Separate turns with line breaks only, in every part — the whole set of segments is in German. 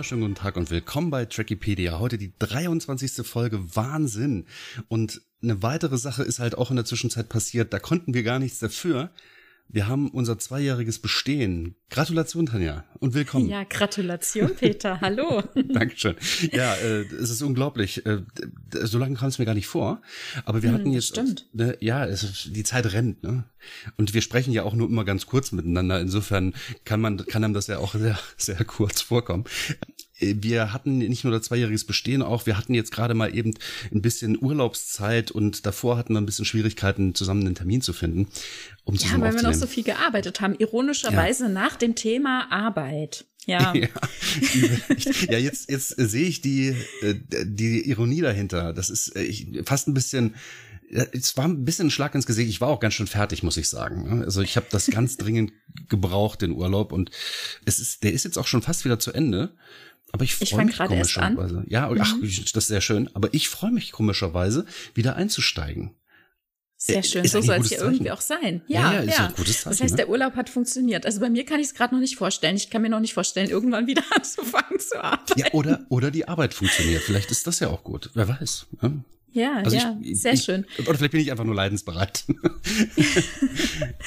wunderschönen guten Tag und willkommen bei Trackipedia. Heute die 23. Folge Wahnsinn. Und eine weitere Sache ist halt auch in der Zwischenzeit passiert, da konnten wir gar nichts dafür. Wir haben unser zweijähriges Bestehen. Gratulation, Tanja, und willkommen.
Ja, Gratulation, Peter. Hallo.
Dankeschön. Ja, äh, es ist unglaublich. Äh, so lange kam es mir gar nicht vor. Aber wir hm, hatten jetzt.
Stimmt.
Ne, ja, es, die Zeit rennt, ne? Und wir sprechen ja auch nur immer ganz kurz miteinander. Insofern kann man, kann einem das ja auch sehr, sehr kurz vorkommen wir hatten nicht nur das zweijähriges Bestehen auch, wir hatten jetzt gerade mal eben ein bisschen Urlaubszeit und davor hatten wir ein bisschen Schwierigkeiten, zusammen einen Termin zu finden.
Um ja, weil wir noch so viel gearbeitet haben. Ironischerweise ja. nach dem Thema Arbeit. Ja.
ja, ja, jetzt, jetzt sehe ich die, äh, die Ironie dahinter. Das ist äh, fast ein bisschen, es war ein bisschen ein Schlag ins Gesicht. Ich war auch ganz schön fertig, muss ich sagen. Also ich habe das ganz dringend gebraucht, den Urlaub. Und es ist, der ist jetzt auch schon fast wieder zu Ende. Aber ich freue mich komischerweise. Ja, mhm. ach, das ist sehr schön. Aber ich freue mich komischerweise, wieder einzusteigen.
Sehr schön, ist so soll es ja irgendwie auch sein. Ja, ja, ja, ja. Zeichen, Das heißt, ne? der Urlaub hat funktioniert. Also bei mir kann ich es gerade noch nicht vorstellen. Ich kann mir noch nicht vorstellen, irgendwann wieder anzufangen zu arbeiten.
Ja, oder, oder die Arbeit funktioniert. Vielleicht ist das ja auch gut. Wer weiß.
Ne? Ja, also ja, ich, sehr
ich,
schön.
Oder vielleicht bin ich einfach nur leidensbereit.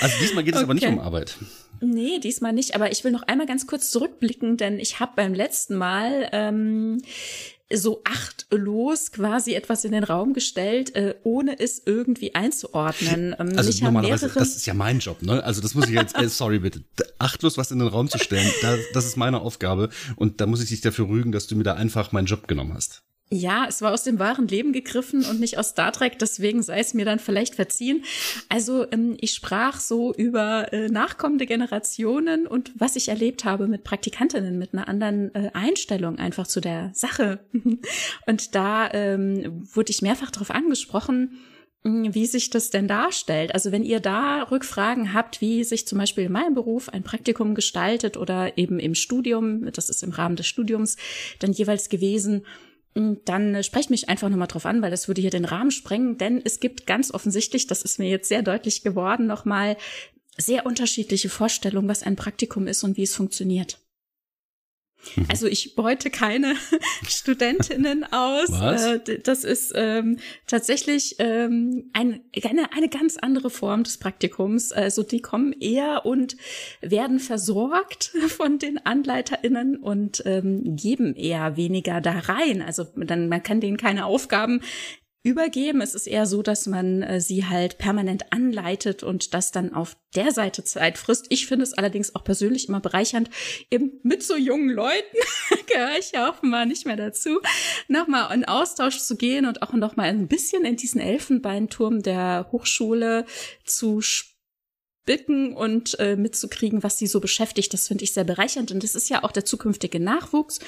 also diesmal geht es okay. aber nicht um Arbeit.
Nee, diesmal nicht. Aber ich will noch einmal ganz kurz zurückblicken, denn ich habe beim letzten Mal ähm, so achtlos quasi etwas in den Raum gestellt, äh, ohne es irgendwie einzuordnen.
Ähm, also normalerweise, das ist ja mein Job, ne? Also das muss ich jetzt, äh, sorry bitte, achtlos was in den Raum zu stellen, das, das ist meine Aufgabe und da muss ich dich dafür rügen, dass du mir da einfach meinen Job genommen hast.
Ja, es war aus dem wahren Leben gegriffen und nicht aus Star Trek, deswegen sei es mir dann vielleicht verziehen. Also ähm, ich sprach so über äh, nachkommende Generationen und was ich erlebt habe mit Praktikantinnen, mit einer anderen äh, Einstellung einfach zu der Sache. und da ähm, wurde ich mehrfach darauf angesprochen, hm, wie sich das denn darstellt. Also wenn ihr da Rückfragen habt, wie sich zum Beispiel in meinem Beruf ein Praktikum gestaltet oder eben im Studium, das ist im Rahmen des Studiums dann jeweils gewesen, dann äh, sprecht mich einfach nochmal drauf an, weil das würde hier den Rahmen sprengen, denn es gibt ganz offensichtlich, das ist mir jetzt sehr deutlich geworden, nochmal sehr unterschiedliche Vorstellungen, was ein Praktikum ist und wie es funktioniert. Mhm. Also ich beute keine Studentinnen aus. Was? Äh, das ist ähm, tatsächlich ähm, ein, eine, eine ganz andere Form des Praktikums. Also die kommen eher und werden versorgt von den AnleiterInnen und ähm, geben eher weniger da rein. Also dann, man kann denen keine Aufgaben übergeben. Es ist eher so, dass man äh, sie halt permanent anleitet und das dann auf der Seite Zeit frisst. Ich finde es allerdings auch persönlich immer bereichernd, eben mit so jungen Leuten, gehöre ich ja offenbar nicht mehr dazu, nochmal in Austausch zu gehen und auch nochmal ein bisschen in diesen Elfenbeinturm der Hochschule zu spicken und äh, mitzukriegen, was sie so beschäftigt. Das finde ich sehr bereichernd und das ist ja auch der zukünftige Nachwuchs.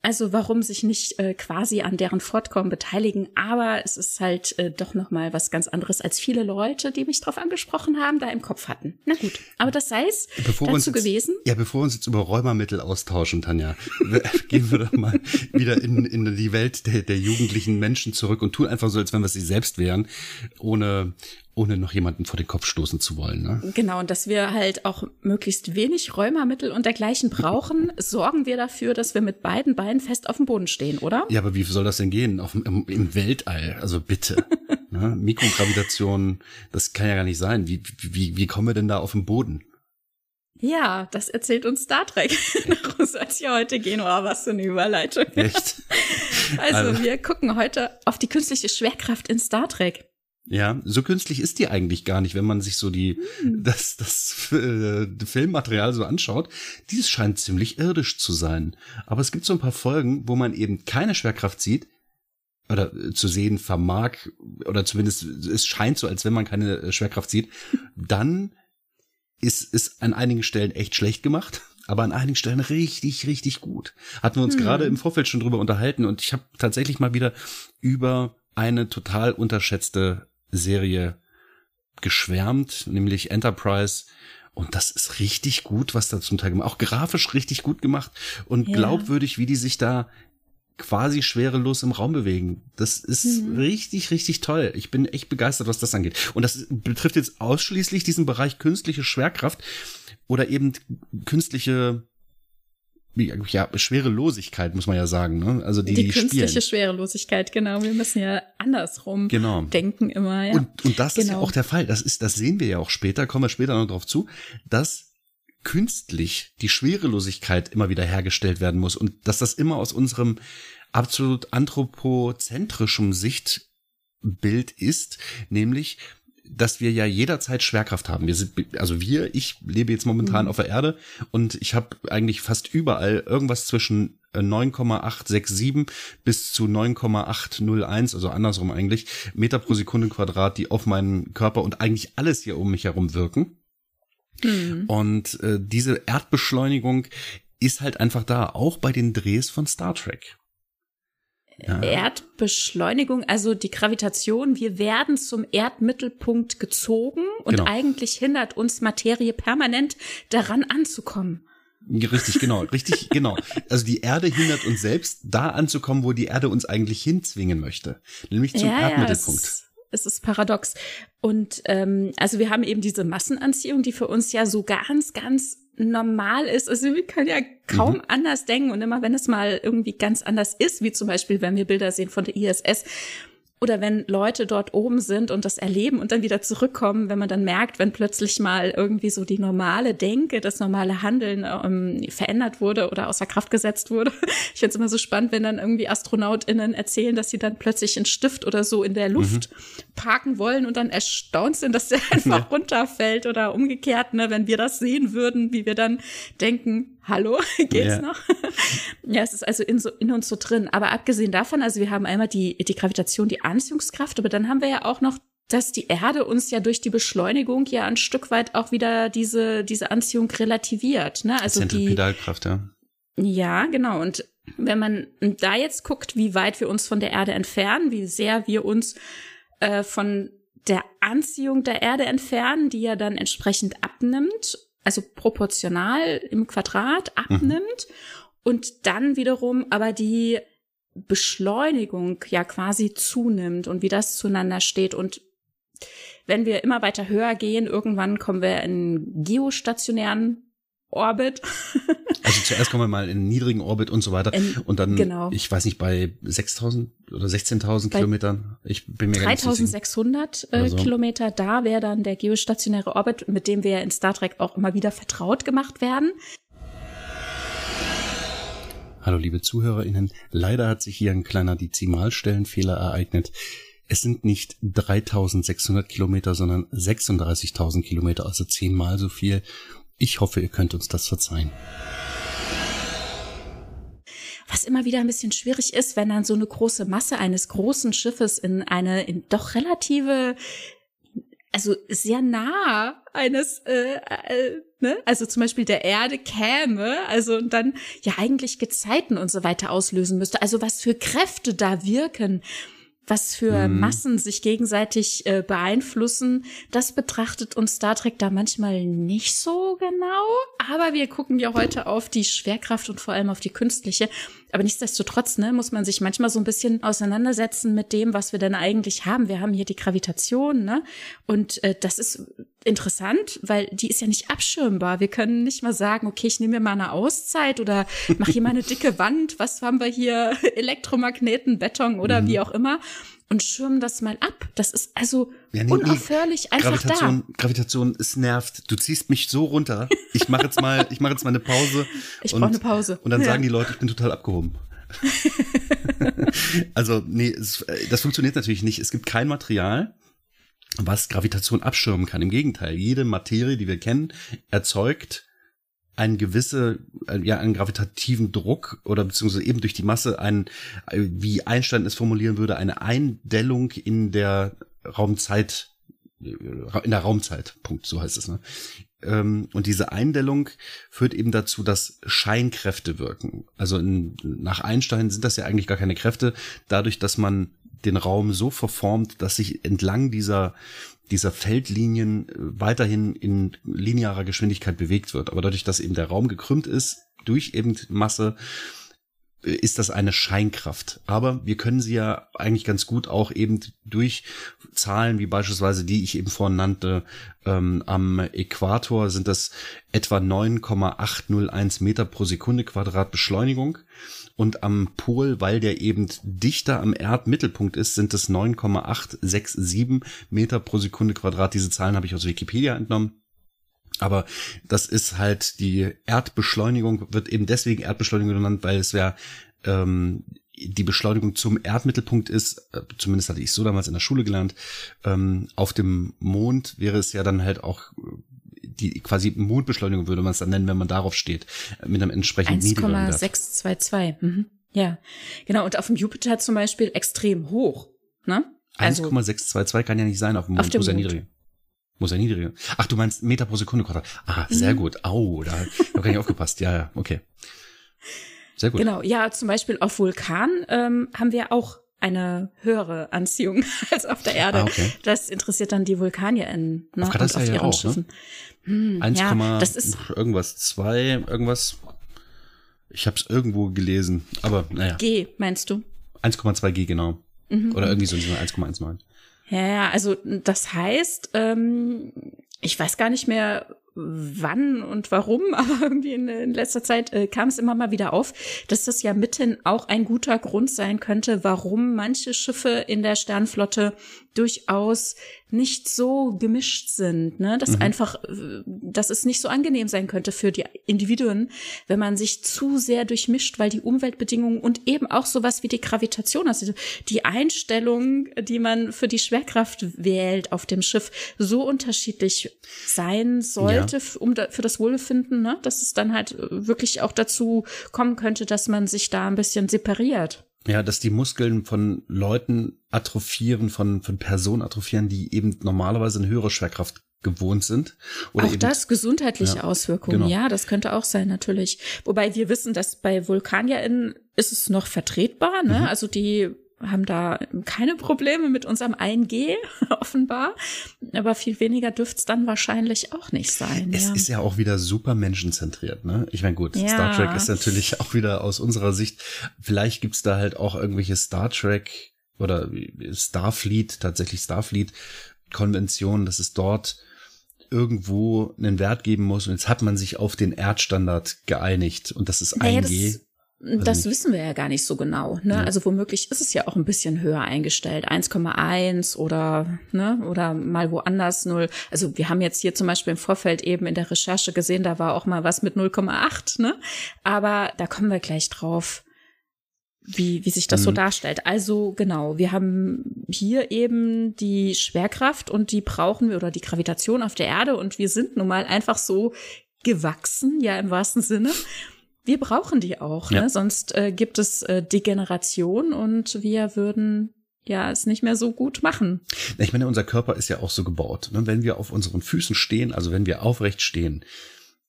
Also warum sich nicht äh, quasi an deren Fortkommen beteiligen? Aber es ist halt äh, doch noch mal was ganz anderes, als viele Leute, die mich darauf angesprochen haben, da im Kopf hatten. Na gut, aber das sei es bevor dazu
jetzt,
gewesen.
Ja, bevor wir uns jetzt über Räumermittel austauschen, Tanja, gehen wir doch mal wieder in, in die Welt der, der jugendlichen Menschen zurück und tun einfach so, als wenn wir sie selbst wären, ohne ohne noch jemanden vor den Kopf stoßen zu wollen. Ne?
Genau, und dass wir halt auch möglichst wenig Rheumamittel und dergleichen brauchen, sorgen wir dafür, dass wir mit beiden Beinen fest auf dem Boden stehen, oder?
Ja, aber wie soll das denn gehen? Auf, im, Im Weltall, also bitte. ne? Mikrogravitation, das kann ja gar nicht sein. Wie, wie, wie kommen wir denn da auf den Boden?
Ja, das erzählt uns Star Trek. Darum soll es ja heute gehen. Oh, was für eine Überleitung. Echt? also, also, wir gucken heute auf die künstliche Schwerkraft in Star Trek.
Ja, so künstlich ist die eigentlich gar nicht, wenn man sich so die hm. das das äh, Filmmaterial so anschaut. Dies scheint ziemlich irdisch zu sein, aber es gibt so ein paar Folgen, wo man eben keine Schwerkraft sieht oder äh, zu sehen vermag oder zumindest es scheint so, als wenn man keine äh, Schwerkraft sieht. Dann ist ist an einigen Stellen echt schlecht gemacht aber an einigen Stellen richtig, richtig gut. Hatten wir uns hm. gerade im Vorfeld schon drüber unterhalten und ich habe tatsächlich mal wieder über eine total unterschätzte Serie geschwärmt, nämlich Enterprise. Und das ist richtig gut, was da zum Teil gemacht, auch grafisch richtig gut gemacht und ja. glaubwürdig, wie die sich da quasi schwerelos im Raum bewegen. Das ist mhm. richtig, richtig toll. Ich bin echt begeistert, was das angeht. Und das betrifft jetzt ausschließlich diesen Bereich künstliche Schwerkraft oder eben künstliche ja, Schwerelosigkeit, muss man ja sagen. Ne? Also die,
die,
die
künstliche
spielen.
Schwerelosigkeit, genau. Wir müssen ja andersrum
Genau.
denken immer. Ja.
Und, und das ist ja
Genau.
auch der Fall. Das ist, das sehen wir ja auch später, kommen wir später noch drauf zu, dass künstlich die Schwerelosigkeit immer wieder hergestellt werden muss und dass das immer aus unserem absolut anthropozentrischen Sichtbild ist, nämlich dass wir ja jederzeit Schwerkraft haben. Wir sind, also wir, ich lebe jetzt momentan
Mhm.
auf der Erde und ich habe eigentlich fast überall irgendwas zwischen äh, 9,867 bis zu 9,801, also andersrum eigentlich, Meter pro Sekunde Quadrat, die auf meinen Körper und eigentlich alles hier um mich herum wirken.
Hm.
Und äh, diese Erdbeschleunigung ist halt einfach da, auch bei den Drehs von Star Trek. Ja.
Erdbeschleunigung, also die Gravitation, wir werden zum Erdmittelpunkt gezogen und
Genau.
eigentlich hindert uns Materie permanent daran anzukommen.
Richtig, genau, richtig, genau. Also die Erde hindert uns selbst, da anzukommen, wo die Erde uns eigentlich hinzwingen möchte, nämlich zum Erdmittelpunkt.
es, es ist paradox. Und ähm, also wir haben eben diese Massenanziehung, die für uns ja so ganz, ganz normal ist. Also wir können ja kaum
Mhm.
anders denken. Und immer wenn es mal irgendwie ganz anders ist, wie zum Beispiel, wenn wir Bilder sehen von der ISS, oder wenn Leute dort oben sind und das erleben und dann wieder zurückkommen, wenn man dann merkt, wenn plötzlich mal irgendwie so die normale Denke, das normale Handeln ähm, verändert wurde oder außer Kraft gesetzt wurde. Ich finde es immer so spannend, wenn dann irgendwie AstronautInnen erzählen, dass sie dann plötzlich einen Stift oder so in der Luft parken wollen und dann erstaunt sind, dass der einfach runterfällt oder umgekehrt, ne, wenn wir das sehen würden, wie wir dann denken, hallo, geht's
Ja.
noch? ja, es ist also in, so, in uns so drin. Aber abgesehen davon, also wir haben einmal die, die Gravitation, die Anziehungskraft, aber dann haben wir ja auch noch dass die Erde uns ja durch die Beschleunigung ja ein Stück weit auch wieder diese, diese Anziehung relativiert. Ne? Also die,
Zentripedalkraft, ja.
ja, genau. Und wenn man da jetzt guckt, wie weit wir uns von der Erde entfernen, wie sehr wir uns äh, von der Anziehung der Erde entfernen, die ja dann entsprechend abnimmt, also proportional im Quadrat abnimmt und dann wiederum aber die Beschleunigung ja quasi zunimmt und wie das zueinander steht. Und wenn wir immer weiter höher gehen, irgendwann kommen wir in geostationären Orbit.
Also zuerst kommen wir mal in niedrigen Orbit und so weiter.
In-
und dann,
genau.
ich weiß nicht, bei 6000 oder 16.000
Bei
Kilometern, ich bin mir gar nicht so sicher.
3600 äh,
Also.
Kilometer, da wäre dann der geostationäre Orbit, mit dem wir in Star Trek auch immer wieder vertraut gemacht werden.
Hallo liebe ZuhörerInnen, leider hat sich hier ein kleiner Dezimalstellenfehler ereignet. Es sind nicht 3600 Kilometer, sondern 36.000 Kilometer, also zehnmal so viel. Ich hoffe, ihr könnt uns das verzeihen.
Was immer wieder ein bisschen schwierig ist, wenn dann so eine große Masse eines großen Schiffes in eine in doch relative also sehr nah eines, äh, äh, ne? also zum Beispiel der Erde käme, also und dann ja eigentlich Gezeiten und so weiter auslösen müsste. Also was für Kräfte da wirken, was für
Mhm.
Massen sich gegenseitig äh, beeinflussen, das betrachtet uns Star Trek da manchmal nicht so genau. Aber wir gucken ja heute auf die Schwerkraft und vor allem auf die künstliche. Aber nichtsdestotrotz ne, muss man sich manchmal so ein bisschen auseinandersetzen mit dem, was wir denn eigentlich haben. Wir haben hier die Gravitation, ne? Und äh, das ist interessant, weil die ist ja nicht abschirmbar. Wir können nicht mal sagen, okay, ich nehme mir mal eine Auszeit oder mache hier mal eine dicke Wand. Was haben wir hier? Elektromagneten, Beton oder wie auch immer. Und schirmen das mal ab. Das ist also
Ja, nee, nee.
unaufhörlich einfach
Gravitation, Gravitation, es nervt. Du ziehst mich so runter. Ich mache jetzt mal, ich mache jetzt mal eine Pause.
Ich
und,
brauch eine Pause.
Und dann
Ja.
sagen die Leute, ich bin total abgehoben. also, nee, es, äh, das funktioniert natürlich nicht. Es gibt kein Material, was Gravitation abschirmen kann. Im Gegenteil, jede Materie, die wir kennen, erzeugt einen gewisse, äh, ja, einen gravitativen Druck oder beziehungsweise eben durch die Masse einen, äh, wie Einstein es formulieren würde, eine Eindellung in der Raumzeit, äh, in der Raumzeit, Punkt, so heißt es, ne? Ähm, Und diese Eindellung führt eben dazu, dass Scheinkräfte wirken. Also in, nach Einstein sind das ja eigentlich gar keine Kräfte, dadurch, dass man den Raum so verformt, dass sich entlang dieser dieser Feldlinien äh, weiterhin in linearer Geschwindigkeit bewegt wird. Aber dadurch, dass eben der Raum gekrümmt ist, durch eben Masse, ist das eine Scheinkraft. Aber wir können sie ja eigentlich ganz gut auch eben durch Zahlen wie beispielsweise die ich eben vorhin nannte, ähm, am Äquator sind das etwa 9,801 Meter pro Sekunde Quadrat Beschleunigung. Und am Pol, weil der eben dichter am Erdmittelpunkt ist, sind es 9,867 Meter pro Sekunde Quadrat. Diese Zahlen habe ich aus Wikipedia entnommen. Aber das ist halt die Erdbeschleunigung, wird eben deswegen Erdbeschleunigung genannt, weil es ja ähm, die Beschleunigung zum Erdmittelpunkt ist, äh, zumindest hatte ich so damals in der Schule gelernt, ähm, auf dem Mond wäre es ja dann halt auch die quasi Mondbeschleunigung würde man es dann nennen, wenn man darauf steht, mit einem entsprechend niedrigen Wert.
1,622. Mhm. Ja, genau. Und auf dem Jupiter zum Beispiel extrem hoch. Ne?
Also 1,622 kann ja nicht sein auf dem Mond,
auf dem
muss ja
Mond.
niedrig. Muss ja niedriger. Ach, du meinst Meter pro Sekunde Quadrat. Ah, sehr
Mhm.
gut. Au, da habe ich nicht aufgepasst. Ja, ja, okay. Sehr gut.
Genau, ja, zum Beispiel auf Vulkan ähm, haben wir auch eine höhere Anziehung als auf der Erde.
Ah, okay.
Das interessiert dann die VulkanierInnen ne?
Auf
und auf
ja
ihren
auch, ne?
Schiffen. Hm,
1,
ja, das ist
irgendwas, zwei, irgendwas. Ich habe es irgendwo gelesen, aber naja,
G, meinst du?
1,2 G genau.
Mhm.
Oder irgendwie so 1,19.
Ja, ja, also das heißt, ähm, ich weiß gar nicht mehr wann und warum, aber irgendwie in, in letzter Zeit äh, kam es immer mal wieder auf, dass das ja mitten auch ein guter Grund sein könnte, warum manche Schiffe in der Sternflotte durchaus nicht so gemischt sind, ne? Dass
Mhm.
einfach, äh, dass es nicht so angenehm sein könnte für die Individuen, wenn man sich zu sehr durchmischt, weil die Umweltbedingungen und eben auch sowas wie die Gravitation, also die Einstellung, die man für die Schwerkraft wählt auf dem Schiff, so unterschiedlich sein sollte, f- um da, für das Wohlbefinden, ne? dass es dann halt äh, wirklich auch dazu kommen könnte, dass man sich da ein bisschen separiert.
Ja, dass die Muskeln von Leuten atrophieren, von, von Personen atrophieren, die eben normalerweise eine höhere Schwerkraft gewohnt sind. Oder
auch
eben,
das gesundheitliche
Ja,
Auswirkungen,
genau.
ja, das könnte auch sein, natürlich. Wobei wir wissen, dass bei VulkanierInnen ist es noch vertretbar, ne?
Mhm.
Also die haben da keine Probleme mit unserem 1G, offenbar. Aber viel weniger dürfte es dann wahrscheinlich auch nicht sein.
Es
ja.
ist ja auch wieder super menschenzentriert, ne? Ich meine, gut,
Ja.
Star Trek ist natürlich auch wieder aus unserer Sicht, vielleicht gibt's da halt auch irgendwelche Star Trek oder Starfleet, tatsächlich Starfleet-Konventionen, dass es dort irgendwo einen Wert geben muss und jetzt hat man sich auf den Erdstandard geeinigt und das ist
Naja,
1G.
Das wissen wir ja gar nicht so genau. Ne?
Ja.
Also womöglich ist es ja auch ein bisschen höher eingestellt, 1,1 oder ne oder mal woanders 0. Also wir haben jetzt hier zum Beispiel im Vorfeld eben in der Recherche gesehen, da war auch mal was mit 0,8. Ne? Aber da kommen wir gleich drauf, wie wie sich das so
Mhm.
darstellt. Also genau, wir haben hier eben die Schwerkraft und die brauchen wir oder die Gravitation auf der Erde und wir sind nun mal einfach so gewachsen, ja im wahrsten Sinne. Wir brauchen die auch,
Ja.
ne? sonst äh, gibt es äh, Degeneration und wir würden ja es nicht mehr so gut machen.
Ich meine, unser Körper ist ja auch so gebaut. Ne? Wenn wir auf unseren Füßen stehen, also wenn wir aufrecht stehen,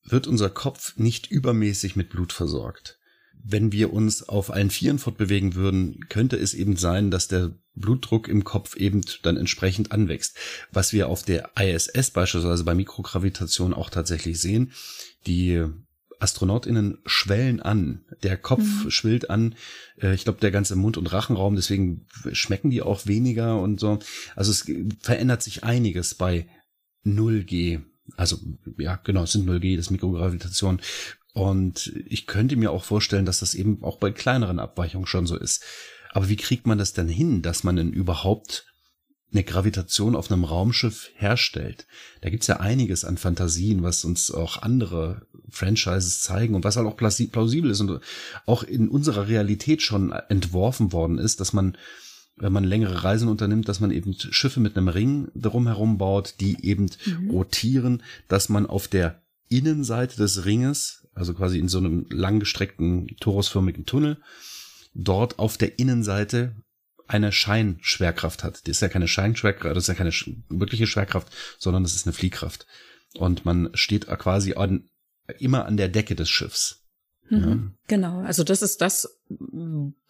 wird unser Kopf nicht übermäßig mit Blut versorgt. Wenn wir uns auf allen Vieren fortbewegen würden, könnte es eben sein, dass der Blutdruck im Kopf eben dann entsprechend anwächst. Was wir auf der ISS beispielsweise bei Mikrogravitation auch tatsächlich sehen, die AstronautInnen schwellen an. Der Kopf
Mhm.
schwillt an. Äh, Ich glaube, der ganze Mund- und Rachenraum, deswegen schmecken die auch weniger und so. Also es verändert sich einiges bei 0G. Also, ja, genau, es sind 0G, das Mikrogravitation. Und ich könnte mir auch vorstellen, dass das eben auch bei kleineren Abweichungen schon so ist. Aber wie kriegt man das denn hin, dass man denn überhaupt eine Gravitation auf einem Raumschiff herstellt. Da gibt's ja einiges an Fantasien, was uns auch andere Franchises zeigen und was halt auch plausibel ist und auch in unserer Realität schon entworfen worden ist, dass man, wenn man längere Reisen unternimmt, dass man eben Schiffe mit einem Ring drumherum baut, die eben rotieren, dass man auf der Innenseite des Ringes, also quasi in so einem langgestreckten torusförmigen Tunnel, dort auf der Innenseite eine Scheinschwerkraft hat. Das ist ja keine Scheinschwerkraft, das ist ja keine wirkliche Schwerkraft, sondern das ist eine Fliehkraft. Und man steht quasi an, immer an der Decke des Schiffs.
Mhm. Genau, also das ist das,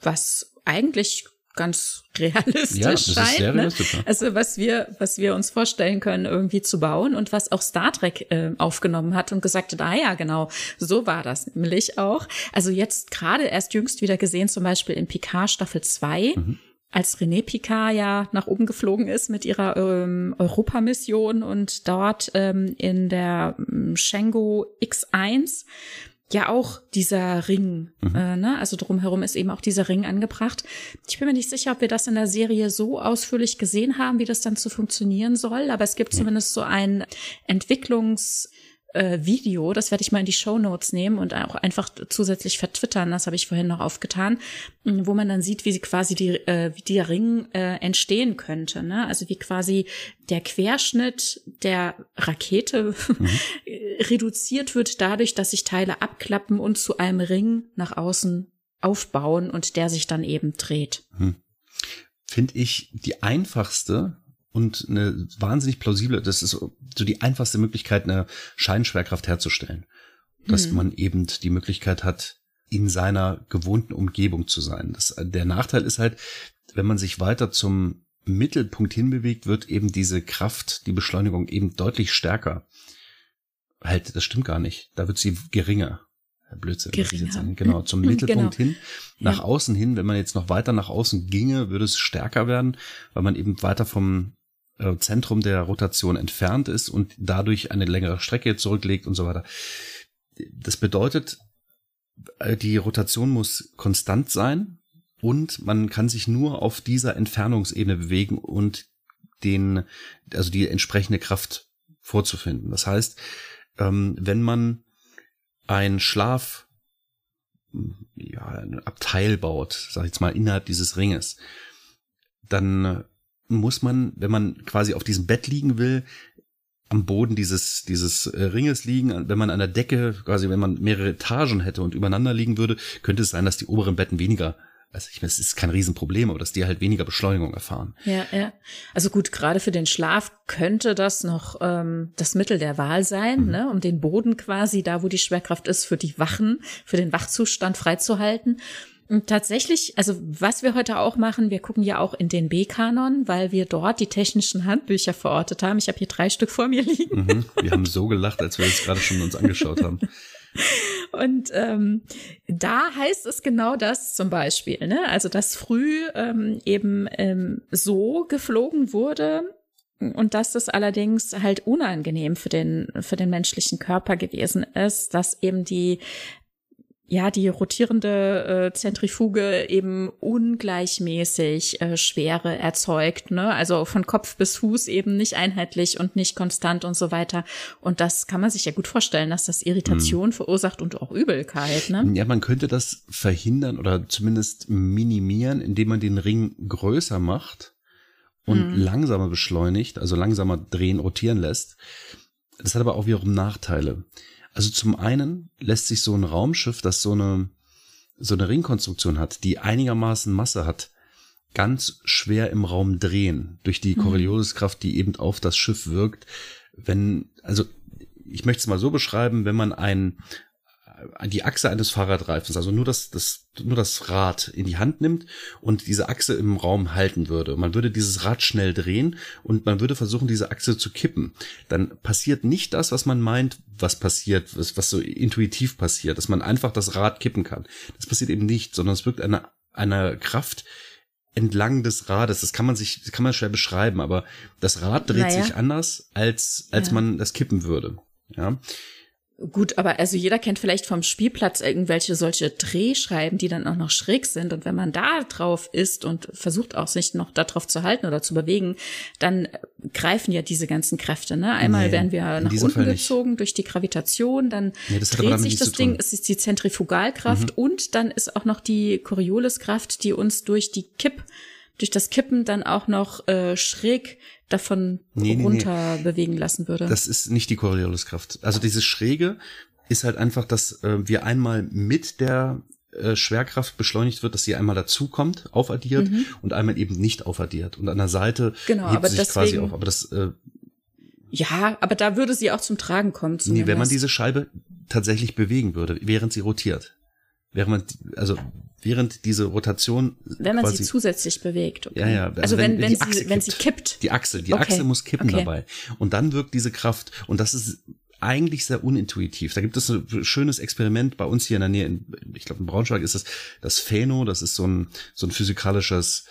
was eigentlich ganz realistisch
ja, das
scheint.
Ist sehr
ne?
realistisch, ne?
Also was wir, was wir uns vorstellen können, irgendwie zu bauen und was auch Star Trek äh, aufgenommen hat und gesagt hat, ah ja, genau, so war das nämlich auch. Also jetzt gerade erst jüngst wieder gesehen, zum Beispiel in Picard Staffel 2. Mhm als René Picard ja nach oben geflogen ist mit ihrer ähm, Europamission und dort ähm, in der ähm, Shengo X1 ja auch dieser Ring, mhm. äh, ne? also drumherum ist eben auch dieser Ring angebracht. Ich bin mir nicht sicher, ob wir das in der Serie so ausführlich gesehen haben, wie das dann zu funktionieren soll, aber es gibt zumindest so ein Entwicklungs- äh, Video, das werde ich mal in die Show Notes nehmen und auch einfach zusätzlich vertwittern, das habe ich vorhin noch aufgetan, wo man dann sieht, wie sie quasi die, äh, wie der Ring äh, entstehen könnte. Ne? Also wie quasi der Querschnitt der Rakete mhm. reduziert wird dadurch, dass sich Teile abklappen und zu einem Ring nach außen aufbauen und der sich dann eben dreht. Mhm.
Finde ich die einfachste und eine wahnsinnig plausible, das ist so die einfachste Möglichkeit, eine Scheinschwerkraft herzustellen. Dass mhm. man eben die Möglichkeit hat, in seiner gewohnten Umgebung zu sein. Das, der Nachteil ist halt, wenn man sich weiter zum Mittelpunkt hinbewegt, wird eben diese Kraft, die Beschleunigung eben deutlich stärker. Halt, das stimmt gar nicht. Da wird sie geringer. Blödsinn.
Geringer.
Genau, zum Mittelpunkt genau. hin, nach ja. außen hin. Wenn man jetzt noch weiter nach außen ginge, würde es stärker werden, weil man eben weiter vom Zentrum der Rotation entfernt ist und dadurch eine längere Strecke zurücklegt und so weiter. Das bedeutet, äh, die Rotation muss konstant sein und man kann sich nur auf dieser Entfernungsebene bewegen und den, also die entsprechende Kraft vorzufinden. Das heißt, ähm, wenn man ein Schlaf, ja, ein Abteil baut, sag ich jetzt mal, innerhalb dieses Ringes, dann muss man, wenn man quasi auf diesem Bett liegen will, am Boden dieses, dieses äh, Ringes liegen. Wenn man an der Decke, quasi wenn man mehrere Etagen hätte und übereinander liegen würde, könnte es sein, dass die oberen Betten weniger also ich meine, es ist kein Riesenproblem, aber dass die halt weniger Beschleunigung erfahren.
Ja, ja. Also gut, gerade für den Schlaf könnte das noch ähm, das Mittel der Wahl sein, mhm. ne, um den Boden quasi da, wo die Schwerkraft ist, für die Wachen, für den Wachzustand freizuhalten. Und tatsächlich, also was wir heute auch machen, wir gucken ja auch in den B-Kanon, weil wir dort die technischen Handbücher verortet haben. Ich habe hier drei Stück vor mir liegen.
Mhm, wir haben so gelacht, als wir es gerade schon uns angeschaut haben.
Und ähm, da heißt es genau das zum Beispiel, ne? Also dass früh ähm, eben ähm, so geflogen wurde, und dass das allerdings halt unangenehm für den, für den menschlichen Körper gewesen ist, dass eben die ja, die rotierende äh, Zentrifuge eben ungleichmäßig äh, Schwere erzeugt, ne? Also von Kopf bis Fuß eben nicht einheitlich und nicht konstant und so weiter. Und das kann man sich ja gut vorstellen, dass das Irritation hm. verursacht und auch Übelkeit, ne?
Ja, man könnte das verhindern oder zumindest minimieren, indem man den Ring größer macht und hm. langsamer beschleunigt, also langsamer drehen, rotieren lässt. Das hat aber auch wiederum Nachteile. Also zum einen lässt sich so ein Raumschiff, das so eine, so eine Ringkonstruktion hat, die einigermaßen Masse hat, ganz schwer im Raum drehen durch die mhm. Corioliskraft, die eben auf das Schiff wirkt. Wenn, also ich möchte es mal so beschreiben, wenn man ein, die Achse eines Fahrradreifens, also nur das, das, nur das Rad in die Hand nimmt und diese Achse im Raum halten würde. Man würde dieses Rad schnell drehen und man würde versuchen, diese Achse zu kippen. Dann passiert nicht das, was man meint, was passiert, was, was so intuitiv passiert, dass man einfach das Rad kippen kann. Das passiert eben nicht, sondern es wirkt eine, eine Kraft, entlang des Rades. Das kann man sich, das kann man schwer beschreiben, aber das Rad dreht naja. sich anders, als, als ja. man das kippen würde. Ja.
Gut, aber also jeder kennt vielleicht vom Spielplatz irgendwelche solche Drehschreiben, die dann auch noch schräg sind. Und wenn man da drauf ist und versucht auch sich noch darauf zu halten oder zu bewegen, dann greifen ja diese ganzen Kräfte. Ne? Einmal nee, werden wir nach unten gezogen durch die Gravitation, dann nee, dreht sich das Ding, es ist die Zentrifugalkraft mhm. und dann ist auch noch die Corioliskraft, die uns durch die Kipp, durch das Kippen dann auch noch äh, schräg davon nee, runter nee. bewegen lassen würde.
Das ist nicht die Corioliskraft. Also dieses Schräge ist halt einfach, dass äh, wir einmal mit der äh, Schwerkraft beschleunigt wird, dass sie einmal dazukommt, aufaddiert mhm. und einmal eben nicht aufaddiert. Und an der Seite
genau,
hebt
aber
sie sich deswegen, quasi auf. Aber das äh,
ja, aber da würde sie auch zum Tragen kommen.
Zumindest. Nee, wenn man diese Scheibe tatsächlich bewegen würde, während sie rotiert. Während man, also während diese Rotation.
Wenn man sie zusätzlich bewegt.
Okay. Ja, ja.
Also, also wenn, wenn, wenn, sie, wenn sie kippt.
Die Achse, die okay. Achse muss kippen okay. dabei. Und dann wirkt diese Kraft. Und das ist eigentlich sehr unintuitiv. Da gibt es ein schönes Experiment bei uns hier in der Nähe, in, ich glaube in Braunschweig ist das das Phäno, das ist so ein, so ein physikalisches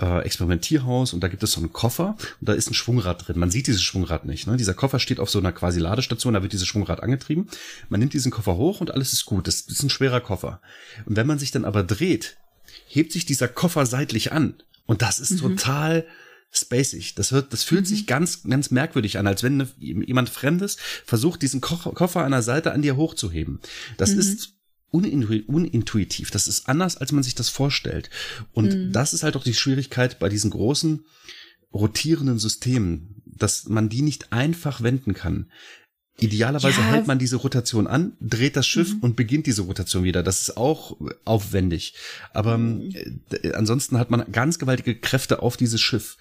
äh, Experimentierhaus und da gibt es so einen Koffer und da ist ein Schwungrad drin. Man sieht dieses Schwungrad nicht. Ne? Dieser Koffer steht auf so einer quasi Ladestation, da wird dieses Schwungrad angetrieben. Man nimmt diesen Koffer hoch und alles ist gut. Das ist ein schwerer Koffer. Und wenn man sich dann aber dreht, hebt sich dieser Koffer seitlich an. Und das ist mhm. total spacig. Das wird, das fühlt mhm. sich ganz, ganz merkwürdig an, als wenn eine, jemand Fremdes versucht, diesen Koffer an der Seite an dir hochzuheben. Das mhm. ist unintuitiv. Das ist anders, als man sich das vorstellt. Und mhm. das ist halt auch die Schwierigkeit bei diesen großen rotierenden Systemen, dass man die nicht einfach wenden kann. Idealerweise ja. hält man diese Rotation an, dreht das Schiff mhm. und beginnt diese Rotation wieder. Das ist auch aufwendig. Aber mhm. äh, ansonsten hat man ganz gewaltige Kräfte auf dieses Schiff.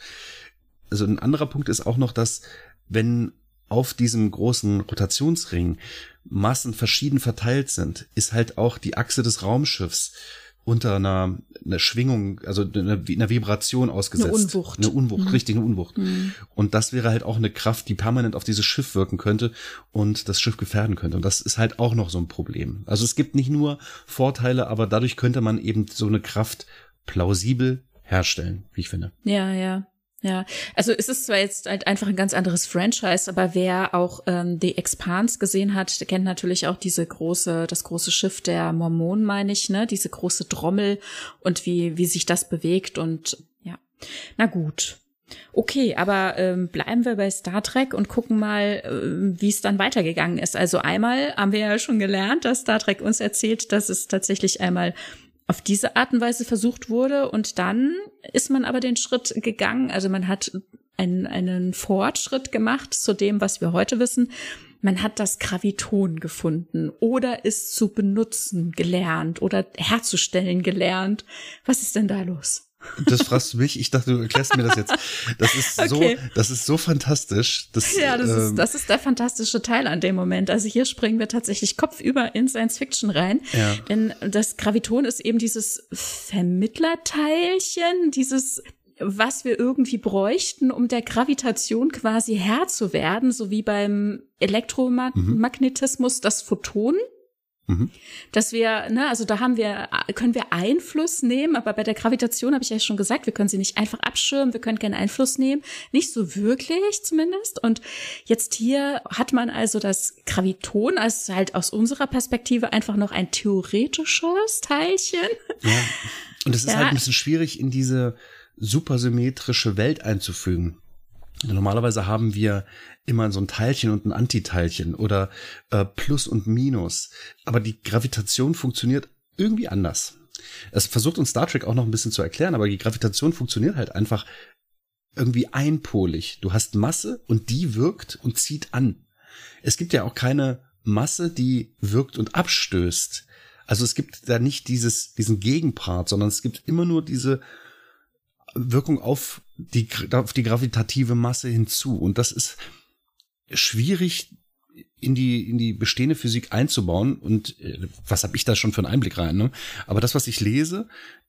Also ein anderer Punkt ist auch noch, dass wenn auf diesem großen Rotationsring Massen verschieden verteilt sind, ist halt auch die Achse des Raumschiffs unter einer, einer Schwingung, also einer, einer Vibration ausgesetzt.
Eine Unwucht.
Eine Unwucht, mhm. richtig, eine Unwucht. Mhm. Und das wäre halt auch eine Kraft, die permanent auf dieses Schiff wirken könnte und das Schiff gefährden könnte. Und das ist halt auch noch so ein Problem. Also es gibt nicht nur Vorteile, aber dadurch könnte man eben so eine Kraft plausibel herstellen, wie ich finde.
Ja, ja. Ja, also es ist zwar jetzt halt einfach ein ganz anderes Franchise, aber wer auch ähm, The Expanse gesehen hat, der kennt natürlich auch diese große, das große Schiff der Mormonen, meine ich, ne, diese große Trommel und wie wie sich das bewegt und ja, na gut. Okay, aber ähm, bleiben wir bei Star Trek und gucken mal, äh, wie es dann weitergegangen ist. Also einmal haben wir ja schon gelernt, dass Star Trek uns erzählt, dass es tatsächlich einmal auf diese Art und Weise versucht wurde. Und dann ist man aber den Schritt gegangen. Also man hat einen, einen Fortschritt gemacht zu dem, was wir heute wissen. Man hat das Graviton gefunden oder es zu benutzen gelernt oder herzustellen gelernt. Was ist denn da los?
Das fragst du mich. Ich dachte, du erklärst mir das jetzt. Das ist okay. so, das ist so fantastisch. Das,
ja, das, ähm, ist, das ist der fantastische Teil an dem Moment. Also hier springen wir tatsächlich kopfüber in Science Fiction rein. Ja. Denn das Graviton ist eben dieses Vermittlerteilchen, dieses was wir irgendwie bräuchten, um der Gravitation quasi Herr zu werden, so wie beim Elektromagnetismus das Photon. Mhm. Dass wir, ne, also da haben wir, können wir Einfluss nehmen, aber bei der Gravitation habe ich ja schon gesagt, wir können sie nicht einfach abschirmen, wir können keinen Einfluss nehmen, nicht so wirklich zumindest. Und jetzt hier hat man also das Graviton als halt aus unserer Perspektive einfach noch ein theoretisches Teilchen.
Ja. Und es ist ja. halt ein bisschen schwierig, in diese supersymmetrische Welt einzufügen. Normalerweise haben wir immer so ein Teilchen und ein Antiteilchen oder äh, Plus und Minus. Aber die Gravitation funktioniert irgendwie anders. Es versucht uns Star Trek auch noch ein bisschen zu erklären, aber die Gravitation funktioniert halt einfach irgendwie einpolig. Du hast Masse und die wirkt und zieht an. Es gibt ja auch keine Masse, die wirkt und abstößt. Also es gibt da nicht dieses, diesen Gegenpart, sondern es gibt immer nur diese Wirkung auf die, auf die gravitative Masse hinzu. Und das ist schwierig in die, in die bestehende Physik einzubauen. Und äh, was habe ich da schon für einen Einblick rein? Ne? Aber das, was ich lese,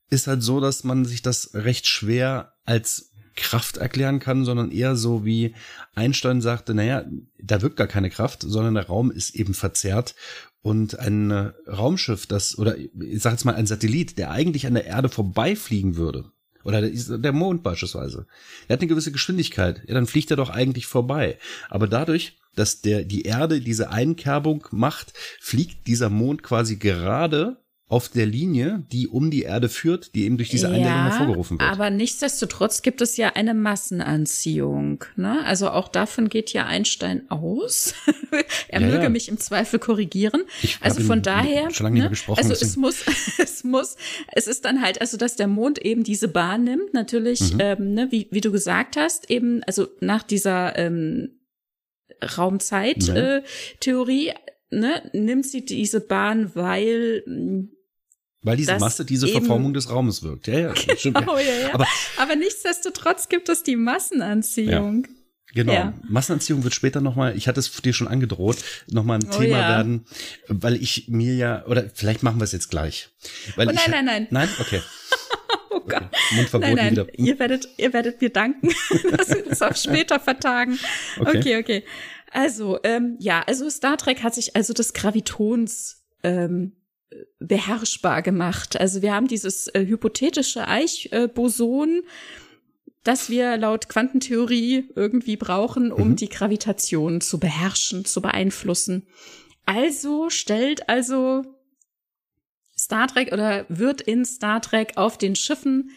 ist halt so, dass man sich das recht schwer als Kraft erklären kann, sondern eher so wie Einstein sagte, naja, da wirkt gar keine Kraft, sondern der Raum ist eben verzerrt und ein äh, Raumschiff, das, oder ich sag jetzt mal ein Satellit, der eigentlich an der Erde vorbeifliegen würde, oder der Mond beispielsweise. Er hat eine gewisse Geschwindigkeit. Ja, dann fliegt er doch eigentlich vorbei. Aber dadurch, dass der, die Erde diese Einkerbung macht, fliegt dieser Mond quasi gerade auf der Linie, die um die Erde führt, die eben durch diese Einlegung ja, hervorgerufen wird.
Aber nichtsdestotrotz gibt es ja eine Massenanziehung. Ne? Also auch davon geht ja Einstein aus. er ja, möge ja. mich im Zweifel korrigieren. Ich also von daher,
schon lange ne? gesprochen,
also es muss, es muss, es ist dann halt, also dass der Mond eben diese Bahn nimmt, natürlich, mhm. ähm, ne, wie, wie du gesagt hast, eben, also nach dieser ähm, Raumzeit-Theorie, äh, ne, nimmt sie diese Bahn, weil
weil diese Masse diese Verformung des Raumes wirkt. Ja, ja,
genau, ja. Ja, ja. Aber, aber nichtsdestotrotz gibt es die Massenanziehung. Ja.
Genau.
Ja.
Massenanziehung wird später nochmal, ich hatte es dir schon angedroht, nochmal ein
Oh
Thema
ja.
werden, weil ich mir ja, oder vielleicht machen wir es jetzt gleich. Weil
Oh
ich,
nein, nein, nein.
Nein? Okay.
Oh Gott.
Mundverbot
Nein, nein,
wieder.
ihr werdet, ihr werdet mir danken, dass wir das auf später vertagen.
Okay.
Okay, okay. Also, ähm, ja, also Star Trek hat sich also des Gravitons ähm, beherrschbar gemacht. Also wir haben dieses äh, hypothetische Eichboson, das wir laut Quantentheorie irgendwie brauchen, um
Mhm.
die Gravitation zu beherrschen, zu beeinflussen. Also stellt also Star Trek oder wird in Star Trek auf den Schiffen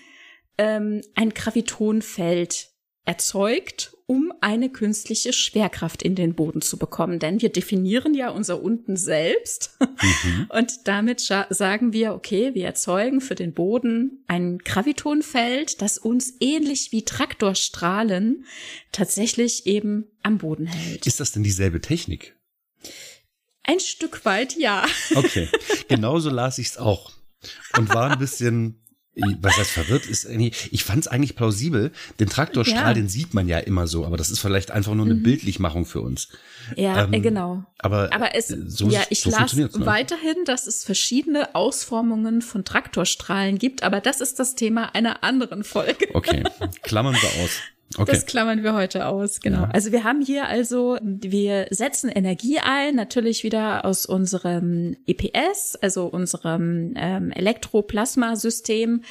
ähm, ein Gravitonfeld erzeugt, um eine künstliche Schwerkraft in den Boden zu bekommen. Denn wir definieren ja unser unten selbst
Mhm.
und damit sagen wir, okay, wir erzeugen für den Boden ein Gravitonfeld, das uns ähnlich wie Traktorstrahlen tatsächlich eben am Boden hält.
Ist das denn dieselbe Technik?
Ein Stück weit ja.
Okay. Genauso las ich es auch. Und war ein bisschen, was heißt verwirrt, ist irgendwie, ich fand es eigentlich plausibel. Den Traktorstrahl,
Ja.
den sieht man ja immer so, aber das ist vielleicht einfach nur eine
Mhm.
Bildlichmachung für uns.
Ja,
Ähm,
äh, genau.
Aber,
Aber es,
äh, so,
ja, ich
so
las
ne?
weiterhin, dass es verschiedene Ausformungen von Traktorstrahlen gibt, aber das ist das Thema einer anderen Folge.
Okay, klammern wir aus. Okay.
Das klammern wir heute aus, genau.
Ja.
Also wir haben hier also, wir setzen Energie ein, natürlich wieder aus unserem EPS, also unserem ähm, Elektroplasmasystem,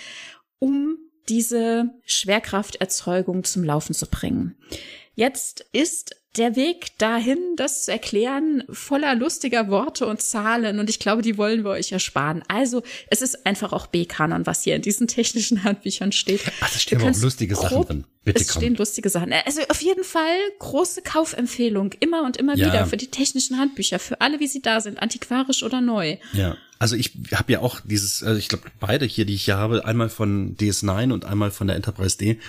um diese Schwerkrafterzeugung zum Laufen zu bringen. Jetzt ist der Weg dahin, das zu erklären, voller lustiger Worte und Zahlen. Und ich glaube, die wollen wir euch ersparen. Also, es ist einfach auch B-Kanon, was hier in diesen technischen Handbüchern steht.
Da stehen auch lustige Sachen
grob-
drin. Bitte
es
komm.
stehen lustige Sachen. Also auf jeden Fall große Kaufempfehlung. Immer und immer
Ja.
wieder für die technischen Handbücher. Für alle, wie sie da sind. Antiquarisch oder neu.
Ja, also ich habe ja auch dieses, also ich glaube beide hier, die ich hier habe, einmal von DS9 und einmal von der Enterprise D.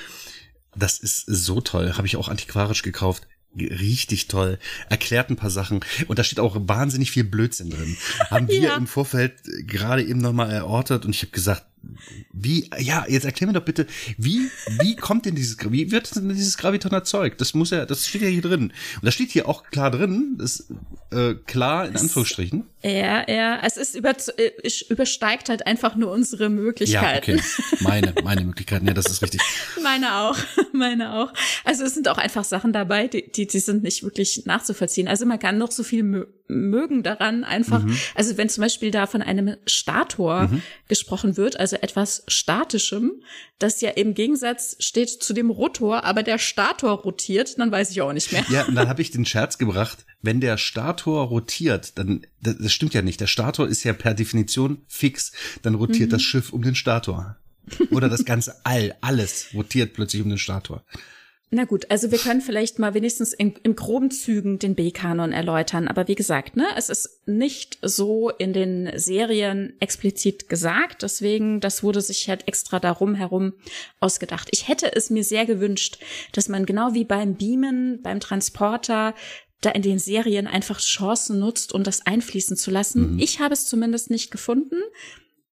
Das ist so toll, habe ich auch antiquarisch gekauft. Richtig toll. Erklärt ein paar Sachen. Und da steht auch wahnsinnig viel Blödsinn drin. Haben wir
Ja.
im Vorfeld gerade eben nochmal erörtert und ich habe gesagt, wie, ja, jetzt erklär mir doch bitte, wie, wie kommt denn dieses, wie wird denn dieses Graviton erzeugt? Das muss ja, das steht ja hier drin. Und da steht hier auch klar drin, das, äh, klar in Anführungsstrichen.
Ja, ja. Es ist über, äh, übersteigt halt einfach nur unsere Möglichkeiten.
Ja, okay. Meine, meine Möglichkeiten. Ja, das ist richtig.
Meine auch, meine auch. Also es sind auch einfach Sachen dabei, die, die, die sind nicht wirklich nachzuvollziehen. Also man kann noch so viel mögen daran einfach.
Mhm.
Also wenn zum Beispiel da von einem Stator gesprochen wird, also etwas Statischem, das ja im Gegensatz steht zu dem Rotor, aber der Stator rotiert, dann weiß ich auch nicht mehr.
Ja, und dann habe ich den Scherz gebracht, wenn der Stator rotiert, dann, das, das stimmt ja nicht. Der Stator ist ja per Definition fix. Dann rotiert
Mhm.
das Schiff um den Stator. Oder das ganze All, alles rotiert plötzlich um den Stator.
Na gut, also wir können vielleicht mal wenigstens in, in groben Zügen den B-Kanon erläutern. Aber wie gesagt, ne, es ist nicht so in den Serien explizit gesagt. Deswegen, das wurde sich halt extra darum herum ausgedacht. Ich hätte es mir sehr gewünscht, dass man genau wie beim Beamen, beim Transporter, da in den Serien einfach Chancen nutzt, um das einfließen zu lassen.
Mhm.
Ich habe es zumindest nicht gefunden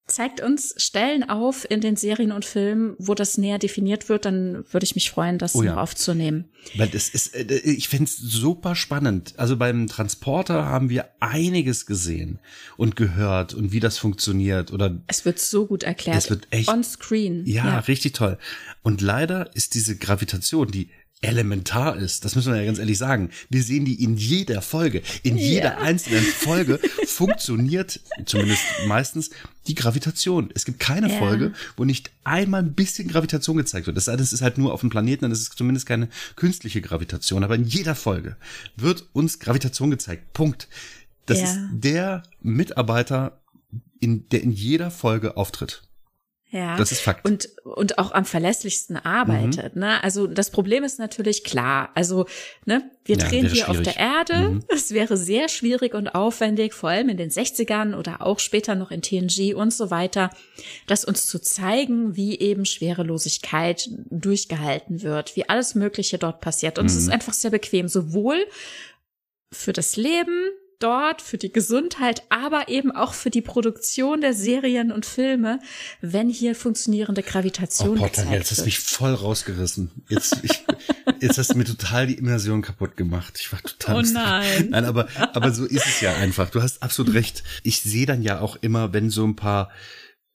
zeigt uns Stellen auf in den Serien und Filmen, wo das näher definiert wird, dann würde ich mich freuen, das
Oh ja.
noch aufzunehmen.
Weil das ist, äh, ich find's super spannend. Also beim Transporter haben wir einiges gesehen und gehört und wie das funktioniert oder
Es wird so gut erklärt.
Es wird echt-
On screen.
Ja, richtig toll. Und leider ist diese Gravitation, die elementar ist, das müssen wir ja ganz ehrlich sagen. Wir sehen die in jeder Folge. In jeder einzelnen Folge funktioniert, zumindest meistens, die Gravitation. Es gibt keine
Ja.
Folge, wo nicht einmal ein bisschen Gravitation gezeigt wird. Das ist halt nur auf dem Planeten, ist es zumindest keine künstliche Gravitation. Aber in jeder Folge wird uns Gravitation gezeigt. Punkt. Das
Ja.
ist der Mitarbeiter, in, der in jeder Folge auftritt.
Ja.
Das ist Fakt.
Und, und auch am verlässlichsten arbeitet.
Mhm.
Ne? Also das Problem ist natürlich klar. Also ne, wir
Ja,
drehen hier auf
schwierig.
der Erde.
Mhm.
Es wäre sehr schwierig und aufwendig, vor allem in den 60ern oder auch später noch in TNG und so weiter, das uns zu zeigen, wie eben Schwerelosigkeit durchgehalten wird, wie alles Mögliche dort passiert. Und es
Mhm.
ist einfach sehr bequem, sowohl für das Leben dort für die Gesundheit, aber eben auch für die Produktion der Serien und Filme, wenn hier funktionierende Gravitation oh, gezeigt
jetzt hast du mich voll rausgerissen. Jetzt, ich, jetzt hast du mir total die Immersion kaputt gemacht. Ich war total.
Oh nein.
Nein, aber, aber so ist es ja einfach. Du hast absolut recht. Ich sehe dann ja auch immer, wenn so ein paar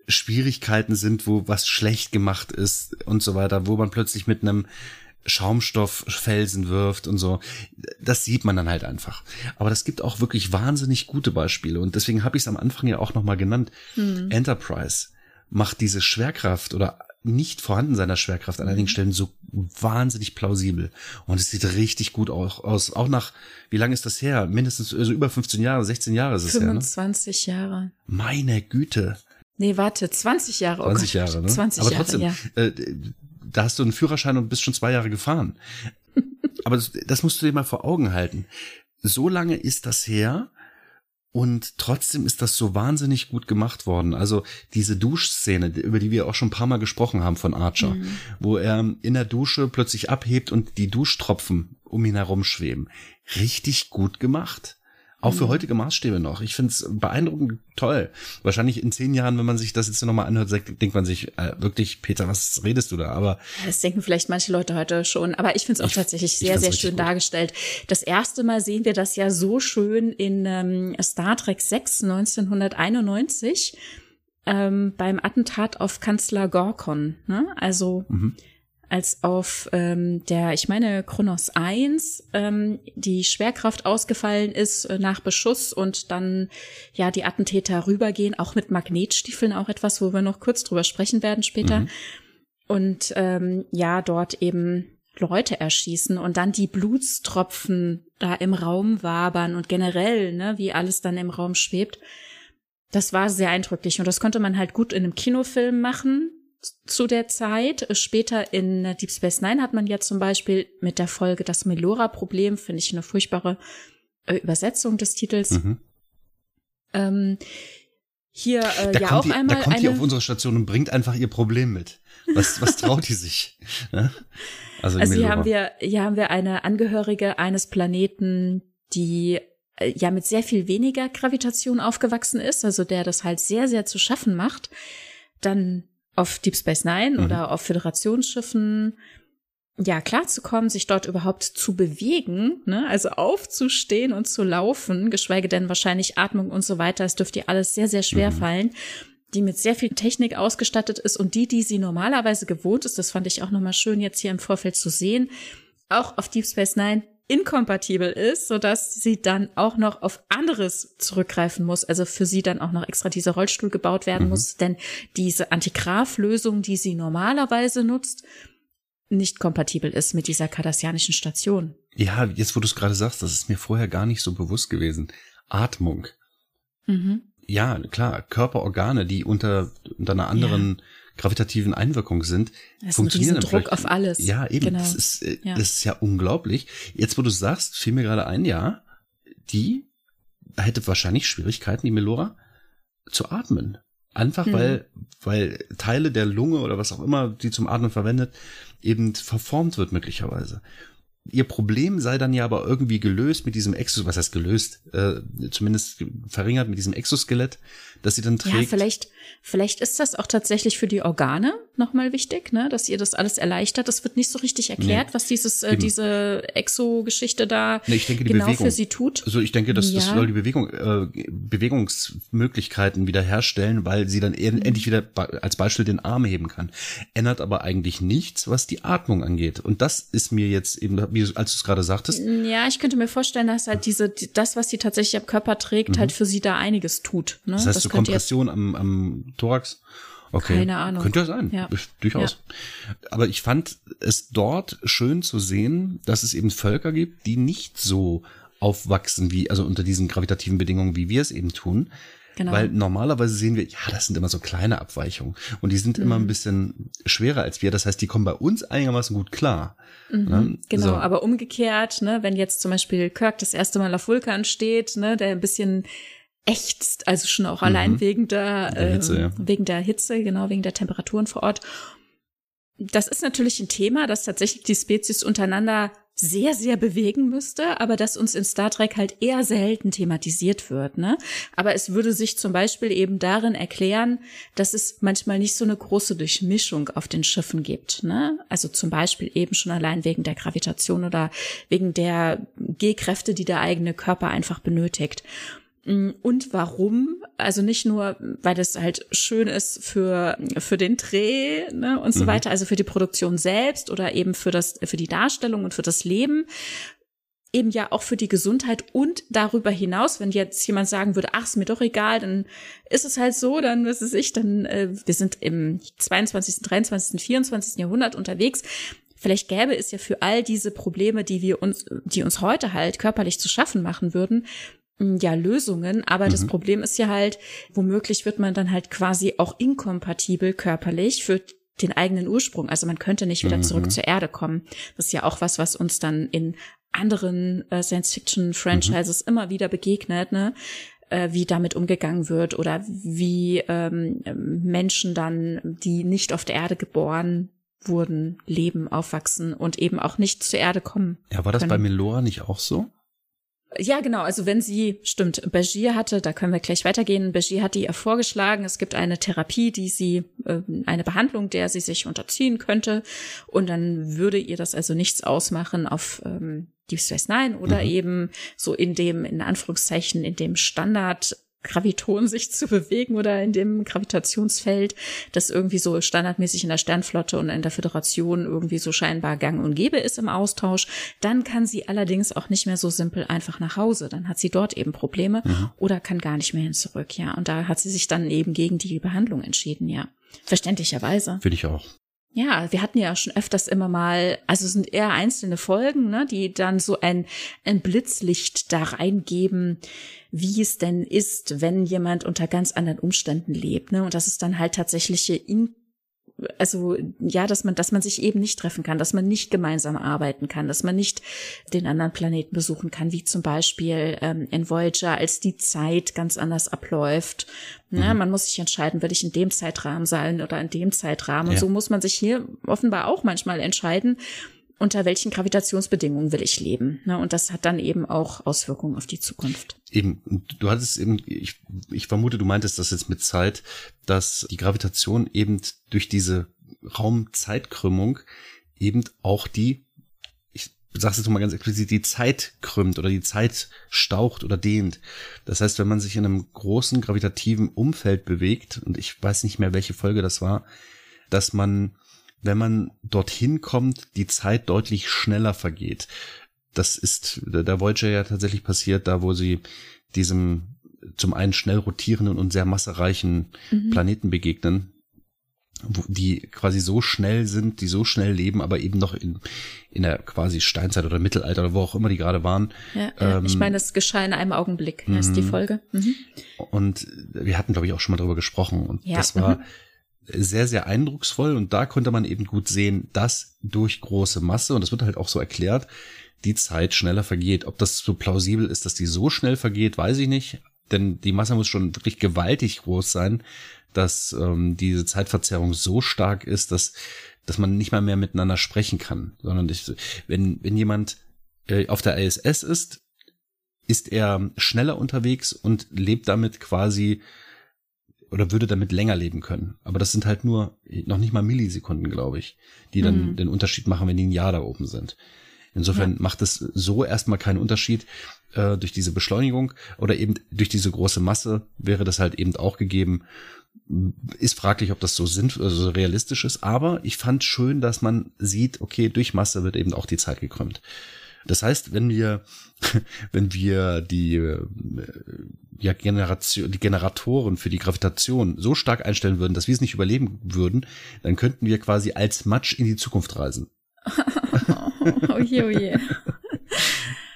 Schwierigkeiten sind, wo was schlecht gemacht ist und so weiter, wo man plötzlich mit einem Schaumstofffelsen wirft und so. Das sieht man dann halt einfach. Aber das gibt auch wirklich wahnsinnig gute Beispiele und deswegen habe ich es am Anfang ja auch nochmal genannt. Hm. Enterprise macht diese Schwerkraft oder nicht vorhanden seiner Schwerkraft an einigen Stellen so wahnsinnig plausibel. Und es sieht richtig gut aus. Auch nach, wie lange ist das her? Mindestens also über 15 Jahre, 16 Jahre ist es
25
her.
Ne? Jahre.
Meine Güte.
Nee, warte, 20 Jahre.
20 Jahre, ne?
20
Aber
Jahre,
trotzdem,
ja.
äh, da hast du einen Führerschein und bist schon zwei Jahre gefahren. Aber das, das musst du dir mal vor Augen halten. So lange ist das her und trotzdem ist das so wahnsinnig gut gemacht worden. Also diese Duschszene, über die wir auch schon ein paar Mal gesprochen haben von Archer, mhm. wo er in der Dusche plötzlich abhebt und die Duschtropfen um ihn herum schweben. Richtig gut gemacht. Auch für mhm. heutige Maßstäbe noch. Ich finde es beeindruckend toll. Wahrscheinlich in zehn Jahren, wenn man sich das jetzt nochmal anhört, denkt man sich, äh, wirklich, Peter, was redest du da? Aber
das denken vielleicht manche Leute heute schon. Aber ich finde es auch ich, tatsächlich sehr, sehr schön gut. dargestellt. Das erste Mal sehen wir das ja so schön in ähm, Star Trek 6 1991 ähm, beim Attentat auf Kanzler Gorkon. Ne? Also mhm als auf ähm, der, ich meine, Kronos 1 ähm, die Schwerkraft ausgefallen ist äh, nach Beschuss und dann ja die Attentäter rübergehen, auch mit Magnetstiefeln, auch etwas, wo wir noch kurz drüber sprechen werden später. Mhm. Und ähm, ja, dort eben Leute erschießen und dann die Blutstropfen da im Raum wabern und generell, ne, wie alles dann im Raum schwebt. Das war sehr eindrücklich und das konnte man halt gut in einem Kinofilm machen zu der Zeit. Später in Deep Space Nine hat man ja zum Beispiel mit der Folge das Melora-Problem, finde ich eine furchtbare äh, Übersetzung des Titels. Mhm. Ähm, hier äh, ja auch
die,
einmal.
Da kommt
eine,
die auf unsere Station und bringt einfach ihr Problem mit. Was, was traut die sich?
Also, also hier haben wir, hier haben wir eine Angehörige eines Planeten, die äh, ja mit sehr viel weniger Gravitation aufgewachsen ist, also der das halt sehr, sehr zu schaffen macht. Dann auf Deep Space Nine mhm. oder auf Föderationsschiffen ja klarzukommen, sich dort überhaupt zu bewegen, ne? also aufzustehen und zu laufen, geschweige denn wahrscheinlich Atmung und so weiter. Es dürfte ihr alles sehr, sehr schwer mhm. fallen, die mit sehr viel Technik ausgestattet ist und die, die sie normalerweise gewohnt ist, das fand ich auch nochmal schön jetzt hier im Vorfeld zu sehen, auch auf Deep Space Nine inkompatibel ist, so dass sie dann auch noch auf anderes zurückgreifen muss. Also für sie dann auch noch extra dieser Rollstuhl gebaut werden mhm. muss, denn diese Antigraf-Lösung, die sie normalerweise nutzt, nicht kompatibel ist mit dieser kardassianischen Station.
Ja, jetzt wo du es gerade sagst, das ist mir vorher gar nicht so bewusst gewesen. Atmung. Mhm. Ja, klar, Körperorgane, die unter, unter einer anderen ja gravitativen Einwirkung sind,
das
funktionieren
ist ein Druck auf alles.
Ja, eben. Genau. Das ist, äh, ja. das ist ja unglaublich. Jetzt, wo du sagst, fiel mir gerade ein, ja, die hätte wahrscheinlich Schwierigkeiten, die Melora, zu atmen. Einfach hm. weil, weil Teile der Lunge oder was auch immer, die zum Atmen verwendet, eben verformt wird möglicherweise. Ihr Problem sei dann ja aber irgendwie gelöst mit diesem Exos, was heißt gelöst, äh, zumindest verringert mit diesem Exoskelett, dass sie dann trägt. Ja,
vielleicht, vielleicht ist das auch tatsächlich für die Organe nochmal wichtig, ne, dass ihr das alles erleichtert. Das wird nicht so richtig erklärt, nee. was dieses, äh, diese Exo-Geschichte da nee, ich denke, die genau Bewegung, für sie tut.
Also ich denke, dass ja. das soll die Bewegung, äh, Bewegungsmöglichkeiten wiederherstellen, weil sie dann mhm. endlich wieder als Beispiel den Arm heben kann. Ändert aber eigentlich nichts, was die Atmung angeht. Und das ist mir jetzt eben, wie, als du es gerade sagtest.
Ja, ich könnte mir vorstellen, dass halt diese, das, was sie tatsächlich am Körper trägt, mhm. halt für sie da einiges tut. Ne?
Das heißt, das so Kompression am, am Thorax? Okay.
Keine Ahnung.
Könnte ja sein. Ja. Durchaus. Ja. Aber ich fand es dort schön zu sehen, dass es eben Völker gibt, die nicht so aufwachsen wie, also unter diesen gravitativen Bedingungen, wie wir es eben tun. Genau. Weil normalerweise sehen wir, ja, das sind immer so kleine Abweichungen und die sind mhm. immer ein bisschen schwerer als wir. Das heißt, die kommen bei uns einigermaßen gut klar.
Mhm, ne? Genau, so. aber umgekehrt, ne, wenn jetzt zum Beispiel Kirk das erste Mal auf Vulkan steht, ne, der ein bisschen ächzt, also schon auch mhm. allein wegen der, der Hitze, äh, ja. wegen der Hitze, genau, wegen der Temperaturen vor Ort. Das ist natürlich ein Thema, das tatsächlich die Spezies untereinander sehr, sehr bewegen müsste, aber das uns in Star Trek halt eher selten thematisiert wird. Ne? Aber es würde sich zum Beispiel eben darin erklären, dass es manchmal nicht so eine große Durchmischung auf den Schiffen gibt. Ne? Also zum Beispiel eben schon allein wegen der Gravitation oder wegen der G-Kräfte, die der eigene Körper einfach benötigt. Mm, und warum? Also nicht nur, weil das halt schön ist für, für den Dreh ne, und so mhm. weiter, also für die Produktion selbst oder eben für, das, für die Darstellung und für das Leben, eben ja auch für die Gesundheit und darüber hinaus, wenn jetzt jemand sagen würde, ach, ist mir doch egal, dann ist es halt so, dann was es ich, dann äh, wir sind im 22., 23., 24. Jahrhundert unterwegs. Vielleicht gäbe es ja für all diese Probleme, die wir uns, die uns heute halt körperlich zu schaffen machen würden, ja Lösungen, aber mhm. das Problem ist ja halt, womöglich wird man dann halt quasi auch inkompatibel körperlich für den eigenen Ursprung. Also man könnte nicht wieder mhm. zurück zur Erde kommen. Das ist ja auch was, was uns dann in anderen äh, Science-Fiction-Franchises mhm. immer wieder begegnet, ne? Äh, wie damit umgegangen wird oder wie ähm, Menschen dann, die nicht auf der Erde geboren wurden, leben, aufwachsen und eben auch nicht zur Erde kommen.
Ja, war das können. bei Melora nicht auch so?
Ja, genau. Also wenn sie, stimmt, Bashir hatte, da können wir gleich weitergehen. Bashir hatte ihr vorgeschlagen, es gibt eine Therapie, die sie, äh, eine Behandlung, der sie sich unterziehen könnte. Und dann würde ihr das also nichts ausmachen auf ähm, Deep Space Nine oder mhm. eben so in dem, in Anführungszeichen, in dem Standard Graviton sich zu bewegen oder in dem Gravitationsfeld, das irgendwie so standardmäßig in der Sternflotte und in der Föderation irgendwie so scheinbar gang und gäbe ist im Austausch. Dann kann sie allerdings auch nicht mehr so simpel einfach nach Hause. Dann hat sie dort eben Probleme mhm. oder kann gar nicht mehr hin zurück, ja. Und da hat sie sich dann eben gegen die Behandlung entschieden, ja. Verständlicherweise.
Finde ich auch.
Ja, wir hatten ja schon öfters immer mal, also es sind eher einzelne Folgen, ne, die dann so ein, ein Blitzlicht da reingeben, wie es denn ist, wenn jemand unter ganz anderen Umständen lebt, ne, und das ist dann halt tatsächliche in also ja, dass man, dass man sich eben nicht treffen kann, dass man nicht gemeinsam arbeiten kann, dass man nicht den anderen Planeten besuchen kann, wie zum Beispiel ähm, in Voyager, als die Zeit ganz anders abläuft. Ne, mhm. Man muss sich entscheiden, will ich in dem Zeitrahmen sein oder in dem Zeitrahmen. Und ja. so muss man sich hier offenbar auch manchmal entscheiden, unter welchen Gravitationsbedingungen will ich leben. Ne? Und das hat dann eben auch Auswirkungen auf die Zukunft.
Eben, du hattest eben, ich, ich vermute, du meintest das jetzt mit Zeit, dass die Gravitation eben durch diese Raumzeitkrümmung eben auch die, ich sag's jetzt mal ganz explizit, die Zeit krümmt oder die Zeit staucht oder dehnt. Das heißt, wenn man sich in einem großen gravitativen Umfeld bewegt, und ich weiß nicht mehr, welche Folge das war, dass man wenn man dorthin kommt, die Zeit deutlich schneller vergeht. Das ist der Voyager ja tatsächlich passiert, da wo sie diesem zum einen schnell rotierenden und sehr massereichen mhm. Planeten begegnen, die quasi so schnell sind, die so schnell leben, aber eben noch in, in der quasi Steinzeit oder Mittelalter oder wo auch immer die gerade waren.
Ja, ja. Ähm, ich meine, es geschah in einem Augenblick, ist die mhm. Folge. Mhm.
Und wir hatten, glaube ich, auch schon mal drüber gesprochen. Und ja. das war, mhm sehr, sehr eindrucksvoll und da konnte man eben gut sehen, dass durch große Masse, und das wird halt auch so erklärt, die Zeit schneller vergeht. Ob das so plausibel ist, dass die so schnell vergeht, weiß ich nicht, denn die Masse muss schon wirklich gewaltig groß sein, dass ähm, diese Zeitverzerrung so stark ist, dass, dass man nicht mal mehr miteinander sprechen kann, sondern ich, wenn, wenn jemand äh, auf der ISS ist, ist er schneller unterwegs und lebt damit quasi oder würde damit länger leben können. Aber das sind halt nur noch nicht mal Millisekunden, glaube ich, die dann mhm. den Unterschied machen, wenn die ein Jahr da oben sind. Insofern ja. macht es so erstmal keinen Unterschied äh, durch diese Beschleunigung oder eben durch diese große Masse wäre das halt eben auch gegeben. Ist fraglich, ob das so sind, also realistisch ist, aber ich fand schön, dass man sieht, okay, durch Masse wird eben auch die Zeit gekrümmt. Das heißt, wenn wir, wenn wir die, äh, ja, Generation, die Generatoren für die Gravitation so stark einstellen würden, dass wir es nicht überleben würden, dann könnten wir quasi als Matsch in die Zukunft reisen.
oh je, oh je.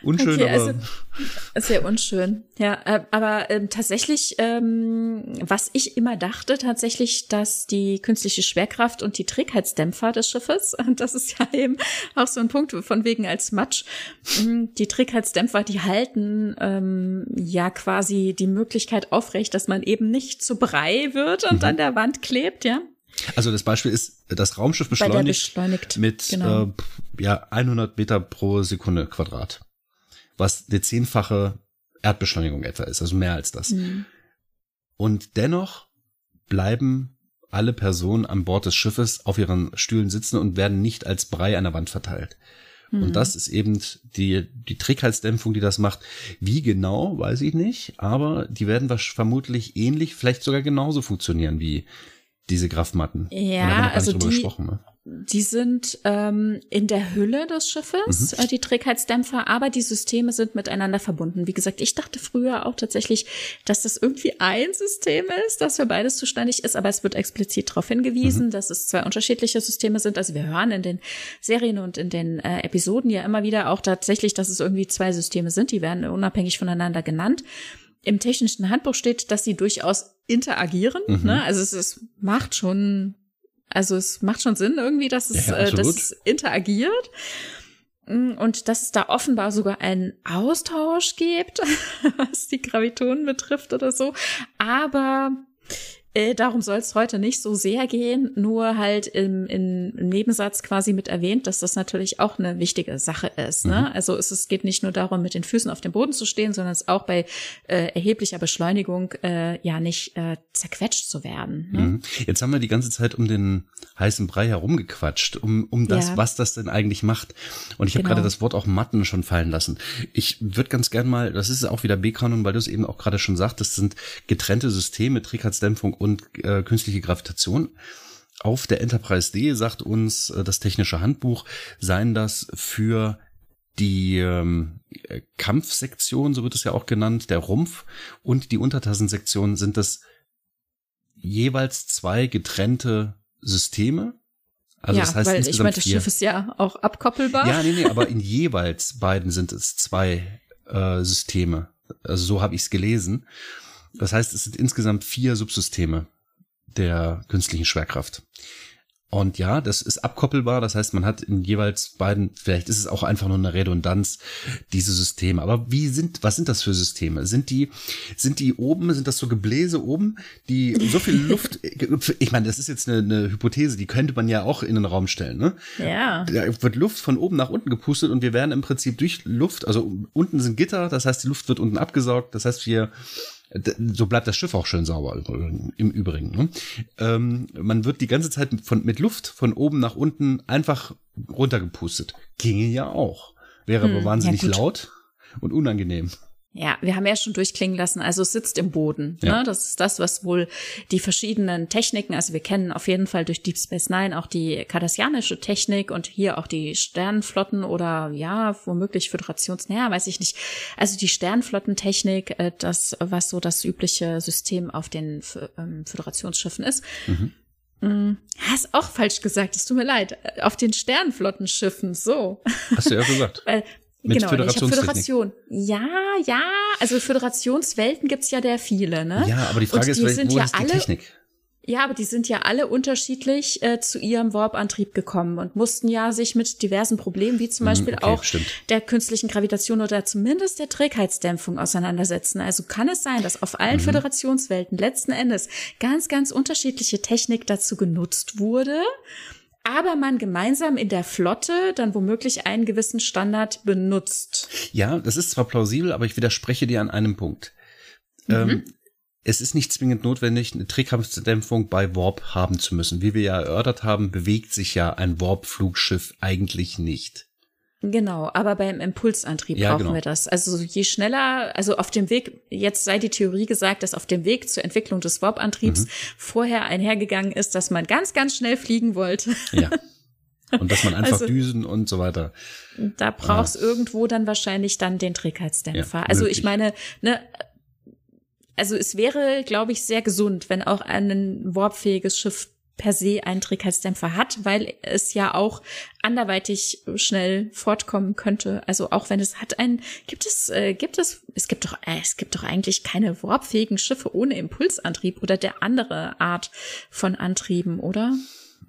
Unschön, okay, aber. Also,
sehr unschön. Ja, äh, aber ähm, tatsächlich, ähm, was ich immer dachte, tatsächlich, dass die künstliche Schwerkraft und die Trägheitsdämpfer des Schiffes, und das ist ja eben auch so ein Punkt von wegen als Matsch, hm, die Trägheitsdämpfer, die halten ähm, ja quasi die Möglichkeit aufrecht, dass man eben nicht zu Brei wird und mhm. an der Wand klebt, ja.
Also das Beispiel ist, das Raumschiff beschleunigt, beschleunigt mit, genau. äh, ja 100 Meter pro Sekunde Quadrat, was eine zehnfache Erdbeschleunigung etwa ist, also mehr als das. Mhm. Und dennoch bleiben alle Personen an Bord des Schiffes auf ihren Stühlen sitzen und werden nicht als Brei an der Wand verteilt. Mhm. Und das ist eben die, die Trägheitsdämpfung, die das macht. Wie genau, weiß ich nicht, aber die werden vermutlich ähnlich, vielleicht sogar genauso funktionieren wie diese Graffmatten.
Ja, also die, ne? Die sind ähm, in der Hülle des Schiffes, mhm. äh, die Trägheitsdämpfer, aber die Systeme sind miteinander verbunden. Wie gesagt, ich dachte früher auch tatsächlich, dass das irgendwie ein System ist, das für beides zuständig ist, aber es wird explizit darauf hingewiesen, mhm. dass es zwei unterschiedliche Systeme sind. Also wir hören in den Serien und in den äh, Episoden ja immer wieder auch tatsächlich, dass es irgendwie zwei Systeme sind, die werden unabhängig voneinander genannt im technischen Handbuch steht, dass sie durchaus interagieren. Mhm. Ne? Also es, es macht schon, also es macht schon Sinn irgendwie, dass es, ja, äh, dass es interagiert. Mm, und dass es da offenbar sogar einen Austausch gibt, was die Gravitonen betrifft oder so. Aber äh, darum soll es heute nicht so sehr gehen, nur halt im, im, Nebensatz quasi mit erwähnt, dass das natürlich auch eine wichtige Sache ist. Ne? Mhm. Also es, es geht nicht nur darum, mit den Füßen auf dem Boden zu stehen, sondern es auch bei äh, erheblicher Beschleunigung äh, ja nicht äh, zerquetscht zu werden. Ne? Mhm.
Jetzt haben wir die ganze Zeit um den heißen Brei herumgequatscht, um, um das, ja. was das denn eigentlich macht. Und ich habe genau. gerade das Wort auch Matten schon fallen lassen. Ich würde ganz gern mal, das ist auch wieder B-Kanon, weil du es eben auch gerade schon sagtest, das sind getrennte Systeme, Trägheitsdämpfung und und äh, künstliche Gravitation. Auf der Enterprise D sagt uns äh, das technische Handbuch, seien das für die ähm, Kampfsektion, so wird es ja auch genannt, der Rumpf und die Untertassensektion sind das jeweils zwei getrennte Systeme.
Also ja, das heißt weil ich meine, das Schiff ist ja auch abkoppelbar.
Ja, nee, nee, aber in jeweils beiden sind es zwei äh, Systeme. Also so habe ich es gelesen. Das heißt, es sind insgesamt vier Subsysteme der künstlichen Schwerkraft. Und ja, das ist abkoppelbar. Das heißt, man hat in jeweils beiden, vielleicht ist es auch einfach nur eine Redundanz, diese Systeme. Aber wie sind, was sind das für Systeme? Sind die, sind die oben, sind das so Gebläse oben, die so viel Luft, ich meine, das ist jetzt eine, eine Hypothese, die könnte man ja auch in den Raum stellen, ne?
Ja.
Da wird Luft von oben nach unten gepustet und wir werden im Prinzip durch Luft, also unten sind Gitter, das heißt, die Luft wird unten abgesaugt, das heißt, wir, so bleibt das Schiff auch schön sauber im Übrigen. Ne? Ähm, man wird die ganze Zeit von, mit Luft von oben nach unten einfach runtergepustet. Ginge ja auch. Wäre hm, aber wahnsinnig ja laut und unangenehm.
Ja, wir haben ja schon durchklingen lassen, also es sitzt im Boden. Ja. Ne? Das ist das, was wohl die verschiedenen Techniken, also wir kennen auf jeden Fall durch Deep Space Nine auch die kardassianische Technik und hier auch die Sternenflotten oder ja, womöglich Föderations, naja, weiß ich nicht. Also die Sternflottentechnik, äh, das, was so das übliche System auf den ähm, Föderationsschiffen ist. Mhm. Mm, hast auch falsch gesagt, es tut mir leid. Auf den Sternflottenschiffen, so.
Hast du ja gesagt.
Weil mit genau, Föderation. Ja, ja, also Föderationswelten gibt's ja der viele, ne?
Ja, aber die Frage die ist, wo ja ist die alle, Technik?
Ja, aber die sind ja alle unterschiedlich äh, zu ihrem Warp-Antrieb gekommen und mussten ja sich mit diversen Problemen, wie zum mhm, Beispiel okay, auch stimmt. der künstlichen Gravitation oder zumindest der Trägheitsdämpfung auseinandersetzen. Also kann es sein, dass auf allen mhm. Föderationswelten letzten Endes ganz, ganz unterschiedliche Technik dazu genutzt wurde, aber man gemeinsam in der Flotte dann womöglich einen gewissen Standard benutzt.
Ja, das ist zwar plausibel, aber ich widerspreche dir an einem Punkt. Mhm. Ähm, es ist nicht zwingend notwendig, eine Trägkraftdämpfung bei Warp haben zu müssen. Wie wir ja erörtert haben, bewegt sich ja ein Warp-Flugschiff eigentlich nicht.
Genau, aber beim Impulsantrieb ja, brauchen genau. wir das. Also je schneller, also auf dem Weg, jetzt sei die Theorie gesagt, dass auf dem Weg zur Entwicklung des Warp-Antriebs mhm. vorher einhergegangen ist, dass man ganz, ganz schnell fliegen wollte.
Ja. Und dass man einfach also, Düsen und so weiter.
Da brauchst ja. irgendwo dann wahrscheinlich dann den Trägheitsdämpfer. Ja, also ich meine, ne, also es wäre, glaube ich, sehr gesund, wenn auch ein warpfähiges Schiff per se einen Trägheitsdämpfer hat, weil es ja auch anderweitig schnell fortkommen könnte. Also auch wenn es hat einen, gibt es, äh, gibt es, es gibt doch, äh, es gibt doch eigentlich keine warpfähigen Schiffe ohne Impulsantrieb oder der andere Art von Antrieben, oder?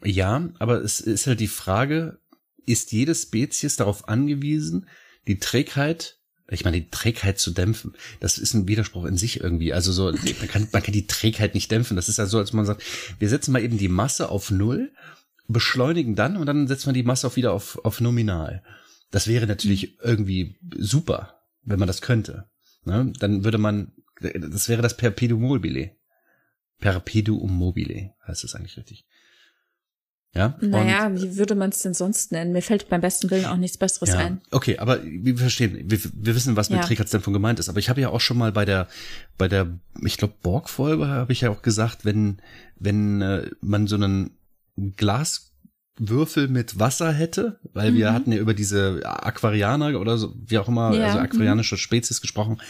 Ja, aber es ist halt die Frage, ist jede Spezies darauf angewiesen, die Trägheit ich meine, die Trägheit zu dämpfen, das ist ein Widerspruch in sich irgendwie. Also so, man kann, man kann die Trägheit nicht dämpfen. Das ist ja so, als man sagt, wir setzen mal eben die Masse auf Null beschleunigen dann und dann setzt man die Masse auch wieder auf, auf nominal. Das wäre natürlich irgendwie super, wenn man das könnte. Ne? Dann würde man, das wäre das Perpetuum mobile. Perpetuum mobile heißt es eigentlich richtig. Ja?
Naja, wie würde man es denn sonst nennen? Mir fällt beim besten Willen auch nichts Besseres
ja,
ein.
Okay, aber wir verstehen, wir, wir wissen, was mit ja. Trägheitsdämpfung gemeint ist. Aber ich habe ja auch schon mal bei der, bei der, ich glaube, Borg-Folge habe ich ja auch gesagt, wenn, wenn äh, man so einen Glaswürfel mit Wasser hätte, weil mhm. wir hatten ja über diese Aquarianer oder so, wie auch immer, ja. also aquarianische mhm. Spezies gesprochen.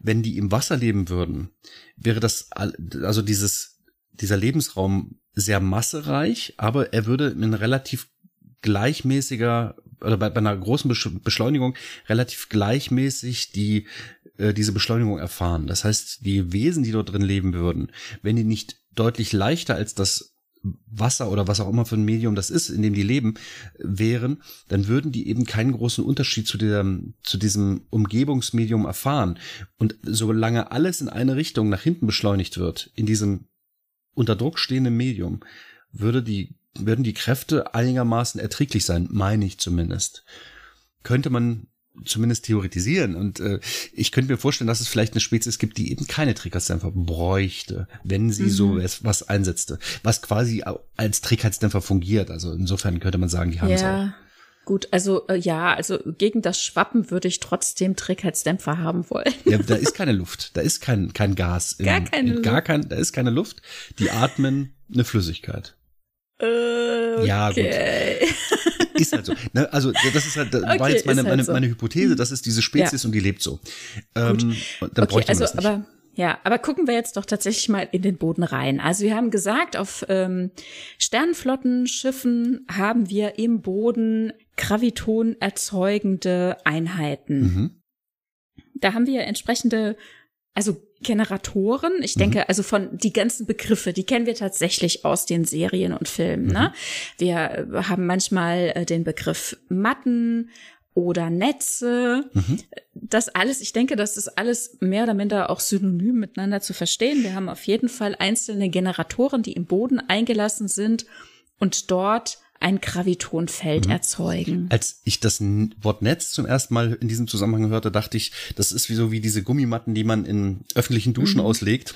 Wenn die im Wasser leben würden, wäre das, also dieses, dieser Lebensraum sehr massereich, aber er würde in relativ gleichmäßiger oder bei, bei einer großen Beschleunigung relativ gleichmäßig die äh, diese Beschleunigung erfahren. Das heißt, die Wesen, die dort drin leben würden, wenn die nicht deutlich leichter als das Wasser oder was auch immer für ein Medium das ist, in dem die leben, wären, dann würden die eben keinen großen Unterschied zu, der, zu diesem Umgebungsmedium erfahren. Und solange alles in eine Richtung nach hinten beschleunigt wird, in diesem unter Druck stehenden Medium, würde die, würden die Kräfte einigermaßen erträglich sein, meine ich zumindest. Könnte man zumindest theoretisieren. Und äh, ich könnte mir vorstellen, dass es vielleicht eine Spezies gibt, die eben keine Trägheitsdämpfer bräuchte, wenn sie mhm. so was einsetzte, was quasi als Trägheitsdämpfer fungiert. Also insofern könnte man sagen, die haben es ja. auch.
Gut, also äh, ja, also gegen das Schwappen würde ich trotzdem Trägheitsdämpfer haben wollen.
Ja, da ist keine Luft, da ist kein, kein Gas.
Im, gar keine
Luft. Gar kein, da ist keine Luft. Die atmen eine Flüssigkeit.
Okay. Ja, gut.
Ist halt so. Ne, also das ist halt, das okay, war jetzt meine, halt meine, so. meine Hypothese, das ist diese Spezies ja. und die lebt so. Ähm, dann okay, also, das nicht.
aber ja, aber gucken wir jetzt doch tatsächlich mal in den Boden rein. Also wir haben gesagt, auf ähm, Sternflottenschiffen haben wir im Boden Graviton erzeugende Einheiten. Mhm. Da haben wir entsprechende, also Generatoren. Ich denke, mhm. also von die ganzen Begriffe, die kennen wir tatsächlich aus den Serien und Filmen. Ne? Mhm. Ne? Wir äh, haben manchmal äh, den Begriff Matten oder Netze. Mhm. Das alles, ich denke, das ist alles mehr oder minder auch synonym miteinander zu verstehen. Wir haben auf jeden Fall einzelne Generatoren, die im Boden eingelassen sind und dort ein Gravitonfeld mhm. erzeugen.
Als ich das Wort Netz zum ersten Mal in diesem Zusammenhang hörte, dachte ich, das ist wie so wie diese Gummimatten, die man in öffentlichen Duschen mhm. auslegt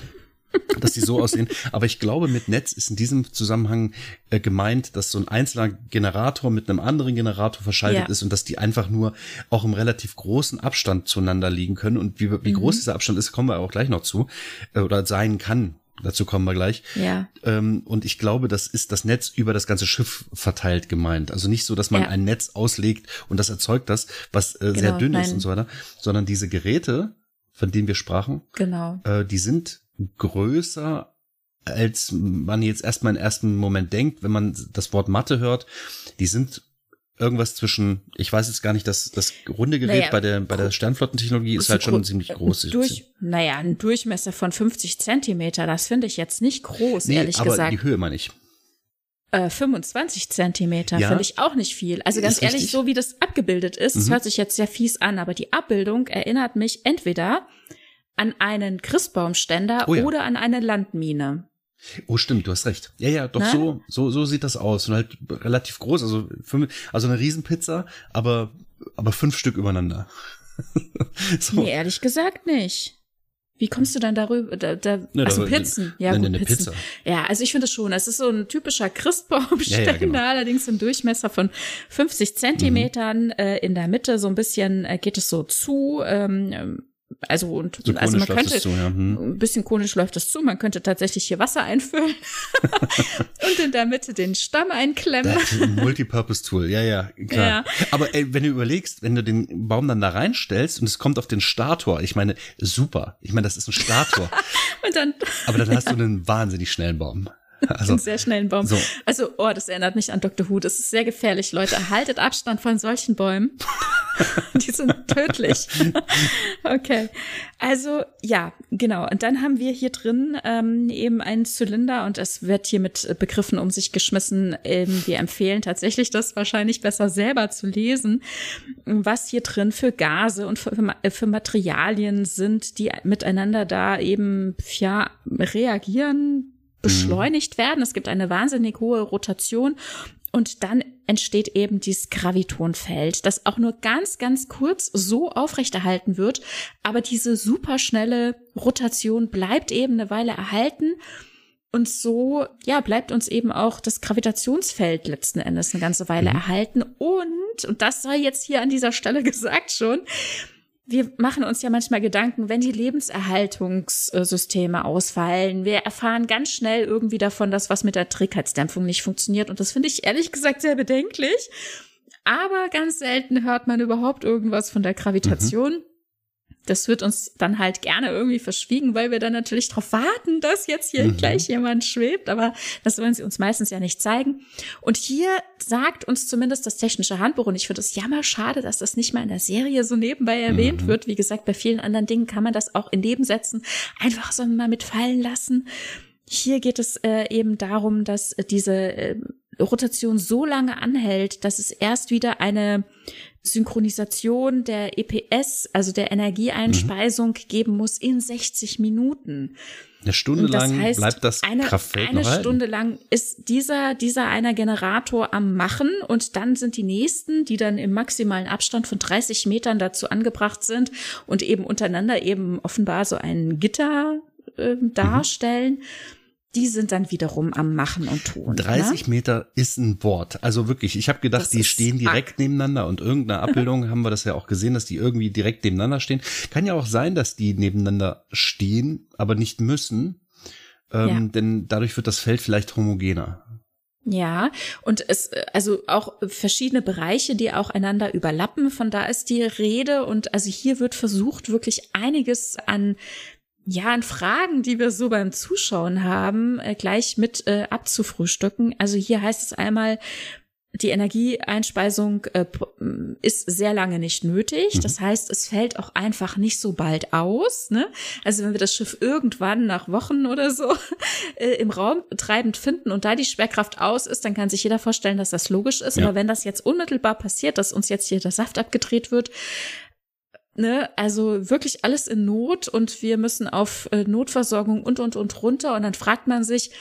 dass die so aussehen. Aber ich glaube, mit Netz ist in diesem Zusammenhang äh, gemeint, dass so ein einzelner Generator mit einem anderen Generator verschaltet ja. ist und dass die einfach nur auch im relativ großen Abstand zueinander liegen können. Und wie, wie mhm. groß dieser Abstand ist, kommen wir auch gleich noch zu äh, oder sein kann. Dazu kommen wir gleich.
Ja.
Ähm, und ich glaube, das ist das Netz über das ganze Schiff verteilt gemeint. Also nicht so, dass man ja. ein Netz auslegt und das erzeugt das, was äh, genau, sehr dünn nein. ist und so weiter, sondern diese Geräte, von denen wir sprachen,
genau.
äh, die sind größer als man jetzt erstmal im ersten Moment denkt, wenn man das Wort Mathe hört. Die sind irgendwas zwischen, ich weiß jetzt gar nicht, dass das runde Gerät naja, bei der bei der Sternflottentechnologie ist halt schon ziemlich groß.
Durch, naja, ein Durchmesser von 50 Zentimeter, das finde ich jetzt nicht groß, nee, ehrlich
aber
gesagt.
die Höhe meine ich.
Äh, 25 Zentimeter ja, finde ich auch nicht viel. Also ganz ehrlich, richtig. so wie das abgebildet ist, mhm. das hört sich jetzt sehr fies an, aber die Abbildung erinnert mich entweder an einen Christbaumständer oh ja. oder an eine Landmine.
Oh, stimmt, du hast recht. Ja, ja, doch Na? so, so, so sieht das aus. Und halt relativ groß, also fünf, also eine Riesenpizza, aber, aber fünf Stück übereinander.
so. Nee, ehrlich gesagt nicht. Wie kommst du dann darüber? Da, da, ne, also Pizzen. Ja, ne, gut, eine Pizza. Ja, also ich finde es schon. Es ist so ein typischer Christbaumständer, ja, ja, genau. allerdings im Durchmesser von 50 Zentimetern. Mhm. Äh, in der Mitte so ein bisschen äh, geht es so zu. Ähm, also und so also man könnte zu, ja. hm. ein bisschen konisch läuft das zu. Man könnte tatsächlich hier Wasser einfüllen und in der Mitte den Stamm einklemmen.
Multipurpose Tool, ja ja klar. Ja. Aber ey, wenn du überlegst, wenn du den Baum dann da reinstellst und es kommt auf den Stator, ich meine super. Ich meine, das ist ein Stator.
und dann.
Aber dann hast du einen wahnsinnig schnellen Baum.
Also, sehr schnellen Baum. So. Also, oh, das erinnert mich an Dr. Who. Das ist sehr gefährlich, Leute. Haltet Abstand von solchen Bäumen. Die sind tödlich. okay. Also, ja, genau. Und dann haben wir hier drin ähm, eben einen Zylinder und es wird hier mit Begriffen um sich geschmissen. Ähm, wir empfehlen tatsächlich, das wahrscheinlich besser selber zu lesen, was hier drin für Gase und für, für Materialien sind, die miteinander da eben, ja, reagieren beschleunigt mhm. werden. Es gibt eine wahnsinnig hohe Rotation und dann entsteht eben dieses Gravitonfeld, das auch nur ganz, ganz kurz so aufrechterhalten wird. Aber diese superschnelle Rotation bleibt eben eine Weile erhalten. Und so, ja, bleibt uns eben auch das Gravitationsfeld letzten Endes eine ganze Weile mhm. erhalten. Und, und das sei jetzt hier an dieser Stelle gesagt schon, wir machen uns ja manchmal Gedanken, wenn die Lebenserhaltungssysteme ausfallen. Wir erfahren ganz schnell irgendwie davon, dass was mit der Trägheitsdämpfung nicht funktioniert. Und das finde ich ehrlich gesagt sehr bedenklich. Aber ganz selten hört man überhaupt irgendwas von der Gravitation. Mhm das wird uns dann halt gerne irgendwie verschwiegen, weil wir dann natürlich darauf warten, dass jetzt hier mhm. gleich jemand schwebt, aber das wollen sie uns meistens ja nicht zeigen. Und hier sagt uns zumindest das technische Handbuch, und ich finde es jammer schade, dass das nicht mal in der Serie so nebenbei erwähnt mhm. wird. Wie gesagt, bei vielen anderen Dingen kann man das auch in Nebensätzen einfach so mal mitfallen lassen. Hier geht es äh, eben darum, dass diese äh, Rotation so lange anhält, dass es erst wieder eine Synchronisation der EPS, also der Energieeinspeisung, mhm. geben muss in 60 Minuten.
Eine Stunde lang heißt, bleibt das
eine,
Kraftfeld
Eine Stunde lang ist dieser, dieser einer Generator am Machen und dann sind die nächsten, die dann im maximalen Abstand von 30 Metern dazu angebracht sind und eben untereinander eben offenbar so ein Gitter äh, darstellen. Mhm die sind dann wiederum am Machen und Tun.
30 ne? Meter ist ein Board. Also wirklich, ich habe gedacht, das die stehen direkt arg. nebeneinander und irgendeine Abbildung haben wir das ja auch gesehen, dass die irgendwie direkt nebeneinander stehen. Kann ja auch sein, dass die nebeneinander stehen, aber nicht müssen. Ähm, ja. Denn dadurch wird das Feld vielleicht homogener.
Ja, und es, also auch verschiedene Bereiche, die auch einander überlappen. Von da ist die Rede und also hier wird versucht, wirklich einiges an ja, an Fragen, die wir so beim Zuschauen haben, äh, gleich mit äh, abzufrühstücken. Also hier heißt es einmal, die Energieeinspeisung äh, ist sehr lange nicht nötig. Mhm. Das heißt, es fällt auch einfach nicht so bald aus. Ne? Also wenn wir das Schiff irgendwann nach Wochen oder so äh, im Raum treibend finden und da die Schwerkraft aus ist, dann kann sich jeder vorstellen, dass das logisch ist. Ja. Aber wenn das jetzt unmittelbar passiert, dass uns jetzt hier der Saft abgedreht wird, Ne, also wirklich alles in Not und wir müssen auf äh, Notversorgung und und und runter und dann fragt man sich,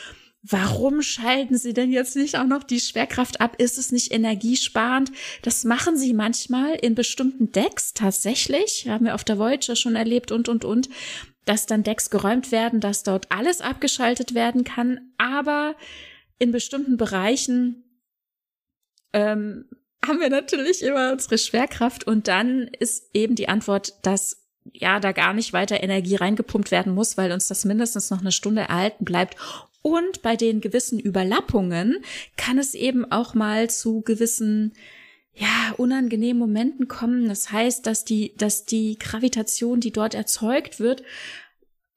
warum schalten sie denn jetzt nicht auch noch die Schwerkraft ab? Ist es nicht energiesparend? Das machen sie manchmal in bestimmten Decks tatsächlich, haben wir auf der Voyager schon erlebt und und und, dass dann Decks geräumt werden, dass dort alles abgeschaltet werden kann, aber in bestimmten Bereichen ähm, haben wir natürlich immer unsere Schwerkraft und dann ist eben die Antwort, dass ja da gar nicht weiter Energie reingepumpt werden muss, weil uns das mindestens noch eine Stunde erhalten bleibt. Und bei den gewissen Überlappungen kann es eben auch mal zu gewissen ja, unangenehmen Momenten kommen. Das heißt, dass die, dass die Gravitation, die dort erzeugt wird,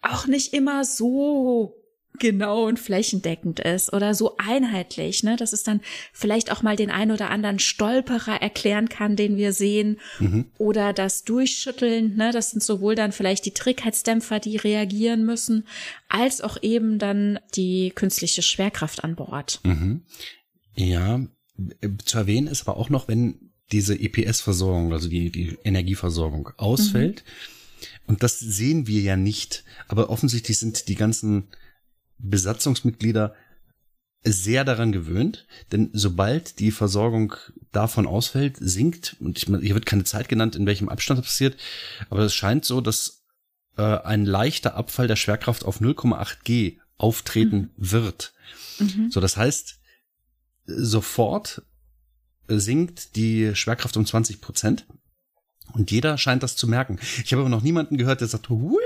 auch nicht immer so genau und flächendeckend ist oder so einheitlich, ne, dass es dann vielleicht auch mal den ein oder anderen Stolperer erklären kann, den wir sehen, mhm. oder das Durchschütteln, ne, das sind sowohl dann vielleicht die Trägheitsdämpfer, die reagieren müssen, als auch eben dann die künstliche Schwerkraft an Bord.
Mhm. Ja, zu erwähnen ist aber auch noch, wenn diese EPS-Versorgung, also die, die Energieversorgung ausfällt, mhm. und das sehen wir ja nicht, aber offensichtlich sind die ganzen Besatzungsmitglieder sehr daran gewöhnt, denn sobald die Versorgung davon ausfällt, sinkt, und ich, hier wird keine Zeit genannt, in welchem Abstand das passiert, aber es scheint so, dass äh, ein leichter Abfall der Schwerkraft auf 0,8 G auftreten mhm. wird. Mhm. So, das heißt, sofort sinkt die Schwerkraft um 20 Prozent. Und jeder scheint das zu merken. Ich habe aber noch niemanden gehört, der sagt, hui,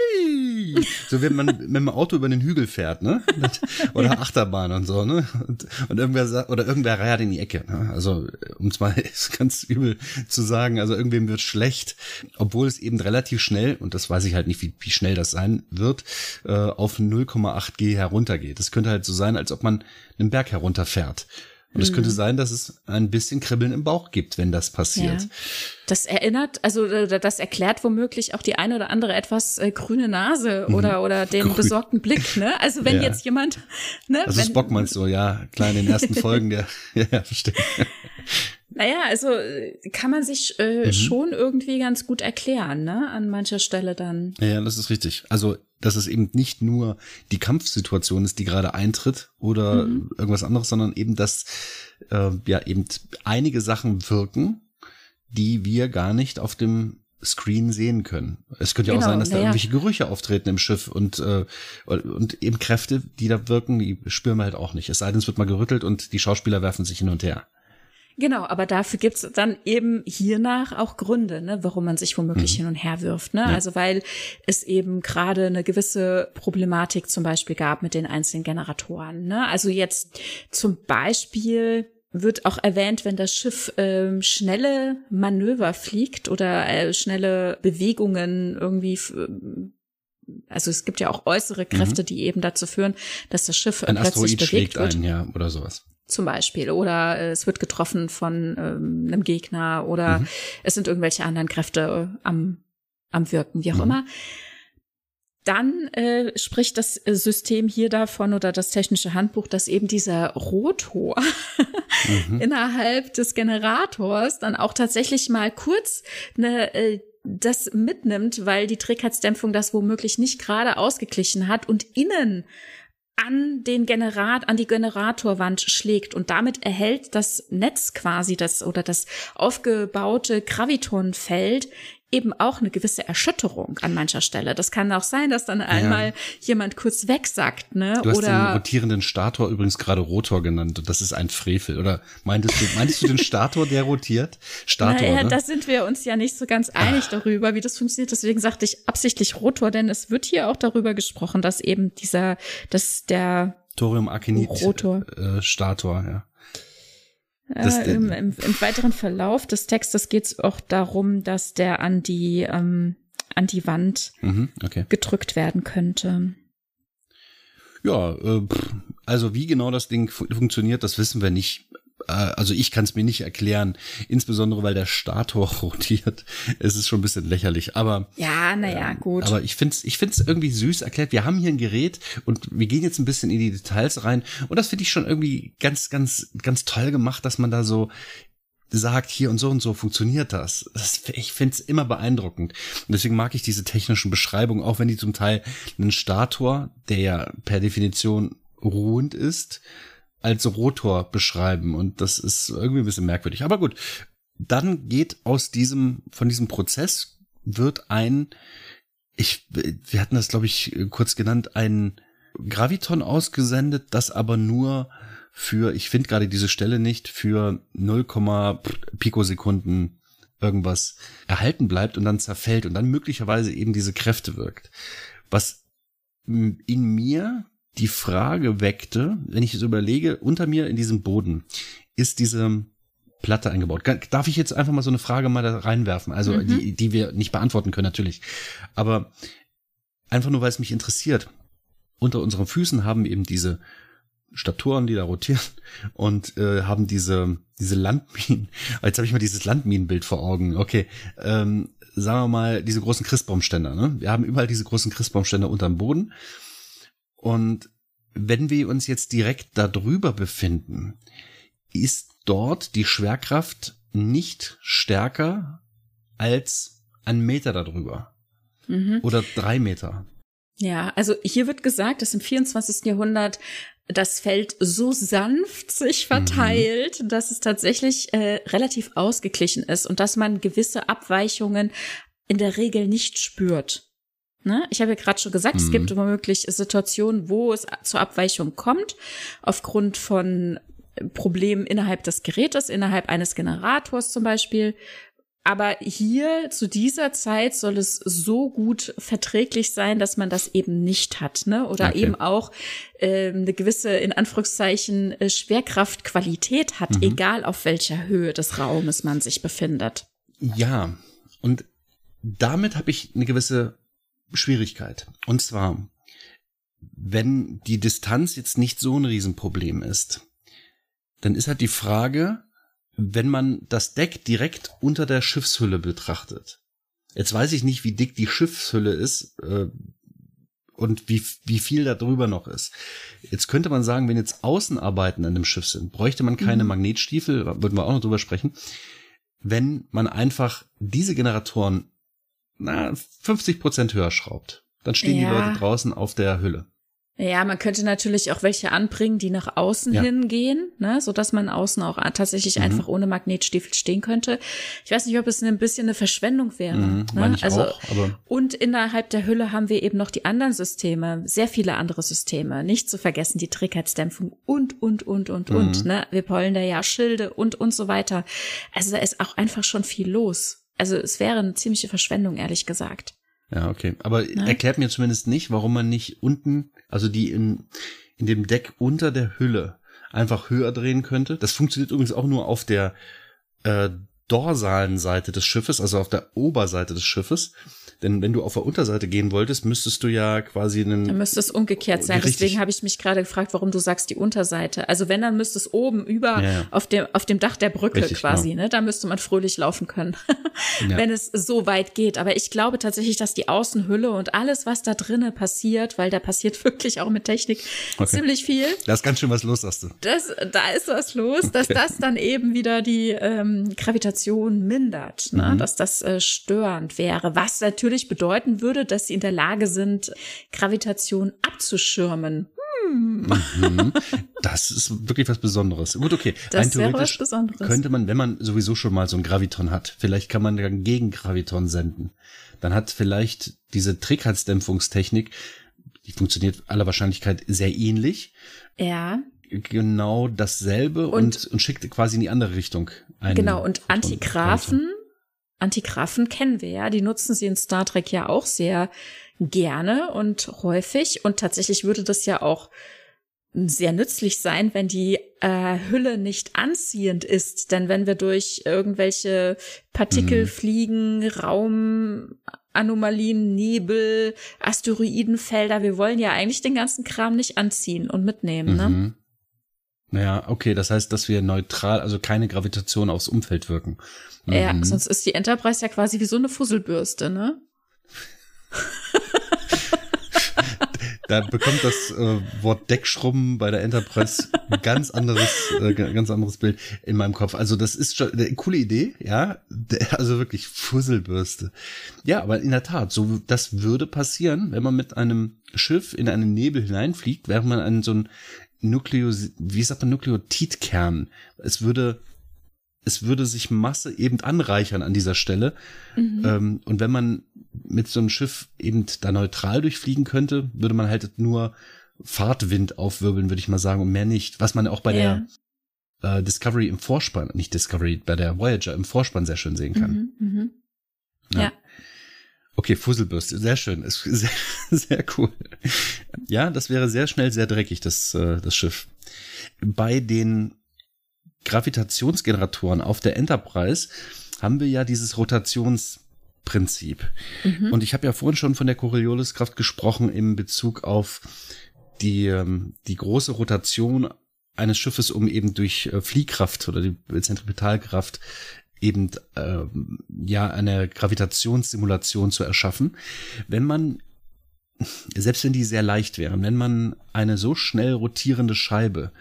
so wenn man mit dem Auto über den Hügel fährt, ne? Oder ja. Achterbahn und so, ne? Und, und irgendwer sagt, oder irgendwer reiert in die Ecke. Ne? Also, um es mal ganz übel zu sagen, also irgendwem wird schlecht, obwohl es eben relativ schnell, und das weiß ich halt nicht, wie, wie schnell das sein wird, äh, auf 0,8 G heruntergeht. Das könnte halt so sein, als ob man einen Berg herunterfährt. Und es könnte mhm. sein, dass es ein bisschen Kribbeln im Bauch gibt, wenn das passiert. Ja.
Das erinnert, also äh, das erklärt womöglich auch die eine oder andere etwas äh, grüne Nase mhm. oder oder den Grün. besorgten Blick. Ne? Also wenn ja. jetzt jemand, ne,
also
wenn,
Spock meinst du, ja, klar in den ersten Folgen der, ja, ja verstehe.
Naja, also äh, kann man sich äh, mhm. schon irgendwie ganz gut erklären, ne? An mancher Stelle dann.
Ja, das ist richtig. Also, dass es eben nicht nur die Kampfsituation ist, die gerade eintritt oder mhm. irgendwas anderes, sondern eben, dass äh, ja eben einige Sachen wirken, die wir gar nicht auf dem Screen sehen können. Es könnte ja genau, auch sein, dass da ja. irgendwelche Gerüche auftreten im Schiff und, äh, und eben Kräfte, die da wirken, die spüren wir halt auch nicht. Es sei denn, es wird mal gerüttelt und die Schauspieler werfen sich hin und her.
Genau, aber dafür gibt's dann eben hiernach auch Gründe, ne, warum man sich womöglich mhm. hin und her wirft. Ne? Ja. Also weil es eben gerade eine gewisse Problematik zum Beispiel gab mit den einzelnen Generatoren. Ne? Also jetzt zum Beispiel wird auch erwähnt, wenn das Schiff ähm, schnelle Manöver fliegt oder äh, schnelle Bewegungen irgendwie also es gibt ja auch äußere Kräfte, mhm. die eben dazu führen, dass das Schiff
Ein plötzlich Asteroid bewegt schlägt wird. Ein, ja, oder sowas
zum Beispiel oder äh, es wird getroffen von ähm, einem Gegner oder mhm. es sind irgendwelche anderen Kräfte äh, am, am Wirken, wie auch mhm. immer. Dann äh, spricht das System hier davon oder das technische Handbuch, dass eben dieser Rotor mhm. innerhalb des Generators dann auch tatsächlich mal kurz eine äh, das mitnimmt, weil die Trägheitsdämpfung das womöglich nicht gerade ausgeglichen hat und innen an den Generat, an die Generatorwand schlägt und damit erhält das Netz quasi das oder das aufgebaute Gravitonfeld eben auch eine gewisse Erschütterung an mancher Stelle. Das kann auch sein, dass dann einmal ja. jemand kurz wegsackt, ne?
Du hast oder den rotierenden Stator übrigens gerade Rotor genannt und das ist ein Frevel. Oder meintest du, meintest du den Stator, der rotiert? Stator. Naja,
ne? da sind wir uns ja nicht so ganz einig Ach. darüber, wie das funktioniert. Deswegen sagte ich absichtlich Rotor, denn es wird hier auch darüber gesprochen, dass eben dieser, dass der
Thorium Arcanit Rotor. Äh, Stator, ja.
Das, äh, im, im, Im weiteren Verlauf des Textes geht es auch darum, dass der an die, ähm, an die Wand mhm, okay. gedrückt werden könnte.
Ja, äh, also wie genau das Ding funktioniert, das wissen wir nicht. Äh, also ich kann es mir nicht erklären, insbesondere weil der Stator rotiert. Es ist schon ein bisschen lächerlich, aber
ja, naja, äh, gut.
Aber ich finde es ich find's irgendwie süß erklärt. Wir haben hier ein Gerät und wir gehen jetzt ein bisschen in die Details rein und das finde ich schon irgendwie ganz, ganz, ganz toll gemacht, dass man da so sagt, hier und so und so funktioniert das. das ich finde es immer beeindruckend. Und deswegen mag ich diese technischen Beschreibungen, auch wenn die zum Teil einen Stator, der ja per Definition ruhend ist, als Rotor beschreiben und das ist irgendwie ein bisschen merkwürdig. Aber gut, dann geht aus diesem, von diesem Prozess wird ein, ich, wir hatten das glaube ich kurz genannt, ein Graviton ausgesendet, das aber nur für, ich finde gerade diese Stelle nicht, für 0, Pikosekunden irgendwas erhalten bleibt und dann zerfällt und dann möglicherweise eben diese Kräfte wirkt. Was in mir die Frage weckte, wenn ich es überlege, unter mir in diesem Boden ist diese Platte eingebaut. Darf ich jetzt einfach mal so eine Frage mal da reinwerfen? Also, mhm. die, die wir nicht beantworten können, natürlich. Aber einfach nur, weil es mich interessiert. Unter unseren Füßen haben wir eben diese Staturen, die da rotieren und äh, haben diese diese Landminen. Jetzt habe ich mal dieses Landminenbild vor Augen. Okay, ähm, sagen wir mal diese großen Christbaumständer. Ne? Wir haben überall diese großen Christbaumständer unterm Boden und wenn wir uns jetzt direkt darüber befinden, ist dort die Schwerkraft nicht stärker als ein Meter darüber. Mhm. Oder drei Meter.
Ja, also hier wird gesagt, dass im 24. Jahrhundert das Feld so sanft sich verteilt, mhm. dass es tatsächlich äh, relativ ausgeglichen ist und dass man gewisse Abweichungen in der Regel nicht spürt. Ne? Ich habe ja gerade schon gesagt, mhm. es gibt womöglich Situationen, wo es zur Abweichung kommt, aufgrund von Problemen innerhalb des Gerätes, innerhalb eines Generators zum Beispiel. Aber hier zu dieser Zeit soll es so gut verträglich sein, dass man das eben nicht hat, ne? Oder okay. eben auch äh, eine gewisse, in Anführungszeichen, äh, Schwerkraftqualität hat, mhm. egal auf welcher Höhe des Raumes man sich befindet.
Ja, und damit habe ich eine gewisse Schwierigkeit. Und zwar, wenn die Distanz jetzt nicht so ein Riesenproblem ist, dann ist halt die Frage, wenn man das Deck direkt unter der Schiffshülle betrachtet. Jetzt weiß ich nicht, wie dick die Schiffshülle ist, äh, und wie, wie viel da drüber noch ist. Jetzt könnte man sagen, wenn jetzt Außenarbeiten an dem Schiff sind, bräuchte man keine mhm. Magnetstiefel, würden wir auch noch drüber sprechen, wenn man einfach diese Generatoren na, 50 Prozent höher schraubt. Dann stehen ja. die Leute draußen auf der Hülle.
Ja, man könnte natürlich auch welche anbringen, die nach außen ja. hingehen, ne, so dass man außen auch tatsächlich mhm. einfach ohne Magnetstiefel stehen könnte. Ich weiß nicht, ob es ein bisschen eine Verschwendung wäre. Mhm,
ne? also auch,
und innerhalb der Hülle haben wir eben noch die anderen Systeme, sehr viele andere Systeme. Nicht zu vergessen die Trägheitsdämpfung und und und und mhm. und. Ne, wir pollen da ja Schilde und und so weiter. Also da ist auch einfach schon viel los. Also es wäre eine ziemliche Verschwendung, ehrlich gesagt.
Ja, okay. Aber ne? erklärt mir zumindest nicht, warum man nicht unten, also die in, in dem Deck unter der Hülle einfach höher drehen könnte. Das funktioniert übrigens auch nur auf der äh, dorsalen Seite des Schiffes, also auf der Oberseite des Schiffes. Denn wenn du auf der Unterseite gehen wolltest, müsstest du ja quasi einen.
Dann müsste es umgekehrt sein. Deswegen habe ich mich gerade gefragt, warum du sagst die Unterseite. Also wenn, dann müsste es oben über ja, auf dem auf dem Dach der Brücke richtig, quasi. Genau. Ne, da müsste man fröhlich laufen können, ja. wenn es so weit geht. Aber ich glaube tatsächlich, dass die Außenhülle und alles, was da drinnen passiert, weil da passiert wirklich auch mit Technik okay. ziemlich viel.
Da ist ganz schön was los, sagst du.
Das, da ist was los, okay. dass das dann eben wieder die ähm, Gravitation mindert, ne? Mhm. dass das äh, störend wäre. Was natürlich natürlich bedeuten würde, dass sie in der Lage sind, Gravitation abzuschirmen.
Hm. Mhm. Das ist wirklich was Besonderes. Gut, okay.
Das Rein theoretisch
könnte man, wenn man sowieso schon mal so ein Graviton hat, vielleicht kann man dann gegen Graviton senden. Dann hat vielleicht diese Trägheitsdämpfungstechnik, die funktioniert aller Wahrscheinlichkeit sehr ähnlich.
Ja
genau dasselbe und, und, und schickt quasi in die andere Richtung.
Genau, und Antigraphen Antigrafen kennen wir ja, die nutzen sie in Star Trek ja auch sehr gerne und häufig und tatsächlich würde das ja auch sehr nützlich sein, wenn die äh, Hülle nicht anziehend ist. Denn wenn wir durch irgendwelche Partikel mhm. fliegen, Raumanomalien, Nebel, Asteroidenfelder, wir wollen ja eigentlich den ganzen Kram nicht anziehen und mitnehmen, ne? mhm. ne?
Naja, okay, das heißt, dass wir neutral, also keine Gravitation aufs Umfeld wirken.
Ja, mhm. sonst ist die Enterprise ja quasi wie so eine Fusselbürste, ne?
da bekommt das äh, Wort Deckschrubben bei der Enterprise ein ganz anderes, äh, ganz anderes Bild in meinem Kopf. Also das ist schon eine coole Idee, ja. Also wirklich Fusselbürste. Ja, aber in der Tat, so das würde passieren, wenn man mit einem Schiff in einen Nebel hineinfliegt, während man einen so ein Nukleo, wie sagt man, Nukleotidkern. Es würde es würde sich Masse eben anreichern an dieser Stelle. Mhm. Ähm, und wenn man mit so einem Schiff eben da neutral durchfliegen könnte, würde man halt nur Fahrtwind aufwirbeln, würde ich mal sagen, und mehr nicht. Was man auch bei ja. der äh, Discovery im Vorspann, nicht Discovery, bei der Voyager im Vorspann sehr schön sehen kann.
Mhm, mh. ja. ja.
Okay, Fusselbürste, sehr schön, ist sehr, sehr cool. Ja, das wäre sehr schnell sehr dreckig, das, äh, das Schiff. Bei den Gravitationsgeneratoren auf der Enterprise haben wir ja dieses Rotationsprinzip. Mhm. Und ich habe ja vorhin schon von der Corioliskraft gesprochen im Bezug auf die, ähm, die große Rotation eines Schiffes, um eben durch äh, Fliehkraft oder die Zentripetalkraft eben äh, ja eine Gravitationssimulation zu erschaffen. Wenn man selbst wenn die sehr leicht wären, wenn man eine so schnell rotierende Scheibe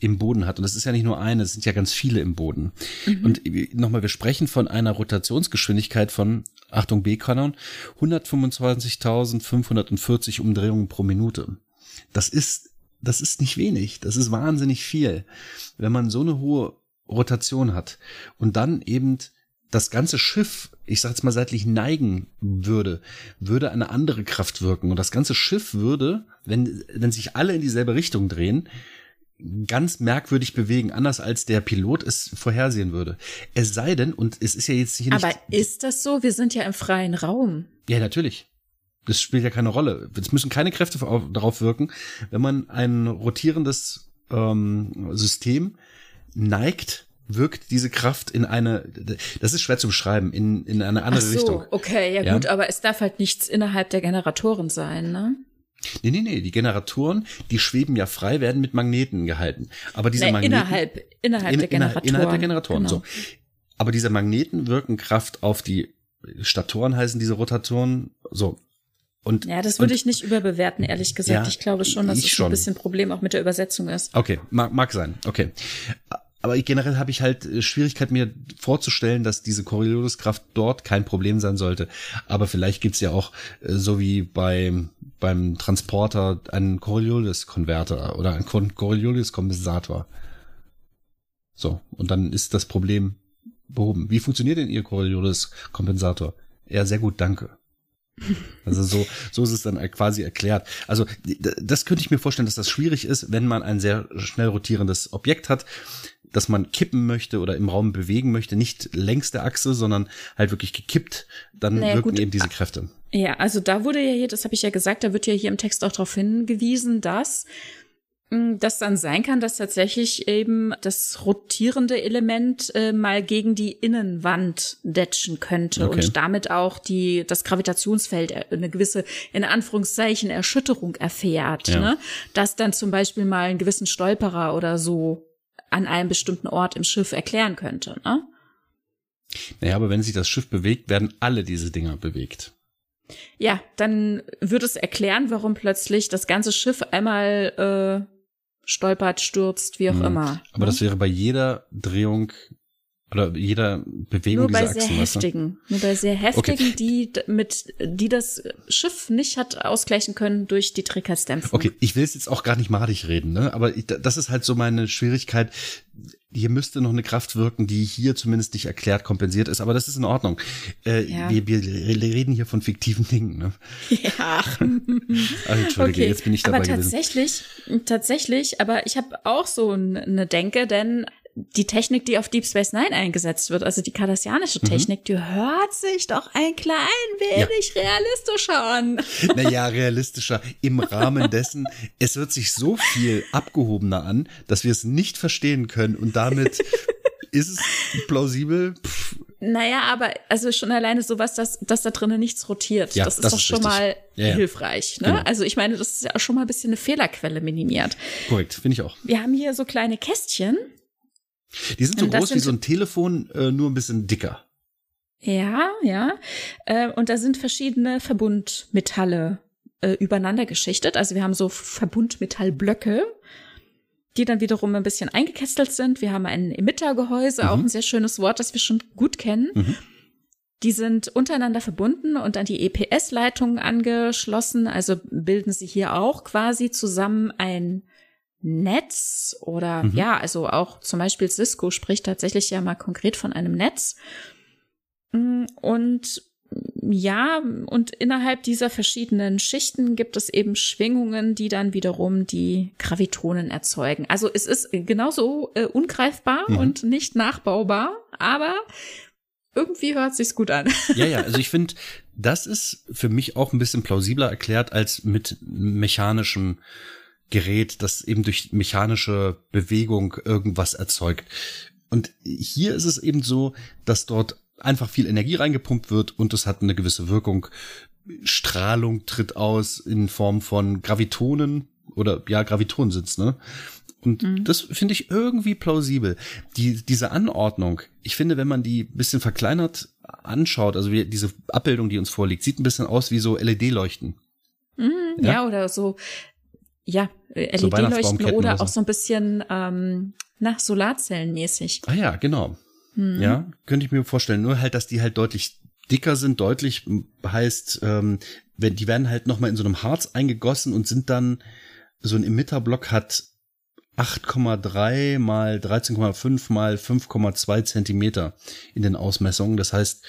im Boden hat. Und das ist ja nicht nur eine, es sind ja ganz viele im Boden. Mhm. Und nochmal, wir sprechen von einer Rotationsgeschwindigkeit von, Achtung, B-Kanon, 125.540 Umdrehungen pro Minute. Das ist, das ist nicht wenig. Das ist wahnsinnig viel. Wenn man so eine hohe Rotation hat und dann eben das ganze Schiff, ich sag jetzt mal seitlich neigen würde, würde eine andere Kraft wirken. Und das ganze Schiff würde, wenn, wenn sich alle in dieselbe Richtung drehen, ganz merkwürdig bewegen, anders als der Pilot es vorhersehen würde. Es sei denn, und es ist ja jetzt hier
nicht. Aber ist das so? Wir sind ja im freien Raum.
Ja, natürlich. Das spielt ja keine Rolle. Es müssen keine Kräfte darauf wirken, wenn man ein rotierendes ähm, System neigt, wirkt diese Kraft in eine, das ist schwer zu beschreiben, in, in eine andere Ach so, Richtung.
Okay, ja, ja gut, aber es darf halt nichts innerhalb der Generatoren sein, ne?
Nee, nee, nee, die Generatoren, die schweben ja frei, werden mit Magneten gehalten. Aber diese nee, Magneten.
Innerhalb, innerhalb in, der Generatoren.
Innerhalb der Generatoren, genau. so. Aber diese Magneten wirken Kraft auf die Statoren heißen diese Rotatoren, so. Und,
ja, das würde ich nicht überbewerten, ehrlich gesagt. Ja, ich glaube schon, dass es schon. ein bisschen Problem auch mit der Übersetzung ist.
Okay, mag, mag sein. Okay. Aber generell habe ich halt äh, Schwierigkeit, mir vorzustellen, dass diese Corioliskraft dort kein Problem sein sollte. Aber vielleicht gibt's ja auch, äh, so wie bei, beim Transporter, einen Coriolis-Konverter oder einen Coriolis-Kompensator. So, und dann ist das Problem behoben. Wie funktioniert denn Ihr Coriolis-Kompensator? Ja, sehr gut, danke. Also so, so ist es dann quasi erklärt. Also das könnte ich mir vorstellen, dass das schwierig ist, wenn man ein sehr schnell rotierendes Objekt hat, das man kippen möchte oder im Raum bewegen möchte, nicht längs der Achse, sondern halt wirklich gekippt, dann naja, wirken gut. eben diese Kräfte.
Ja, also da wurde ja hier, das habe ich ja gesagt, da wird ja hier im Text auch darauf hingewiesen, dass hm, das dann sein kann, dass tatsächlich eben das rotierende Element äh, mal gegen die Innenwand detschen könnte okay. und damit auch die das Gravitationsfeld äh, eine gewisse in Anführungszeichen Erschütterung erfährt, ja. ne? dass dann zum Beispiel mal einen gewissen Stolperer oder so an einem bestimmten Ort im Schiff erklären könnte. Ne?
Naja, aber wenn sich das Schiff bewegt, werden alle diese Dinger bewegt.
Ja, dann würde es erklären, warum plötzlich das ganze Schiff einmal äh, stolpert, stürzt, wie auch mhm. immer.
Aber ne? das wäre bei jeder Drehung oder jeder Bewegung
nur bei sehr Achsen, heftigen, nur bei sehr heftigen, okay. die mit die das Schiff nicht hat ausgleichen können durch die Trägersdämpfung.
Okay, ich will es jetzt auch gar nicht madig reden, ne? Aber ich, das ist halt so meine Schwierigkeit. Hier müsste noch eine Kraft wirken, die hier zumindest nicht erklärt kompensiert ist, aber das ist in Ordnung. Äh, ja. wir, wir reden hier von fiktiven Dingen. Ne?
Ja.
also, Entschuldige, okay. jetzt bin ich dabei
aber tatsächlich, gewesen. tatsächlich, aber ich habe auch so eine Denke, denn die Technik, die auf Deep Space Nine eingesetzt wird, also die kardassianische mhm. Technik, die hört sich doch ein klein wenig ja. realistischer an.
Naja, realistischer im Rahmen dessen, es wird sich so viel abgehobener an, dass wir es nicht verstehen können und damit ist es plausibel. Pff.
Naja, aber also schon alleine sowas, dass, dass da drinnen nichts rotiert. Ja, das ist das doch ist schon richtig. mal ja, ja. hilfreich. Ne? Genau. Also ich meine, das ist ja auch schon mal ein bisschen eine Fehlerquelle minimiert.
Korrekt, finde ich auch.
Wir haben hier so kleine Kästchen
die sind so groß sind wie so ein Telefon, äh, nur ein bisschen dicker.
Ja, ja. Äh, und da sind verschiedene Verbundmetalle äh, übereinander geschichtet. Also wir haben so Verbundmetallblöcke, die dann wiederum ein bisschen eingekästelt sind. Wir haben ein Emittergehäuse, mhm. auch ein sehr schönes Wort, das wir schon gut kennen. Mhm. Die sind untereinander verbunden und an die EPS-Leitungen angeschlossen. Also bilden sie hier auch quasi zusammen ein Netz oder mhm. ja, also auch zum Beispiel Cisco spricht tatsächlich ja mal konkret von einem Netz. Mm, und ja, und innerhalb dieser verschiedenen Schichten gibt es eben Schwingungen, die dann wiederum die Gravitonen erzeugen. Also es ist genauso äh, ungreifbar mhm. und nicht nachbaubar, aber irgendwie hört sich's gut an.
Ja, ja, also ich finde, das ist für mich auch ein bisschen plausibler erklärt als mit mechanischem Gerät, das eben durch mechanische Bewegung irgendwas erzeugt. Und hier ist es eben so, dass dort einfach viel Energie reingepumpt wird und es hat eine gewisse Wirkung. Strahlung tritt aus in Form von Gravitonen oder ja, Gravitonen sind's, ne? Und mhm. das finde ich irgendwie plausibel. Die, diese Anordnung, ich finde, wenn man die bisschen verkleinert anschaut, also wie diese Abbildung, die uns vorliegt, sieht ein bisschen aus wie so LED-Leuchten.
Mhm, ja? ja, oder so ja, LED-Leuchten so oder, auch so ein bisschen ähm, nach Solarzellenmäßig.
Ah ja, genau. Mhm. Ja, könnte ich mir vorstellen. Nur halt, dass die halt deutlich dicker sind. Deutlich heißt, ähm, wenn die werden halt nochmal in so einem Harz eingegossen und sind dann so ein Emitterblock hat 8,3 mal 13,5 mal 5,2 Zentimeter in den Ausmessungen. Das heißt,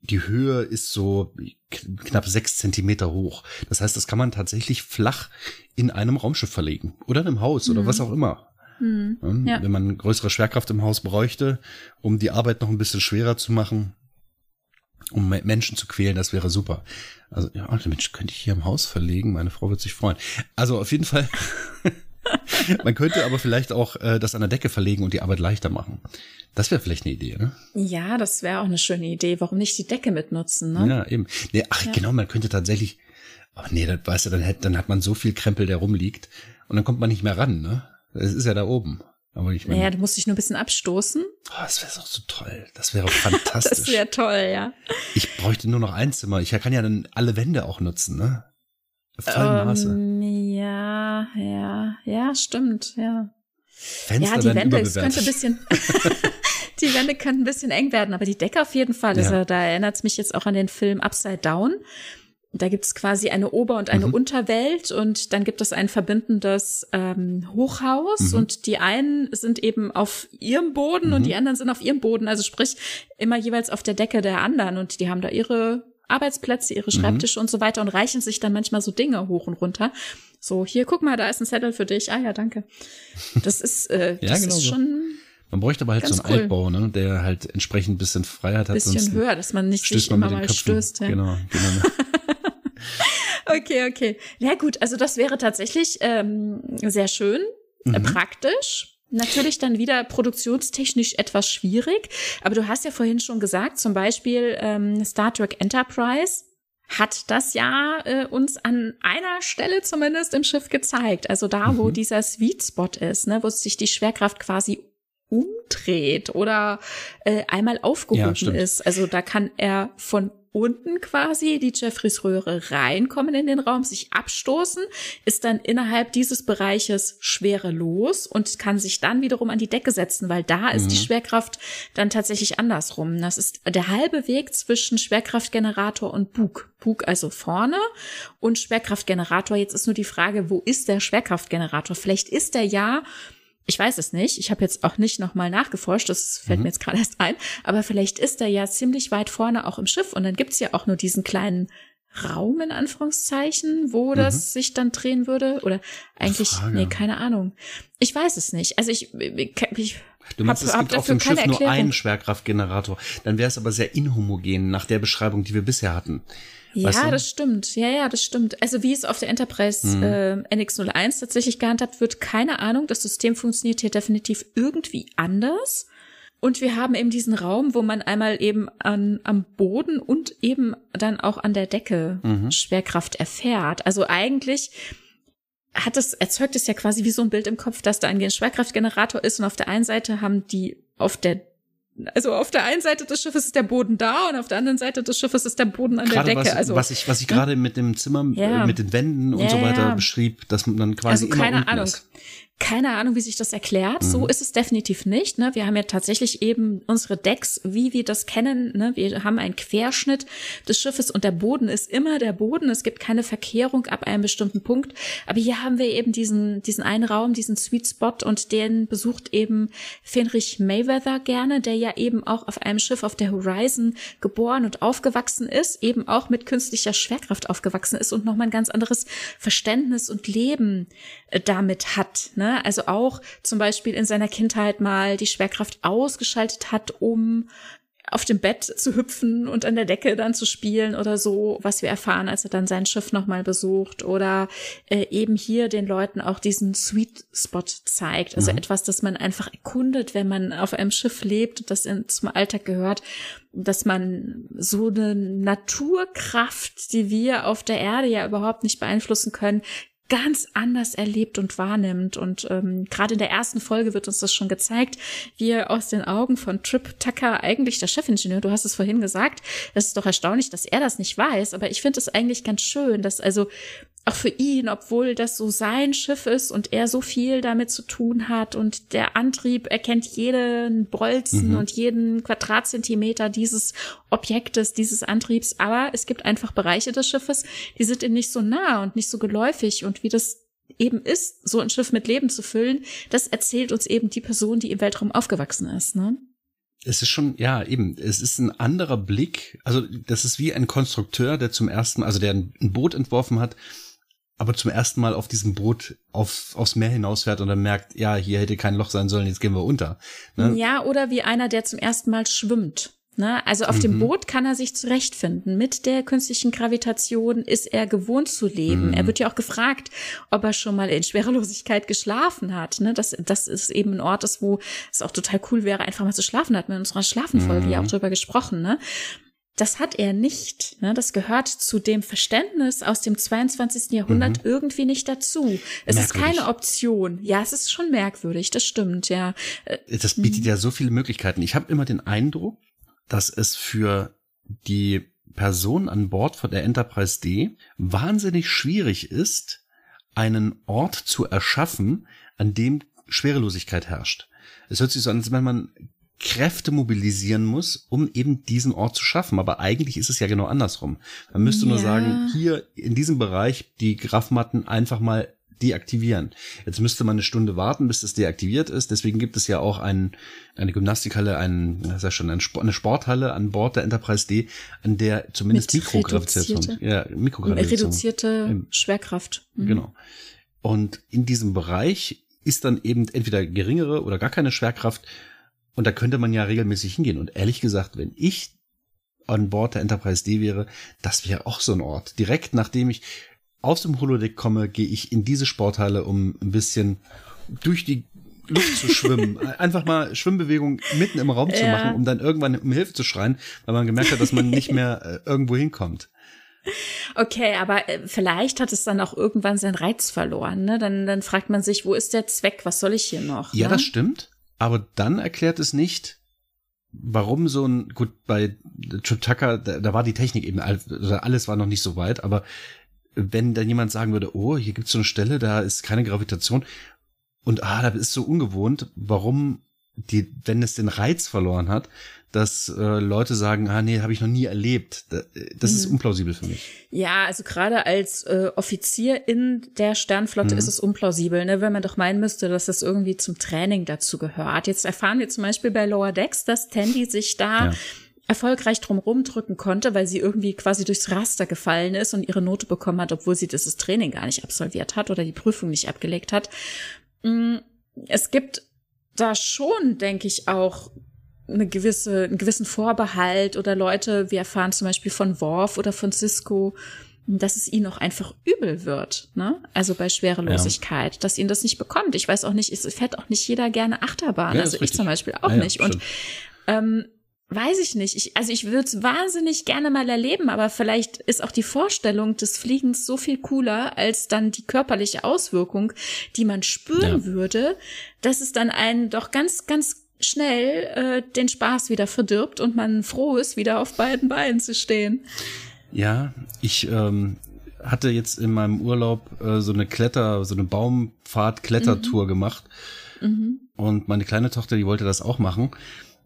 die Höhe ist so knapp sechs Zentimeter hoch. Das heißt, das kann man tatsächlich flach in einem Raumschiff verlegen oder in einem Haus mhm. oder was auch immer. Mhm. Ja. Wenn man größere Schwerkraft im Haus bräuchte, um die Arbeit noch ein bisschen schwerer zu machen, um Menschen zu quälen, das wäre super. Also, ja, Mensch, könnte ich hier im Haus verlegen? Meine Frau wird sich freuen. Also auf jeden Fall Man könnte aber vielleicht auch äh, das an der Decke verlegen und die Arbeit leichter machen. Das wäre vielleicht eine Idee, ne?
Ja, das wäre auch eine schöne Idee. Warum nicht die Decke mitnutzen, ne?
Ja, eben. Nee, ach, ja. genau, man könnte tatsächlich, aber nee, das, weißt du, dann, hätte, dann hat man so viel Krempel, der rumliegt und dann kommt man nicht mehr ran, ne? Es ist ja da oben. Aber ich meine.
Naja, du musst dich nur ein bisschen abstoßen.
Oh, das wäre doch so toll. Das wäre fantastisch.
das wäre toll, ja.
Ich bräuchte nur noch ein Zimmer. Ich kann ja dann alle Wände auch nutzen, ne? Voll Maße.
Ja, ja, ja, stimmt, ja.
Fenster
ja, die Wände, es könnte ein bisschen, die Wände könnten ein bisschen eng werden, aber die Decke auf jeden Fall.
Ja.
Also, da erinnert es mich jetzt auch an den Film Upside Down. Da gibt's quasi eine Ober- und eine
Mhm.
Unterwelt und dann gibt es ein verbindendes ähm, Hochhaus
Mhm.
und die einen sind eben auf ihrem Boden und
Mhm.
die anderen sind auf ihrem Boden, also sprich immer jeweils auf der Decke der anderen und die haben da ihre Arbeitsplätze, ihre
Mhm.
Schreibtische und so weiter und reichen sich dann manchmal so Dinge hoch und runter. So, hier, guck mal, da ist ein Zettel für dich. Ah ja, danke. Das ist, äh,
Ja,
das
genau
ist
so.
schon
Man bräuchte aber halt so einen
cool.
Altbau, ne? Der halt entsprechend ein bisschen Freiheit hat.
ein bisschen
sonst
höher, dass man nicht
stößt
sich
man
immer mal
Köpfen.
stößt. Ja.
Genau, genau.
Okay, okay. Ja gut, also das wäre tatsächlich ähm, sehr schön, äh,
Mhm.
praktisch. Natürlich dann wieder produktionstechnisch etwas schwierig. Aber du hast ja vorhin schon gesagt, zum Beispiel ähm, Star Trek Enterprise hat das ja äh, uns an einer Stelle zumindest im Schiff gezeigt. Also da, wo
Mhm.
dieser Sweet Spot ist, ne, wo sich die Schwerkraft quasi umdreht oder äh, einmal aufgehoben
stimmt.
ist. Also da kann er von unten quasi die Jeffreys Röhre reinkommen in den Raum, sich abstoßen, ist dann innerhalb dieses Bereiches schwerelos und kann sich dann wiederum an die Decke setzen, weil da ist die
Mhm.
Schwerkraft dann tatsächlich andersrum. Das ist der halbe Weg zwischen Schwerkraftgenerator und Bug. Bug also vorne und Schwerkraftgenerator. Jetzt ist nur die Frage, wo ist der Schwerkraftgenerator? Vielleicht ist er ja ich weiß es nicht. Ich habe jetzt auch nicht nochmal nachgeforscht, das fällt
Mhm.
mir jetzt gerade erst ein. Aber vielleicht ist er ja ziemlich weit vorne auch im Schiff und dann gibt's ja auch nur diesen kleinen Raum in Anführungszeichen, wo das sich dann drehen würde. Oder eigentlich,
Frage.
nee, keine Ahnung. Ich weiß es nicht. Also ich, ich, ich
Du meinst,
hab,
es gibt auf dem Schiff nur einen Schwerkraftgenerator. Dann wäre es aber sehr inhomogen nach der Beschreibung, die wir bisher hatten.
Ja,
Weißt du?
das stimmt. Ja, ja, das stimmt. Also wie es auf der Enterprise
Mhm.
äh, NX01 tatsächlich gehandhabt wird, keine Ahnung. Das System funktioniert hier definitiv irgendwie anders. Und wir haben eben diesen Raum, wo man einmal eben an, am Boden und eben dann auch an der Decke
Mhm.
Schwerkraft erfährt. Also eigentlich hat es, erzeugt es ja quasi wie so ein Bild im Kopf, dass da ein Schwerkraftgenerator ist und auf der einen Seite haben die auf der also auf der einen Seite des Schiffes ist der Boden da und auf der anderen Seite des Schiffes ist der Boden an
Gerade
der Decke.
was,
also
was ich, was ich gerade mit dem Zimmer,
Ja.
äh, mit den Wänden und
Ja,
so weiter
ja.
beschrieb, dass man dann quasi
Also
immer
keine Ahnung.
ist.
Keine Ahnung, wie sich das erklärt. So
Mhm.
ist es definitiv nicht. Ne? Wir haben ja tatsächlich eben unsere Decks, wie wir das kennen. Ne? Wir haben einen Querschnitt des Schiffes und der Boden ist immer der Boden. Es gibt keine Verkehrung ab einem bestimmten Punkt. Aber hier haben wir eben diesen, diesen einen Raum, diesen Sweet Spot und den besucht eben Fenrich Mayweather gerne, der ja eben auch auf einem Schiff auf der Horizon geboren und aufgewachsen ist, eben auch mit künstlicher Schwerkraft aufgewachsen ist und nochmal ein ganz anderes Verständnis und Leben äh, damit hat. Ne? Also auch zum Beispiel in seiner Kindheit mal die Schwerkraft ausgeschaltet hat, um auf dem Bett zu hüpfen und an der Decke dann zu spielen oder so, was wir erfahren, als er dann sein Schiff nochmal besucht oder äh, eben hier den Leuten auch diesen Sweet Spot zeigt. Also
Mhm.
etwas, das man einfach erkundet, wenn man auf einem Schiff lebt und das in, zum Alltag gehört, dass man so eine Naturkraft, die wir auf der Erde ja überhaupt nicht beeinflussen können, ganz anders erlebt und wahrnimmt. Und ähm, gerade in der ersten Folge wird uns das schon gezeigt, wie er aus den Augen von Trip Tucker, eigentlich der Chefingenieur, du hast es vorhin gesagt, das ist doch erstaunlich, dass er das nicht weiß, aber ich finde es eigentlich ganz schön, dass also auch für ihn, obwohl das so sein Schiff ist und er so viel damit zu tun hat und der Antrieb erkennt jeden Bolzen
Mhm.
und jeden Quadratzentimeter dieses Objektes, dieses Antriebs, aber es gibt einfach Bereiche des Schiffes, die sind ihm nicht so nah und nicht so geläufig und wie das eben ist, so ein Schiff mit Leben zu füllen, das erzählt uns eben die Person, die im Weltraum aufgewachsen ist, ne?
Es ist schon, ja, eben, es ist ein anderer Blick. Also, das ist wie ein Konstrukteur, der zum ersten Mal, also der ein ein Boot entworfen hat, aber zum ersten Mal auf diesem Boot auf, aufs Meer hinausfährt und dann merkt, ja, hier hätte kein Loch sein sollen, jetzt gehen wir unter. Ne?
Ja, oder wie einer, der zum ersten Mal schwimmt. Ne? Also auf dem
Mhm.
Boot kann er sich zurechtfinden. Mit der künstlichen Gravitation ist er gewohnt zu leben.
Mhm.
Er wird ja auch gefragt, ob er schon mal in Schwerelosigkeit geschlafen hat. Ne? Das, das ist eben ein Ort, ist, wo es auch total cool wäre, einfach mal zu schlafen. Da hatten wir in unserer Schlafenfolge
Mhm.
ja auch drüber gesprochen. Ne? Das hat er nicht. Ne? Das gehört zu dem Verständnis aus dem 22. Jahrhundert mhm. irgendwie nicht dazu. Es merkwürdig. ist keine Option. Ja, es ist schon merkwürdig, das stimmt, ja.
Äh, das bietet ja so viele Möglichkeiten. Ich habe immer den Eindruck, dass es für die Person an Bord von der Enterprise D wahnsinnig schwierig ist, einen Ort zu erschaffen, an dem Schwerelosigkeit herrscht. Es hört sich so an, als wenn man Kräfte mobilisieren muss, um eben diesen Ort zu schaffen. Aber eigentlich ist es ja genau andersrum. Man müsste ja. nur sagen, hier in diesem Bereich die Graffmatten einfach mal deaktivieren. Jetzt müsste man eine Stunde warten, bis das deaktiviert ist. Deswegen gibt es ja auch ein, eine Gymnastikhalle, ein, das ist ja schon, eine Sporthalle an Bord der Enterprise D, an der zumindest Mikrogravitation, ja,
Mikrogravitation. Reduzierte Schwerkraft.
Mhm. Genau. Und in diesem Bereich ist dann eben entweder geringere oder gar keine Schwerkraft und da könnte man ja regelmäßig hingehen. Und ehrlich gesagt, wenn ich an Bord der Enterprise D wäre, das wäre auch so ein Ort. Direkt nachdem ich aus dem Holodeck komme, gehe ich in diese Sporthalle, um ein bisschen durch die Luft zu schwimmen. Einfach mal Schwimmbewegung mitten im Raum ja. zu machen, um dann irgendwann um Hilfe zu schreien, weil man gemerkt hat, dass man nicht mehr äh, irgendwo hinkommt.
Okay, aber äh, vielleicht hat es dann auch irgendwann seinen Reiz verloren. Ne? Dann, dann fragt man sich, wo ist der Zweck? Was soll ich hier noch?
Ja, ne? das stimmt. Aber dann erklärt es nicht, warum so ein, gut, bei Tucker, da, da war die Technik eben, also alles war noch nicht so weit, aber wenn dann jemand sagen würde, oh, hier gibt's so eine Stelle, da ist keine Gravitation und ah, da ist so ungewohnt, warum die, wenn es den Reiz verloren hat, dass äh, Leute sagen, ah nee, habe ich noch nie erlebt. Das mhm. ist unplausibel für mich.
Ja, also gerade als äh, Offizier in der Sternflotte mhm. ist es unplausibel, ne? wenn man doch meinen müsste, dass das irgendwie zum Training dazu gehört. Jetzt erfahren wir zum Beispiel bei Lower Decks, dass Tandy sich da ja erfolgreich drumherum drücken konnte, weil sie irgendwie quasi durchs Raster gefallen ist und ihre Note bekommen hat, obwohl sie dieses Training gar nicht absolviert hat oder die Prüfung nicht abgelegt hat. Mm, es gibt da schon, denke ich, auch eine gewisse, einen gewissen Vorbehalt oder Leute, wir erfahren zum Beispiel von Worf oder von Cisco, dass es ihnen auch einfach übel wird, ne? Also bei Schwerelosigkeit, ja. dass ihnen das nicht bekommt. Ich weiß auch nicht, es fährt auch nicht jeder gerne Achterbahn. Ja, also ich zum Beispiel auch ja, nicht. Und ähm, weiß ich nicht. Ich, also ich würde es wahnsinnig gerne mal erleben, aber vielleicht ist auch die Vorstellung des Fliegens so viel cooler als dann die körperliche Auswirkung, die man spüren würde, dass es dann einen doch ganz, ganz schnell äh, den Spaß wieder verdirbt und man froh ist, wieder auf beiden Beinen zu stehen.
Ja, ich ähm, hatte jetzt in meinem Urlaub äh, so eine Kletter, so eine Baumpfad-Klettertour mhm. gemacht. Mhm. Und meine kleine Tochter, die wollte das auch machen.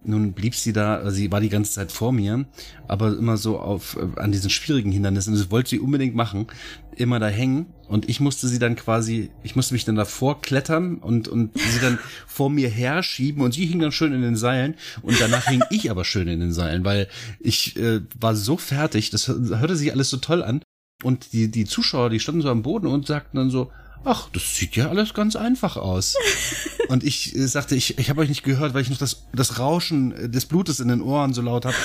Nun blieb sie da, sie war die ganze Zeit vor mir, aber immer so auf äh, an diesen schwierigen Hindernissen. Das wollte sie unbedingt machen, immer da hängen. Und ich musste sie dann quasi, ich musste mich dann davor klettern und und sie dann vor mir her schieben und sie hing dann schön in den Seilen und danach hing ich aber schön in den Seilen, weil ich äh, war so fertig, das hörte sich alles so toll an. Und die, die Zuschauer, die standen so am Boden und sagten dann so, ach, das sieht ja alles ganz einfach aus. und ich äh, sagte, ich, ich habe euch nicht gehört, weil ich noch das, das Rauschen des Blutes in den Ohren so laut habe.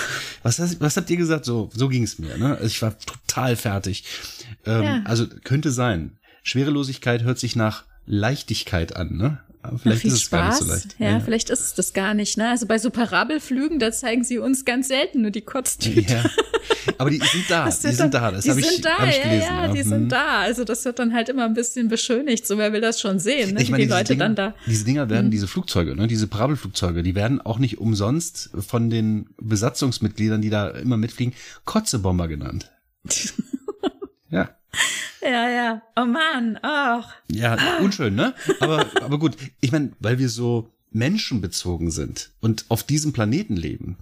Was, was habt ihr gesagt? So, so ging es mir. Ne? Also ich war total fertig. Ähm, ja. Also könnte sein. Schwerelosigkeit hört sich nach Leichtigkeit an, ne?
Vielleicht ist es Spaß. gar nicht so leicht. Ja, ja, vielleicht ist es das gar nicht. Ne? Also bei so Parabelflügen, da zeigen sie uns ganz selten nur die Kotztüte. Ja.
Aber die sind da, die sind da. Das habe ich,
da,
hab ich gelesen.
Ja, ja, die mhm. sind da. Also das wird dann halt immer ein bisschen beschönigt. So wer will das schon sehen, ne?
Ich meine,
die Leute
Dinger,
dann da.
Diese Dinger werden, mhm. diese Flugzeuge, ne, diese Parabelflugzeuge, die werden auch nicht umsonst von den Besatzungsmitgliedern, die da immer mitfliegen, Kotzebomber genannt. ja.
Ja, ja. Oh man, ach.
Ja, unschön, ne? Aber, aber gut. Ich meine, weil wir so menschenbezogen sind und auf diesem Planeten leben,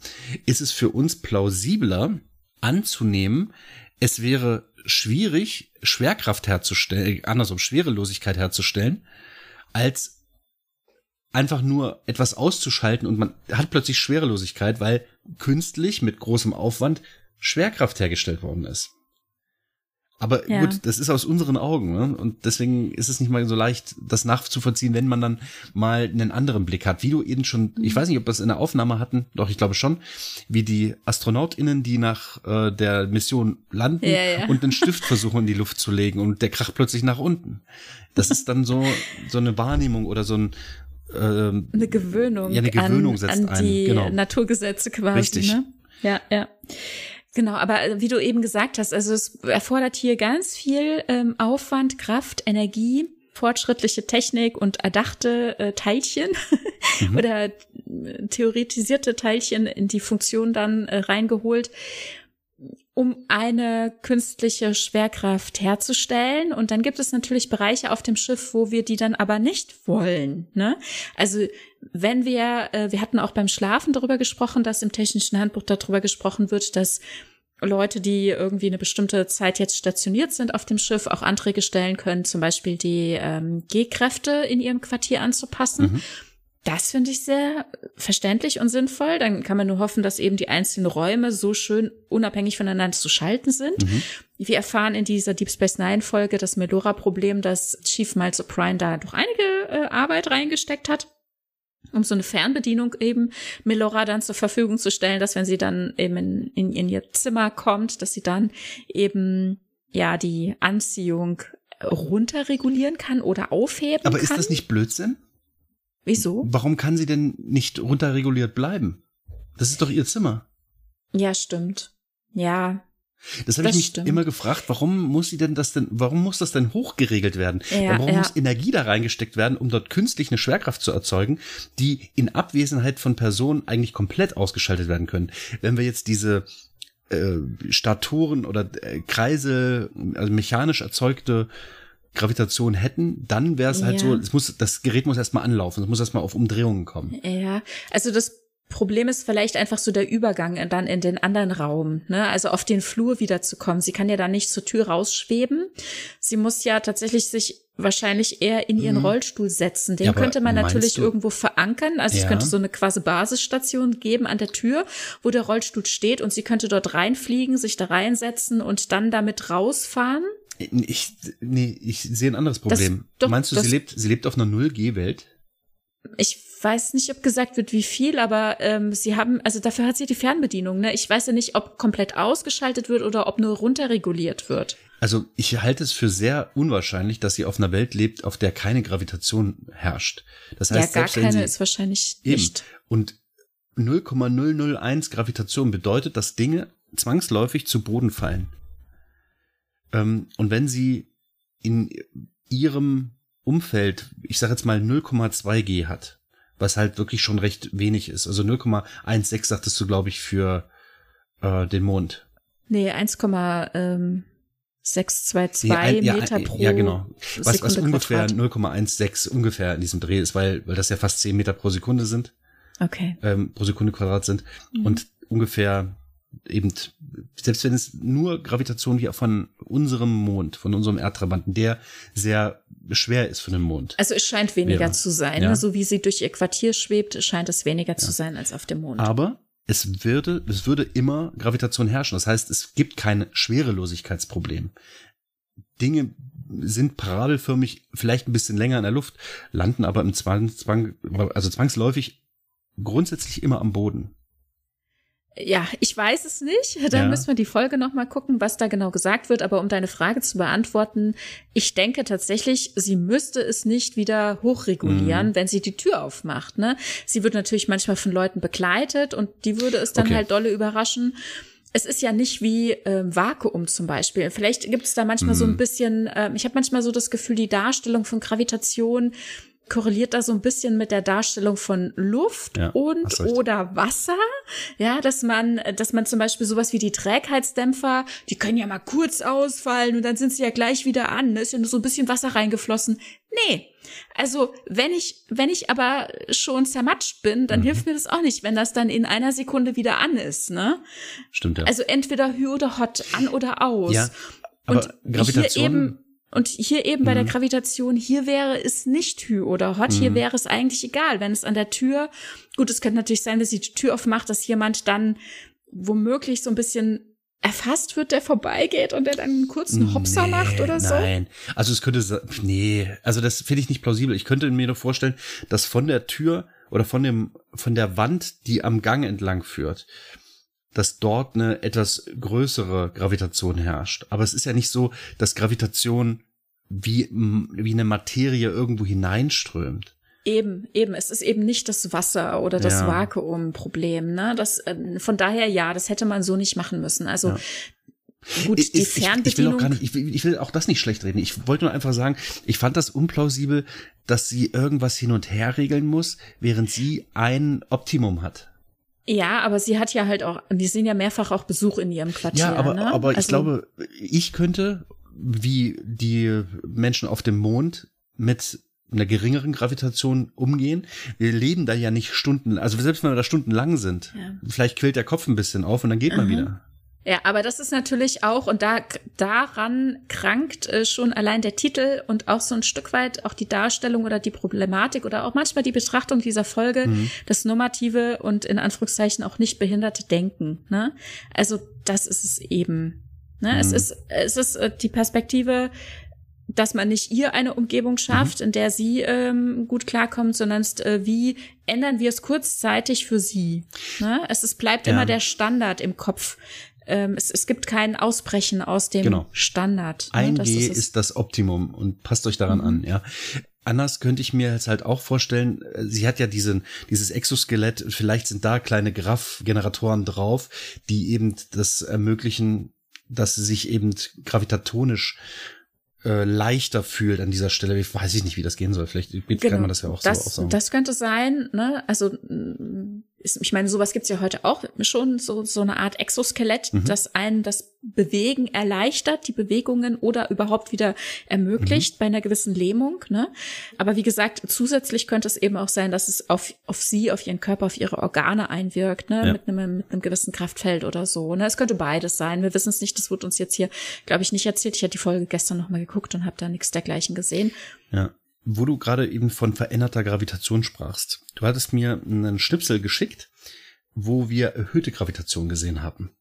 ist es für uns plausibler anzunehmen, es wäre schwierig, Schwerkraft herzustellen, andersrum Schwerelosigkeit herzustellen, als einfach nur etwas auszuschalten und man hat plötzlich Schwerelosigkeit, weil künstlich mit großem Aufwand Schwerkraft hergestellt worden ist. Aber ja. gut, das ist aus unseren Augen, ne? Und deswegen ist es nicht mal so leicht, das nachzuvollziehen, wenn man dann mal einen anderen Blick hat. Wie du eben schon, ich mhm. weiß nicht, ob wir es in der Aufnahme hatten, doch ich glaube schon, wie die AstronautInnen, die nach äh, der Mission landen ja, ja. und einen Stift versuchen in die Luft zu legen und der kracht plötzlich nach unten. Das ist dann so, so eine Wahrnehmung oder so ein,
ähm, eine Gewöhnung,
ja, eine Gewöhnung
an,
setzt
an die
ein. Genau.
Naturgesetze quasi. Richtig. Ne? Ja, ja. Genau, aber äh, wie du eben gesagt hast, also es erfordert hier ganz viel ähm, Aufwand, Kraft, Energie, fortschrittliche Technik und erdachte äh, Teilchen mhm. oder äh, theoretisierte Teilchen in die Funktion dann äh, reingeholt um eine künstliche Schwerkraft herzustellen. Und dann gibt es natürlich Bereiche auf dem Schiff, wo wir die dann aber nicht wollen. Ne? Also wenn wir, äh, wir hatten auch beim Schlafen darüber gesprochen, dass im technischen Handbuch darüber gesprochen wird, dass Leute, die irgendwie eine bestimmte Zeit jetzt stationiert sind auf dem Schiff, auch Anträge stellen können, zum Beispiel die ähm, G-Kräfte in ihrem Quartier anzupassen. Mhm. Das finde ich sehr verständlich und sinnvoll. Dann kann man nur hoffen, dass eben die einzelnen Räume so schön unabhängig voneinander zu schalten sind. Mhm. Wir erfahren in dieser Deep Space Nine Folge das Melora-Problem, dass Chief Miles O'Brien da doch einige äh, Arbeit reingesteckt hat um so eine Fernbedienung eben Melora dann zur Verfügung zu stellen, dass wenn sie dann eben in, in, in ihr Zimmer kommt, dass sie dann eben ja die Anziehung runterregulieren kann oder aufheben
Aber
kann.
ist das nicht Blödsinn?
Wieso?
Warum kann sie denn nicht runterreguliert bleiben? Das ist doch ihr Zimmer.
Ja, stimmt. Ja.
Das habe ich mich stimmt. immer gefragt, warum muss sie denn das denn, warum muss das denn hochgeregelt werden? Ja, warum ja. muss Energie da reingesteckt werden, um dort künstlich eine Schwerkraft zu erzeugen, die in Abwesenheit von Personen eigentlich komplett ausgeschaltet werden können? Wenn wir jetzt diese äh, Statoren oder äh, Kreise, also mechanisch erzeugte Gravitation hätten, dann wäre es halt ja. so, es muss, das Gerät muss erstmal anlaufen, es muss erstmal auf Umdrehungen kommen.
Ja, also das Problem ist vielleicht einfach so der Übergang dann in den anderen Raum, ne? Also auf den Flur wiederzukommen. Sie kann ja da nicht zur Tür rausschweben. Sie muss ja tatsächlich sich wahrscheinlich eher in ihren mhm. Rollstuhl setzen. Den ja, könnte man natürlich du? irgendwo verankern. Also ja. es könnte so eine quasi Basisstation geben an der Tür, wo der Rollstuhl steht und sie könnte dort reinfliegen, sich da reinsetzen und dann damit rausfahren.
Ich, nee, ich sehe ein anderes Problem. Das, doch, Meinst du, sie lebt, sie lebt auf einer Null-G-Welt?
Ich weiß nicht, ob gesagt wird, wie viel, aber ähm, sie haben, also dafür hat sie die Fernbedienung. Ne? Ich weiß ja nicht, ob komplett ausgeschaltet wird oder ob nur runterreguliert wird.
Also ich halte es für sehr unwahrscheinlich, dass sie auf einer Welt lebt, auf der keine Gravitation herrscht. Das heißt,
ja, gar keine ist wahrscheinlich nicht. Eben.
Und 0,001 Gravitation bedeutet, dass Dinge zwangsläufig zu Boden fallen. Ähm, und wenn sie in ihrem Umfeld, ich sage jetzt mal 0,2 G hat, was halt wirklich schon recht wenig ist. Also 0,16 sagtest du, glaube ich, für äh, den Mond.
Nee, 1,622 nee, Meter ja, pro
Ja, genau. Was, was ungefähr 0,16 ungefähr in diesem Dreh ist, weil, weil das ja fast 10 Meter pro Sekunde sind.
Okay.
Ähm, pro Sekunde Quadrat sind. Mhm. Und ungefähr eben, selbst wenn es nur Gravitation wie von unserem Mond, von unserem Erdtrabanten, der sehr schwer ist für den Mond.
Also es scheint weniger wäre. zu sein. Ja. Ne? So wie sie durch ihr Quartier schwebt, scheint es weniger ja. zu sein als auf dem Mond.
Aber es würde, es würde immer Gravitation herrschen. Das heißt, es gibt kein Schwerelosigkeitsproblem. Dinge sind parabelförmig vielleicht ein bisschen länger in der Luft, landen aber im Zwang, Zwang also zwangsläufig grundsätzlich immer am Boden.
Ja, ich weiß es nicht. Dann ja. müssen wir die Folge nochmal gucken, was da genau gesagt wird. Aber um deine Frage zu beantworten, ich denke tatsächlich, sie müsste es nicht wieder hochregulieren, mhm. wenn sie die Tür aufmacht. Ne? Sie wird natürlich manchmal von Leuten begleitet und die würde es dann okay. halt dolle überraschen. Es ist ja nicht wie äh, Vakuum zum Beispiel. Vielleicht gibt es da manchmal mhm. so ein mhm. bisschen, äh, ich habe manchmal so das Gefühl, die Darstellung von Gravitation korreliert da so ein bisschen mit der Darstellung von Luft ja, und oder Wasser. Ja, dass man, dass man zum Beispiel sowas wie die Trägheitsdämpfer, die können ja mal kurz ausfallen und dann sind sie ja gleich wieder an. Da ist ja nur so ein bisschen Wasser reingeflossen. Nee. Also, wenn ich, wenn ich aber schon zermatscht bin, dann mhm. hilft mir das auch nicht, wenn das dann in einer Sekunde wieder an ist, ne?
Stimmt, ja.
Also entweder Hü oder Hot, an oder aus.
Ja. Aber
und Gravitation hier eben und hier eben bei mhm. der Gravitation, hier wäre es nicht Hü oder Hot, mhm. hier wäre es eigentlich egal, wenn es an der Tür, gut, es könnte natürlich sein, dass sie die Tür aufmacht, dass jemand dann womöglich so ein bisschen erfasst wird, der vorbeigeht und der dann einen kurzen Hopser nee, macht oder so?
Nein, also es könnte, nee, also das finde ich nicht plausibel. Ich könnte mir nur vorstellen, dass von der Tür oder von dem, von der Wand, die am Gang entlang führt, dass dort eine etwas größere Gravitation herrscht. Aber es ist ja nicht so, dass Gravitation wie, wie eine Materie irgendwo hineinströmt.
Eben, eben. Es ist eben nicht das Wasser oder das
Ja.
Vakuumproblem. Ne? Das, äh, von daher ja, das hätte man so nicht machen müssen. Also
Ja.
gut,
Ich-
die
ich, ich, ich will
Fernbedienung.
nicht, ich will, ich will auch das nicht schlecht reden. Ich wollte nur einfach sagen, ich fand das unplausibel, dass sie irgendwas hin und her regeln muss, während sie ein Optimum hat.
ja, aber sie hat ja halt auch, wir sehen ja mehrfach auch Besuch in ihrem Quartier.
Ja, aber,
ne?
aber ich
Also,
glaube, ich könnte, wie die Menschen auf dem Mond, mit einer geringeren Gravitation umgehen. Wir leben da ja nicht Stunden, also selbst wenn wir da stundenlang sind,
Ja.
vielleicht quillt der Kopf ein bisschen auf und dann geht man
Aha.
wieder.
Ja, aber das ist natürlich auch, und da daran krankt äh, schon allein der Titel und auch so ein Stück weit auch die Darstellung oder die Problematik oder auch manchmal die Betrachtung dieser Folge,
Mhm.
das normative und in Anführungszeichen auch nicht behinderte Denken. Ne? Also das ist es eben. Ne? Es
Mhm.
ist, es ist äh, die Perspektive, dass man nicht ihr eine Umgebung schafft, in der sie ähm, gut klarkommt, sondern es, äh, wie ändern wir es kurzzeitig für sie. Ne? Es ist, bleibt
Ja.
immer der Standard im Kopf. Ähm, es, es gibt kein Ausbrechen aus dem
Genau.
Standard. ne?
1G
Das
ist,
es.
das Optimum und passt euch daran
Mhm.
an, ja. Anders könnte ich mir jetzt halt auch vorstellen, äh, sie hat ja diesen, dieses Exoskelett, vielleicht sind da kleine Graph-Generatoren drauf, die eben das ermöglichen, dass sie sich eben gravitatonisch äh, leichter fühlt an dieser Stelle. Ich weiß ich nicht, wie das gehen soll. Vielleicht kann man das ja auch
Genau. das,
so aufsagen.
Das könnte sein, ne? Also ist, ich meine, sowas gibt's ja heute auch schon, so, so eine Art Exoskelett,
Mhm.
das einen das Bewegen erleichtert, die Bewegungen oder überhaupt wieder
Mhm.
ermöglicht bei einer gewissen Lähmung. Ne? Aber wie gesagt, zusätzlich könnte es eben auch sein, dass es auf, auf sie, auf ihren Körper, auf ihre Organe einwirkt, ne?
Ja.
mit, einem, mit einem gewissen Kraftfeld oder so. Ne? Es könnte beides sein. Wir wissen es nicht, das wurde uns jetzt hier, glaube ich, nicht erzählt. Ich hatte die Folge gestern nochmal geguckt und habe da nichts dergleichen gesehen.
Ja. Wo du gerade eben von veränderter Gravitation sprachst. Du hattest mir einen Schnipsel geschickt, wo wir erhöhte Gravitation gesehen haben.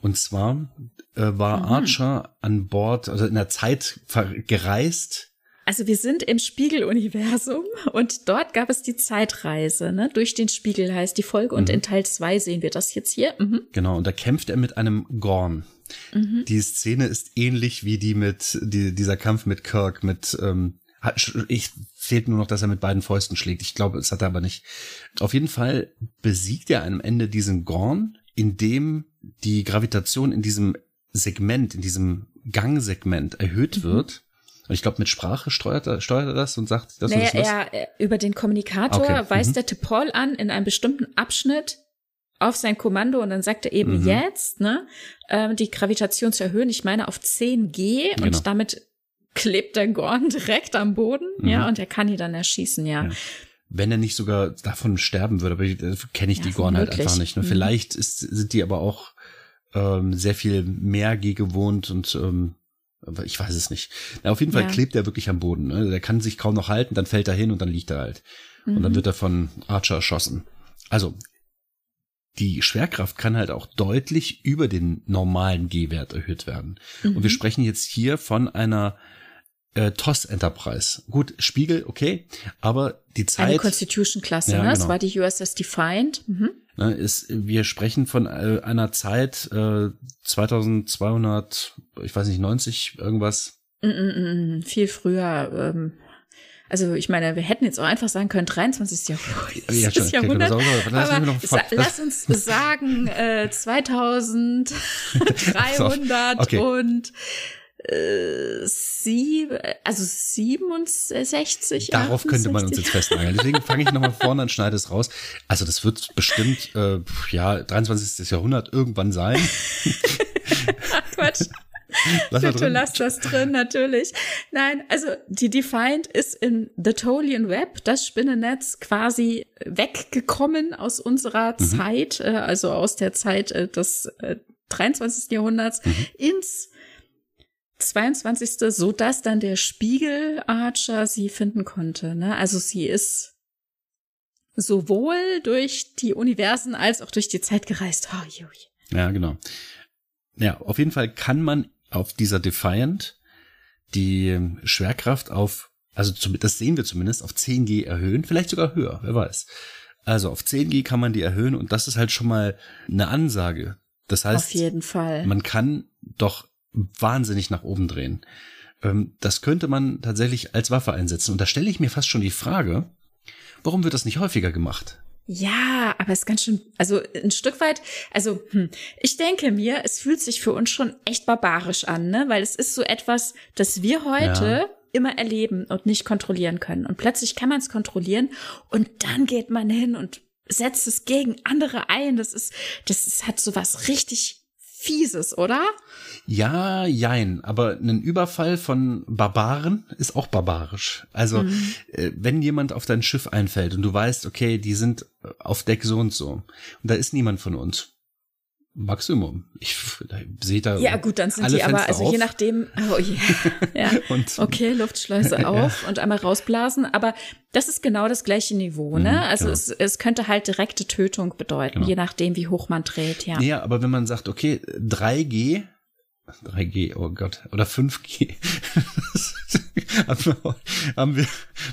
Und zwar äh, war
Mhm.
Archer an Bord, also in der Zeit gereist.
Also wir sind im Spiegeluniversum und dort gab es die Zeitreise, ne? Durch den Spiegel heißt die Folge und
Mhm.
in Teil zwei sehen wir das jetzt hier. Mhm.
Genau, und da kämpft er mit einem Gorn.
Mhm.
Die Szene ist ähnlich wie die mit, die, dieser Kampf mit Kirk, mit, ähm, ich fehlt nur noch, dass er mit beiden Fäusten schlägt. Ich glaube, es hat er aber nicht. Auf jeden Fall besiegt er am Ende diesen Gorn, indem die Gravitation in diesem Segment, in diesem Gangsegment erhöht
Mhm.
wird. Und ich glaube, mit Sprache steuert er, steuert er das und sagt, das
Naja,
und das.
er, er über den Kommunikator
Okay,
weist
mhm.
der T'Pol an in einem bestimmten Abschnitt auf sein Kommando und dann sagt er eben
Mhm.
jetzt, ne, ähm, die Gravitation zu erhöhen. Ich meine auf 10G
Genau.
und damit klebt der Gorn direkt am Boden, ja,
Mhm.
und er kann ihn dann erschießen, ja.
Ja. Wenn er nicht sogar davon sterben würde, aber ich- äh, kenne ich
Ja,
die Gorn halt einfach nicht. Ne?
Mhm.
Vielleicht ist, sind die aber auch ähm, sehr viel mehr G gewohnt und ähm, aber ich weiß es nicht. Na, auf jeden Fall
Ja.
klebt er wirklich am Boden. Ne? Der kann sich kaum noch halten, dann fällt er hin und dann liegt er halt. Und dann
Mhm.
wird er von Archer erschossen. Also die Schwerkraft kann halt auch deutlich über den normalen G-Wert erhöht werden. Und wir
Mhm.
sprechen jetzt hier von einer äh, TOS Enterprise. Gut, Spiegel, okay, aber die
Eine
Zeit
Constitution-Klasse,
Ja,
ne? Das
genau.
war die USS Defiant. Mhm.
ne, ist, wir sprechen von äh, einer Zeit äh, 2200, ich weiß nicht, 90 irgendwas.
Mm, mm, mm, viel früher. Ähm, also ich meine, wir hätten jetzt auch einfach sagen können, 23. Jahrhundert.
Ja, schon,
Jahrhundert.
lass
Aber sa lass uns sagen, äh, 2300
Okay.
und äh, sieb, also 67.
Darauf könnte man uns
68.
jetzt festnageln. Deswegen fange ich nochmal vorne an, schneide es raus. Also das wird bestimmt, äh, ja, 23. Jahrhundert irgendwann sein.
Ach, Quatsch.
Lass
Bitte lass das drin, natürlich. Nein, also die Defiant ist in The Tolian Web, das Spinnennetz, quasi weggekommen aus unserer
Mhm.
Zeit, äh, also aus der Zeit äh, des äh, 23. Jahrhunderts
Mhm.
ins 22. so dass dann der Spiegel Archer sie finden konnte. Ne? Also sie ist sowohl durch die Universen als auch durch die Zeit gereist. Oh, jui.
Ja, genau. Ja, auf jeden Fall kann man auf dieser Defiant die Schwerkraft auf, also das sehen wir zumindest, auf 10G erhöhen, vielleicht sogar höher, wer weiß. Also auf 10G kann man die erhöhen und das ist halt schon mal eine Ansage. Das heißt, man kann doch wahnsinnig nach oben drehen. Ähm, das könnte man tatsächlich als Waffe einsetzen. Und da stelle ich mir fast schon die Frage, Warum wird das nicht häufiger gemacht?
Ja, aber es ist ganz schön, also ein Stück weit, also hm, ich denke mir, es fühlt sich für uns schon echt barbarisch an, ne? Weil es ist so etwas, das wir heute ja. immer erleben und nicht kontrollieren können. Und plötzlich kann man es kontrollieren und dann geht man hin und setzt es gegen andere ein. Das ist, das ist, hat so was richtig Fieses, oder?
Ja, jein. Aber ein Überfall von Barbaren ist auch barbarisch. Also, mhm. äh, wenn jemand auf dein Schiff einfällt und du weißt, okay, die sind auf Deck so und so, und da ist niemand von uns, Maximum. Ich sehe da.
Ja, gut, dann sind die Fenster aber, also auf. je nachdem, oh yeah. ja. und, okay, Luftschleuse auf ja. und einmal rausblasen. Aber das ist genau das gleiche Niveau, ne? Mhm, also genau. es, es könnte halt direkte Tötung bedeuten, genau. je nachdem, wie hoch man dreht, ja.
Ja, aber wenn man sagt, okay, 3G, 3G, oh Gott, oder 5G, haben wir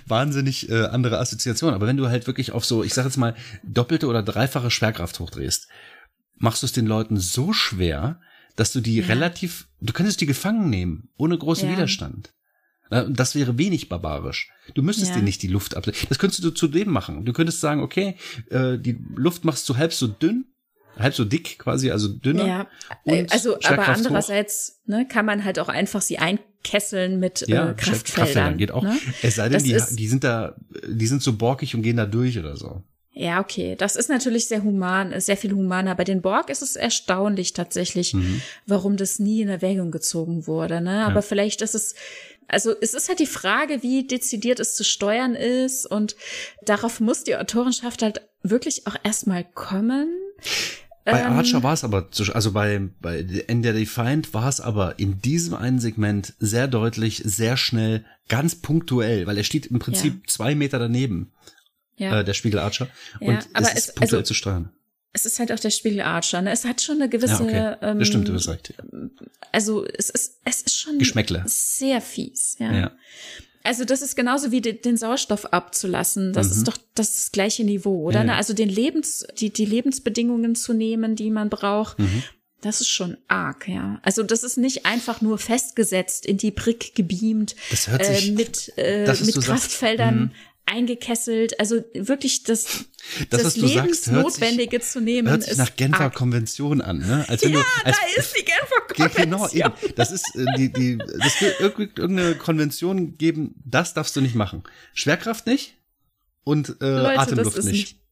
wahnsinnig äh, andere Assoziationen. Aber wenn du halt wirklich auf so, ich sag jetzt mal, doppelte oder dreifache Schwerkraft hochdrehst, machst du es den Leuten so schwer, dass du die ja. relativ, du könntest die gefangen nehmen, ohne großen ja. Widerstand. Das wäre wenig barbarisch. Du müsstest ja. dir nicht die Luft ab. Das könntest du zudem machen. Du könntest sagen, okay, äh, die Luft machst du halb so dünn, halb so dick quasi, also dünner. Ja,
und also aber andererseits ne, kann man halt auch einfach sie einkesseln mit ja, äh, Kraftfeldern. Kraftfeldern
geht auch. Ne? Es sei denn, die, die sind da, die sind so borkig und gehen da durch oder so.
Ja, okay. Das ist natürlich sehr human, sehr viel humaner. Bei den Borg ist es erstaunlich tatsächlich, mhm. warum das nie in Erwägung gezogen wurde. Ne? Aber ja. vielleicht ist es, also es ist halt die Frage, wie dezidiert es zu steuern ist. Und darauf muss die Autorenschaft halt wirklich auch erstmal kommen.
Bei ähm, Archer war es aber, also bei, bei In der Defiant war es aber in diesem einen Segment sehr deutlich, sehr schnell, ganz punktuell, weil er steht im Prinzip ja. zwei Meter daneben ja. äh, der Spiegel Archer. Und ja, aber es ist punktuell also, zu steuern.
Es ist halt auch der Spiegel Archer. Ne? Es hat schon eine gewisse.
Ja, okay. ähm, das stimmt, du hast recht.
Also es ist, es ist schon
Geschmäckle.
sehr fies. Ja. ja. Also das ist genauso wie den, Sauerstoff abzulassen. Das mhm. ist doch das gleiche Niveau, oder? Ja, ja. Also den Lebens, die, die Lebensbedingungen zu nehmen, die man braucht. Mhm. Das ist schon arg, ja. Also das ist nicht einfach nur festgesetzt in die Brick gebeamt
das hört sich,
äh, mit, äh, mit Kraftfeldern mhm eingekesselt. Also wirklich das, das, das Lebensnotwendige zu nehmen.
Hört sich nach Genfer arg. Konvention an, ne?
Als wenn ja, du, als, da ist die Genfer
Konvention. Genau, eben. Das ist äh, die, die, das wird irgendeine Konvention geben, das darfst du nicht machen. Schwerkraft nicht und äh, Leute, Atemluft nicht. nicht.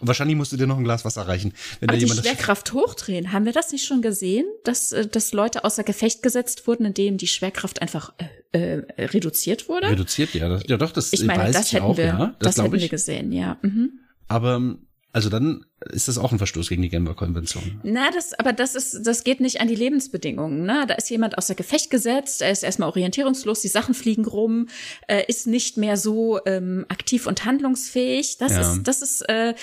Wahrscheinlich musst du dir noch ein Glas Wasser reichen.
Wenn da jemand die Schwerkraft hochdrehen, haben wir das nicht schon gesehen, dass, äh, dass Leute außer Gefecht gesetzt wurden, indem die Schwerkraft einfach äh, äh, reduziert wurde?
Reduziert, ja. Das, ja doch, das
ich meine, weiß das ich hätten auch, wir, ja. Das, das hätten ich. wir gesehen, ja. Mhm.
Aber also dann ist das auch ein Verstoß gegen die Genfer Konvention.
Na, das, aber das ist, das geht nicht an die Lebensbedingungen. Ne? Da ist jemand außer Gefecht gesetzt, er ist erstmal orientierungslos, die Sachen fliegen rum, äh, ist nicht mehr so ähm, aktiv und handlungsfähig. Das ja. ist, das ist äh,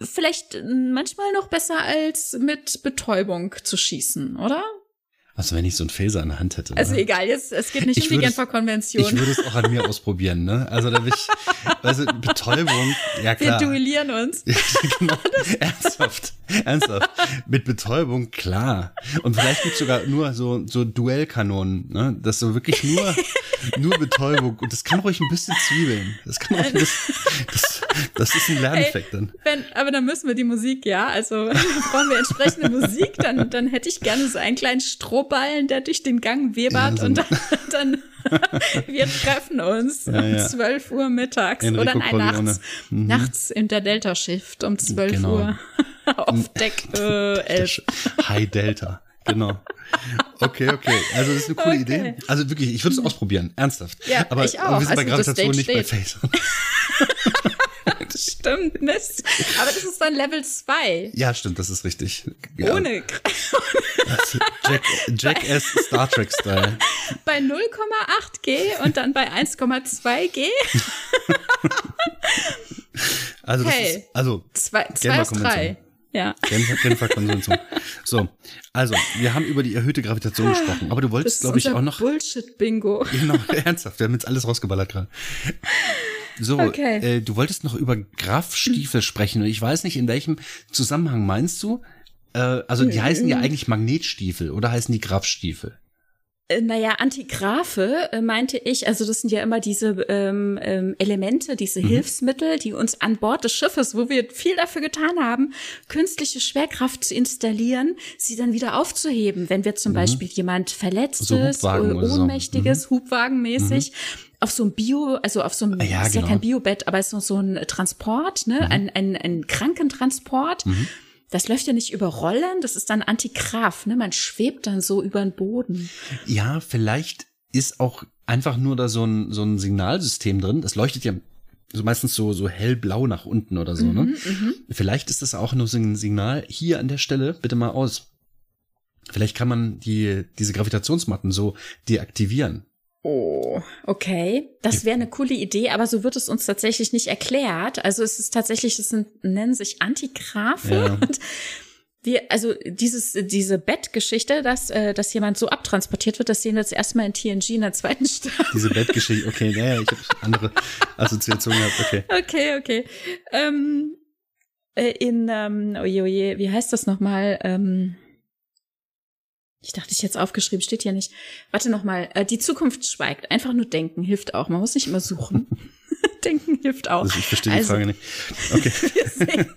vielleicht manchmal noch besser als mit Betäubung zu schießen, oder?
Also wenn ich so einen Phaser in der Hand hätte.
Also ne? egal, jetzt, es geht nicht ich um die Genfer Konvention.
Ich würde es auch an mir ausprobieren, ne? Also da bin ich, also Betäubung, ja klar.
Wir duellieren uns.
genau, ernsthaft, ernsthaft. Mit Betäubung, klar. Und vielleicht gibt's sogar nur so, so Duellkanonen, ne? Das so wirklich nur, nur Betäubung. Und das kann ruhig ein bisschen zwiebeln. Das kann ruhig ein bisschen, das, das ist ein Lerneffekt dann.
Wenn, aber dann müssen wir die Musik, ja. Also brauchen wir entsprechende Musik, dann, dann hätte ich gerne so einen kleinen Stroh Strohballen, der durch den Gang webert ja, und dann, dann wir treffen uns ja, um ja. 12 Uhr mittags Enrico oder nein, nachts, mhm. nachts in der Delta-Shift um 12 genau. Uhr auf Deck äh, 11.
High Delta, genau. Okay, okay. Also das ist eine coole okay. Idee. Also wirklich, ich würde es ausprobieren, ernsthaft.
Ja,
aber,
ich auch.
aber wir sind also bei Gravitation nicht bei Face.
stimmt, Mist. Aber das ist dann Level 2.
Ja, stimmt, das ist richtig. Ja.
Ohne.
Jack, Jackass Star Trek Style.
Bei 0,8 G und dann bei 1,2 G.
also, das hey, ist, also,
2 aus 3. Ja.
Genfer, Genfer Konvention. So, also, wir haben über die erhöhte Gravitation gesprochen, aber du wolltest, glaube ich, auch noch.
Bullshit-Bingo.
Genau, ernsthaft, wir haben jetzt alles rausgeballert gerade. So, okay. äh, du wolltest noch über Graf-Stiefel sprechen und ich weiß nicht, in welchem Zusammenhang meinst du? Äh, also die heißen ja eigentlich Magnetstiefel oder heißen die Graf-Stiefel?
Äh, naja, Antigraphe äh, meinte ich, also das sind ja immer diese ähm, ähm, Elemente, diese mhm. Hilfsmittel, die uns an Bord des Schiffes, wo wir viel dafür getan haben, künstliche Schwerkraft zu installieren, sie dann wieder aufzuheben, wenn wir zum mhm. Beispiel jemand Verletztes, so Ohnmächtiges, so. mhm. Hubwagenmäßig mhm. Auf so ein Bio, also auf so ein, ja, ist genau. ja kein Biobett, aber ist so, so ein Transport, ne, mhm. ein, ein, ein Krankentransport. Mhm das läuft ja nicht über Rollen, das ist dann Antigraf, ne? Man schwebt dann so über den Boden.
Ja, vielleicht ist auch einfach nur da so ein, so ein Signalsystem drin. Das leuchtet ja so meistens so, so hellblau nach unten oder so, ne? mhm, ne? Mhm. Vielleicht ist das auch nur so ein Signal hier an der Stelle, bitte mal aus. Vielleicht kann man die, diese Gravitationsmatten so deaktivieren.
Oh, okay. Das wäre eine coole Idee, aber so wird es uns tatsächlich nicht erklärt. Also es ist tatsächlich, es sind, nennen sich Antigraphen. Ja. Und wir, also dieses, diese Bettgeschichte, dass, äh, dass jemand so abtransportiert wird, das sehen wir jetzt erstmal in TNG in der zweiten Staffel.
Diese Bettgeschichte, okay, naja, ich habe andere Assoziationen gehabt, okay.
Okay, okay. Ähm, äh, in, ähm, oje, oje, wie heißt das nochmal? Ähm, ich dachte, ich jetzt aufgeschrieben, steht hier nicht. Warte noch mal. Äh, die Zukunft schweigt. Einfach nur denken hilft auch. Man muss nicht immer suchen. hilft auch.
Also ich verstehe die also, Frage nicht. Okay.
wir, sehen,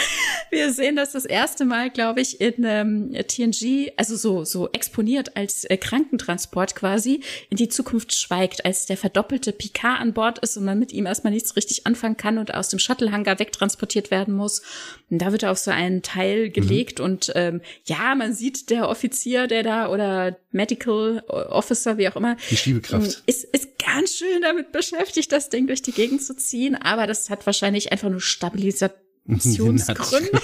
wir sehen das das erste Mal, glaube ich, in ähm, TNG, also so so exponiert als äh, Krankentransport quasi in die Zukunft schweigt, als der verdoppelte Picard an Bord ist und man mit ihm erstmal nichts richtig anfangen kann und aus dem Shuttlehangar wegtransportiert werden muss. Und da wird er auf so einen Teil gelegt mhm. und ähm, ja, man sieht der Offizier, der da oder Medical Officer, wie auch immer,
die Schiebekraft
ist ist ganz schön damit beschäftigt, das Ding durch die Gegend zu ziehen, aber das hat wahrscheinlich einfach nur Stabilisationsgründe.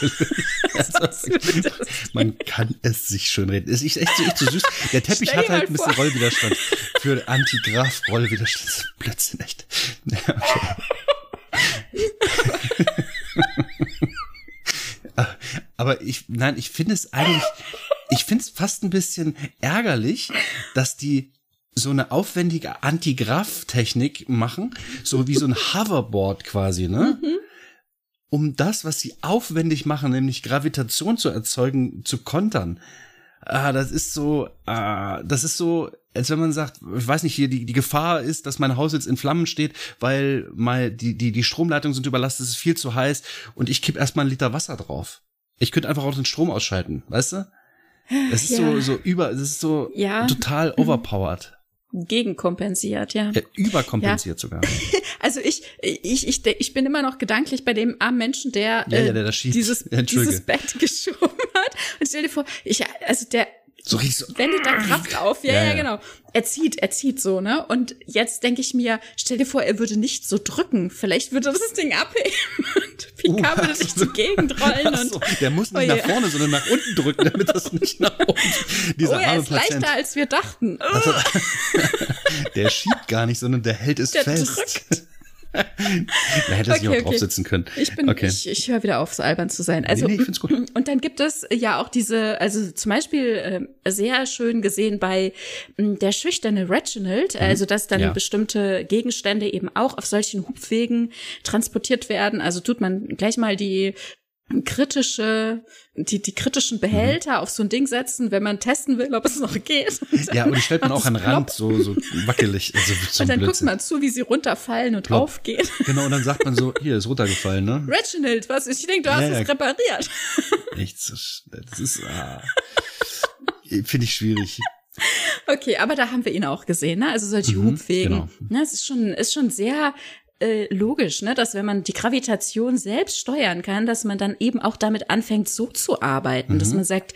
Man kann es sich schön reden. Es ist echt so, echt so süß. Der Teppich hat halt ein bisschen Rollwiderstand. Für Antigraph-Rollwiderstand. Blödsinn, echt. Aber ich, nein, ich finde es eigentlich, ich finde es fast ein bisschen ärgerlich, dass die so eine aufwendige Antigraff-Technik machen, so wie so ein Hoverboard quasi, ne? Mhm. Um das, was sie aufwendig machen, nämlich Gravitation zu erzeugen, zu kontern. Ah, das ist so, ah, das ist so, als wenn man sagt, ich weiß nicht, hier die, die Gefahr ist, dass mein Haus jetzt in Flammen steht, weil mal die, die, die Stromleitungen sind überlastet, es ist viel zu heiß und ich kipp erstmal einen Liter Wasser drauf. Ich könnte einfach auch den Strom ausschalten, weißt du? Es ist ja. so, so über, es ist so ja. total overpowered
gegenkompensiert, ja. ja
überkompensiert ja. sogar.
Also ich, ich, ich, ich bin immer noch gedanklich bei dem armen Menschen, der, ja, ja, der äh, dieses, dieses Bett geschoben hat. Und stell dir vor, ich, also der so richtig so. Wendet da Kraft auf. Ja, ja, ja, genau. Er zieht, er zieht so, ne? Und jetzt denke ich mir, stell dir vor, er würde nicht so drücken. Vielleicht würde das Ding abheben und Picard uh, würde sich zur Gegend rollen. So,
und, der muss nicht oh, nach vorne, sondern nach unten drücken, damit das nicht nach oben.
Dieser oh, er ist Patient. leichter, als wir dachten. Also,
der schiebt gar nicht, sondern der hält es der fest. Drückt. Da hätte okay, sich auch okay. draufsitzen können.
Ich bin, okay. ich, ich höre wieder auf, so albern zu sein. Also, nee, nee, ich find's gut. Und dann gibt es ja auch diese, also zum Beispiel äh, sehr schön gesehen bei äh, der schüchterne Reginald, mhm. also dass dann ja. bestimmte Gegenstände eben auch auf solchen Hubwegen transportiert werden. Also tut man gleich mal die kritische, die, die kritischen Behälter mhm. auf so ein Ding setzen, wenn man testen will, ob es noch geht.
Ja, und die stellt man auch an Rand, so, so wackelig. Also
und dann Blödsinn. guckt man zu, wie sie runterfallen und Glaub, aufgehen.
Genau, und dann sagt man so, hier, ist runtergefallen, ne?
Reginald, was? Ich denke, du hast ja, es repariert.
Echt, das ist, ah, finde ich schwierig.
Okay, aber da haben wir ihn auch gesehen, ne? Also solche mhm, Hubwegen. Genau. Ne, es ist schon, ist schon sehr äh, logisch, ne, dass wenn man die Gravitation selbst steuern kann, dass man dann eben auch damit anfängt, so zu arbeiten, mhm. dass man sagt,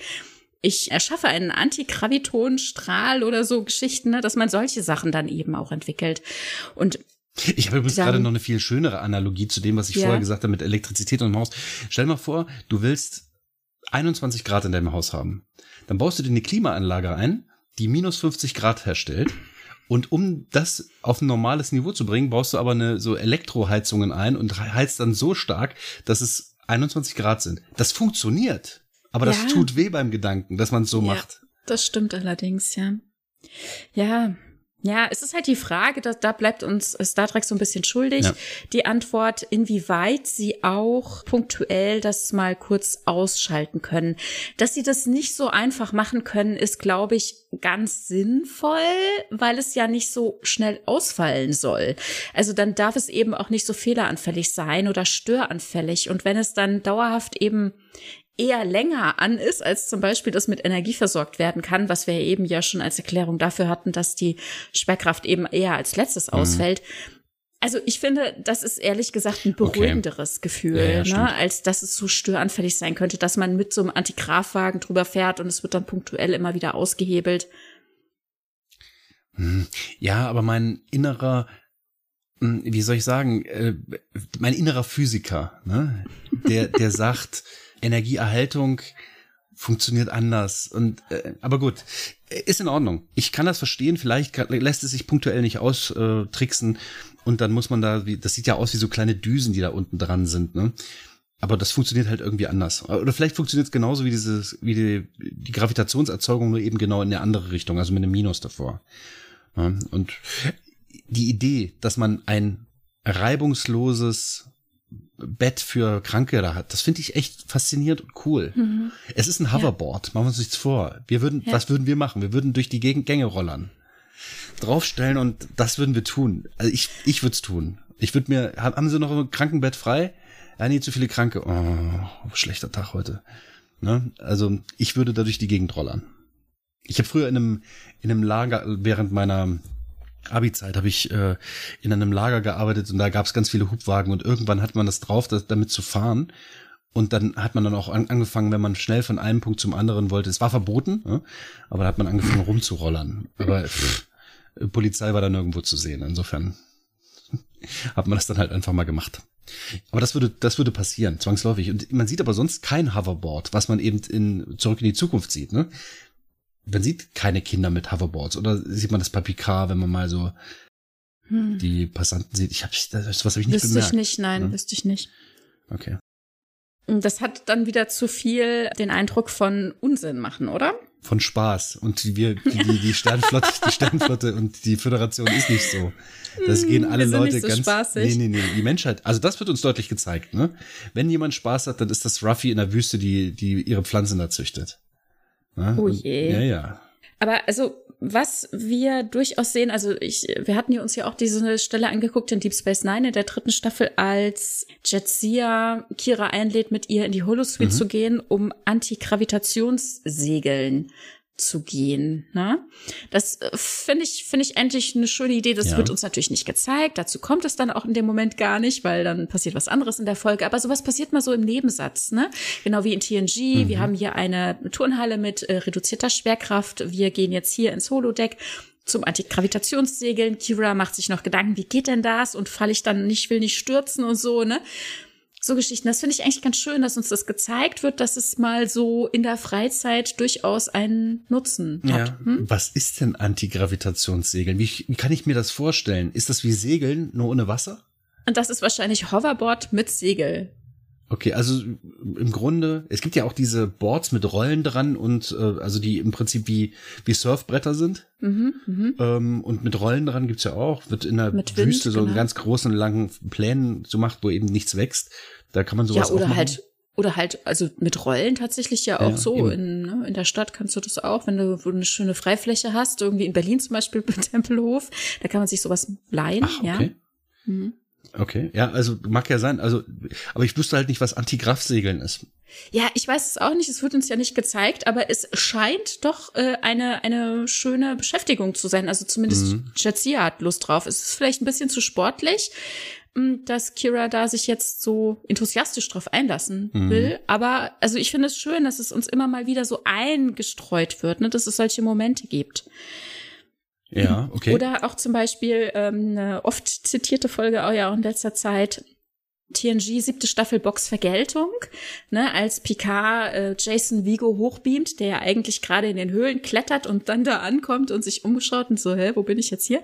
ich erschaffe einen Antigravitonstrahl oder so Geschichten, ne, dass man solche Sachen dann eben auch entwickelt. Und
ich habe übrigens gerade noch eine viel schönere Analogie zu dem, was ich ja. vorher gesagt habe mit Elektrizität und Maus. Stell mal vor, du willst 21 Grad in deinem Haus haben. Dann baust du dir eine Klimaanlage ein, die minus 50 Grad herstellt und um das auf ein normales Niveau zu bringen, baust du aber eine so Elektroheizungen ein und heizt dann so stark, dass es 21 Grad sind. Das funktioniert. Aber ja. das tut weh beim Gedanken, dass man es so ja, macht.
Das stimmt allerdings, ja. Ja, Ja, es ist halt die Frage, da, da bleibt uns Star Trek so ein bisschen schuldig, ja. die Antwort, inwieweit sie auch punktuell das mal kurz ausschalten können. Dass sie das nicht so einfach machen können, ist, glaube ich, ganz sinnvoll, weil es ja nicht so schnell ausfallen soll. Also dann darf es eben auch nicht so fehleranfällig sein oder störanfällig. Und wenn es dann dauerhaft eben eher länger an ist, als zum Beispiel das mit Energie versorgt werden kann, was wir eben ja schon als Erklärung dafür hatten, dass die Sperrkraft eben eher als letztes mhm. ausfällt. Also ich finde, das ist ehrlich gesagt ein beruhigenderes okay. Gefühl, ja, ja, ne, als dass es so störanfällig sein könnte, dass man mit so einem Antigrafwagen drüber fährt und es wird dann punktuell immer wieder ausgehebelt.
Hm. Ja, aber mein innerer hm, wie soll ich sagen, äh, mein innerer Physiker, ne, der, der sagt, Energieerhaltung funktioniert anders. Und äh, aber gut, ist in Ordnung. Ich kann das verstehen. Vielleicht lässt es sich punktuell nicht austricksen und dann muss man da, das sieht ja aus wie so kleine Düsen, die da unten dran sind. Ne? Aber das funktioniert halt irgendwie anders. Oder vielleicht funktioniert es genauso wie dieses, wie die, die Gravitationserzeugung, nur eben genau in der andere Richtung, also mit einem Minus davor. Ja, und die Idee, dass man ein reibungsloses Bett für Kranke da hat. Das finde ich echt faszinierend und cool. Mhm. Es ist ein Hoverboard, ja. machen wir uns nichts vor. Wir würden, ja. was würden wir machen? Wir würden durch die Gegend Gänge rollern. Draufstellen und das würden wir tun. Also ich, ich würde es tun. Ich würde mir, haben Sie noch ein Krankenbett frei? Ja, nee, zu viele Kranke. Oh, schlechter Tag heute. Ne? Also ich würde da durch die Gegend rollern. Ich habe früher in einem, in einem Lager während meiner Abi-Zeit habe ich äh, in einem Lager gearbeitet und da gab es ganz viele Hubwagen und irgendwann hat man das drauf, das, damit zu fahren. Und dann hat man dann auch an, angefangen, wenn man schnell von einem Punkt zum anderen wollte. Es war verboten, ja? aber da hat man angefangen rumzurollern. Aber pff, Polizei war dann irgendwo zu sehen. Insofern hat man das dann halt einfach mal gemacht. Aber das würde, das würde passieren, zwangsläufig. Und man sieht aber sonst kein Hoverboard, was man eben in Zurück in die Zukunft sieht. Ne? Man sieht keine Kinder mit Hoverboards oder sieht man das bei Picard, wenn man mal so hm. die Passanten sieht. Ich habe das was habe ich nicht
wüsste bemerkt. Wüsste ich nicht, nein, ja? wüsste ich nicht.
Okay.
Das hat dann wieder zu viel den Eindruck von Unsinn machen, oder?
Von Spaß. Und wir, die, die, die Sternflotte, die Sternflotte und die Föderation ist nicht so. Das hm, gehen alle Leute so ganz.
Spaßig.
Nee, nee, nee. Die Menschheit, also das wird uns deutlich gezeigt, ne? Wenn jemand Spaß hat, dann ist das Ruffy in der Wüste, die, die ihre Pflanzen da züchtet.
Ne? Oh je.
ja, ja.
Aber also, was wir durchaus sehen, also ich, wir hatten ja uns ja auch diese Stelle angeguckt in Deep Space Nine in der dritten Staffel, als Jetsia Kira einlädt, mit ihr in die Holosuite mhm. zu gehen, um Antigravitationssegeln zu gehen. Ne? Das äh, finde ich, finde ich endlich eine schöne Idee. Das ja. wird uns natürlich nicht gezeigt. Dazu kommt es dann auch in dem Moment gar nicht, weil dann passiert was anderes in der Folge. Aber sowas passiert mal so im Nebensatz. Ne? Genau wie in TNG. Mhm. Wir haben hier eine Turnhalle mit äh, reduzierter Schwerkraft. Wir gehen jetzt hier ins Holodeck zum Antigravitationssegeln. Kira macht sich noch Gedanken, wie geht denn das? Und falle ich dann nicht, will nicht stürzen und so, ne? So Geschichten. Das finde ich eigentlich ganz schön, dass uns das gezeigt wird, dass es mal so in der Freizeit durchaus einen Nutzen hat. Ja.
Hm? Was ist denn Antigravitationssegeln? Wie, wie kann ich mir das vorstellen? Ist das wie Segeln, nur ohne Wasser?
Und das ist wahrscheinlich Hoverboard mit Segel.
Okay, also im Grunde, es gibt ja auch diese Boards mit Rollen dran und äh, also die im Prinzip wie, wie Surfbretter sind. Mhm, mh. ähm, und mit Rollen dran gibt's ja auch, wird in der mit Wüste Wind, so genau. einen ganz großen, langen Plänen so macht, wo eben nichts wächst. Da kann man sowas
ja, oder
auch machen.
halt oder halt, also mit Rollen tatsächlich ja auch ja, so. In, ne, in der Stadt kannst du das auch, wenn du eine schöne Freifläche hast, irgendwie in Berlin zum Beispiel bei Tempelhof, da kann man sich sowas leihen, Ach, okay. ja. Mhm.
Okay, ja, also mag ja sein. Also, aber ich wüsste halt nicht, was Antigraphsegeln ist.
Ja, ich weiß es auch nicht. Es wird uns ja nicht gezeigt, aber es scheint doch äh, eine eine schöne Beschäftigung zu sein. Also zumindest mhm. Jadzia hat Lust drauf. Es ist vielleicht ein bisschen zu sportlich, hm, dass Kira da sich jetzt so enthusiastisch drauf einlassen mhm. will. Aber also ich finde es schön, dass es uns immer mal wieder so eingestreut wird, ne, dass es solche Momente gibt.
Ja, okay.
Oder auch zum Beispiel ähm, eine oft zitierte Folge auch ja auch in letzter Zeit. TNG siebte Staffel Box Vergeltung, ne, als Picard äh, Jason Vigo hochbeamt, der ja eigentlich gerade in den Höhlen klettert und dann da ankommt und sich umschaut und so, hä, wo bin ich jetzt hier?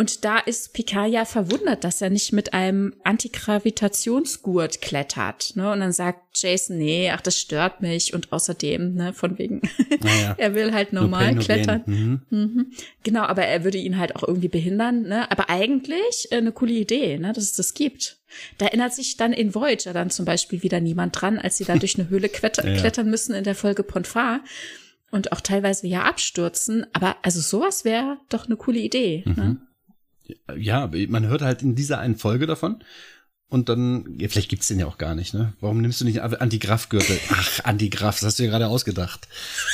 Und da ist Picard ja verwundert, dass er nicht mit einem Antigravitationsgurt klettert. Ne? Und dann sagt Jason, nee, ach, das stört mich. Und außerdem, ne, von wegen, naja. er will halt normal no klettern. Mhm. Mhm. Genau, aber er würde ihn halt auch irgendwie behindern. Ne? Aber eigentlich äh, eine coole Idee, ne, dass es das gibt. Da erinnert sich dann in Voyager dann zum Beispiel wieder niemand dran, als sie da durch eine Höhle ja. klettern müssen in der Folge Ponfar und auch teilweise ja abstürzen. Aber also sowas wäre doch eine coole Idee. Ne? Mhm. Ne?
Ja, man hört halt in dieser einen Folge davon. Und dann, ja, vielleicht gibt's den ja auch gar nicht, ne? Warum nimmst du nicht Antigraf-Gürtel? Ach, Antigraf, das hast du ja gerade ausgedacht.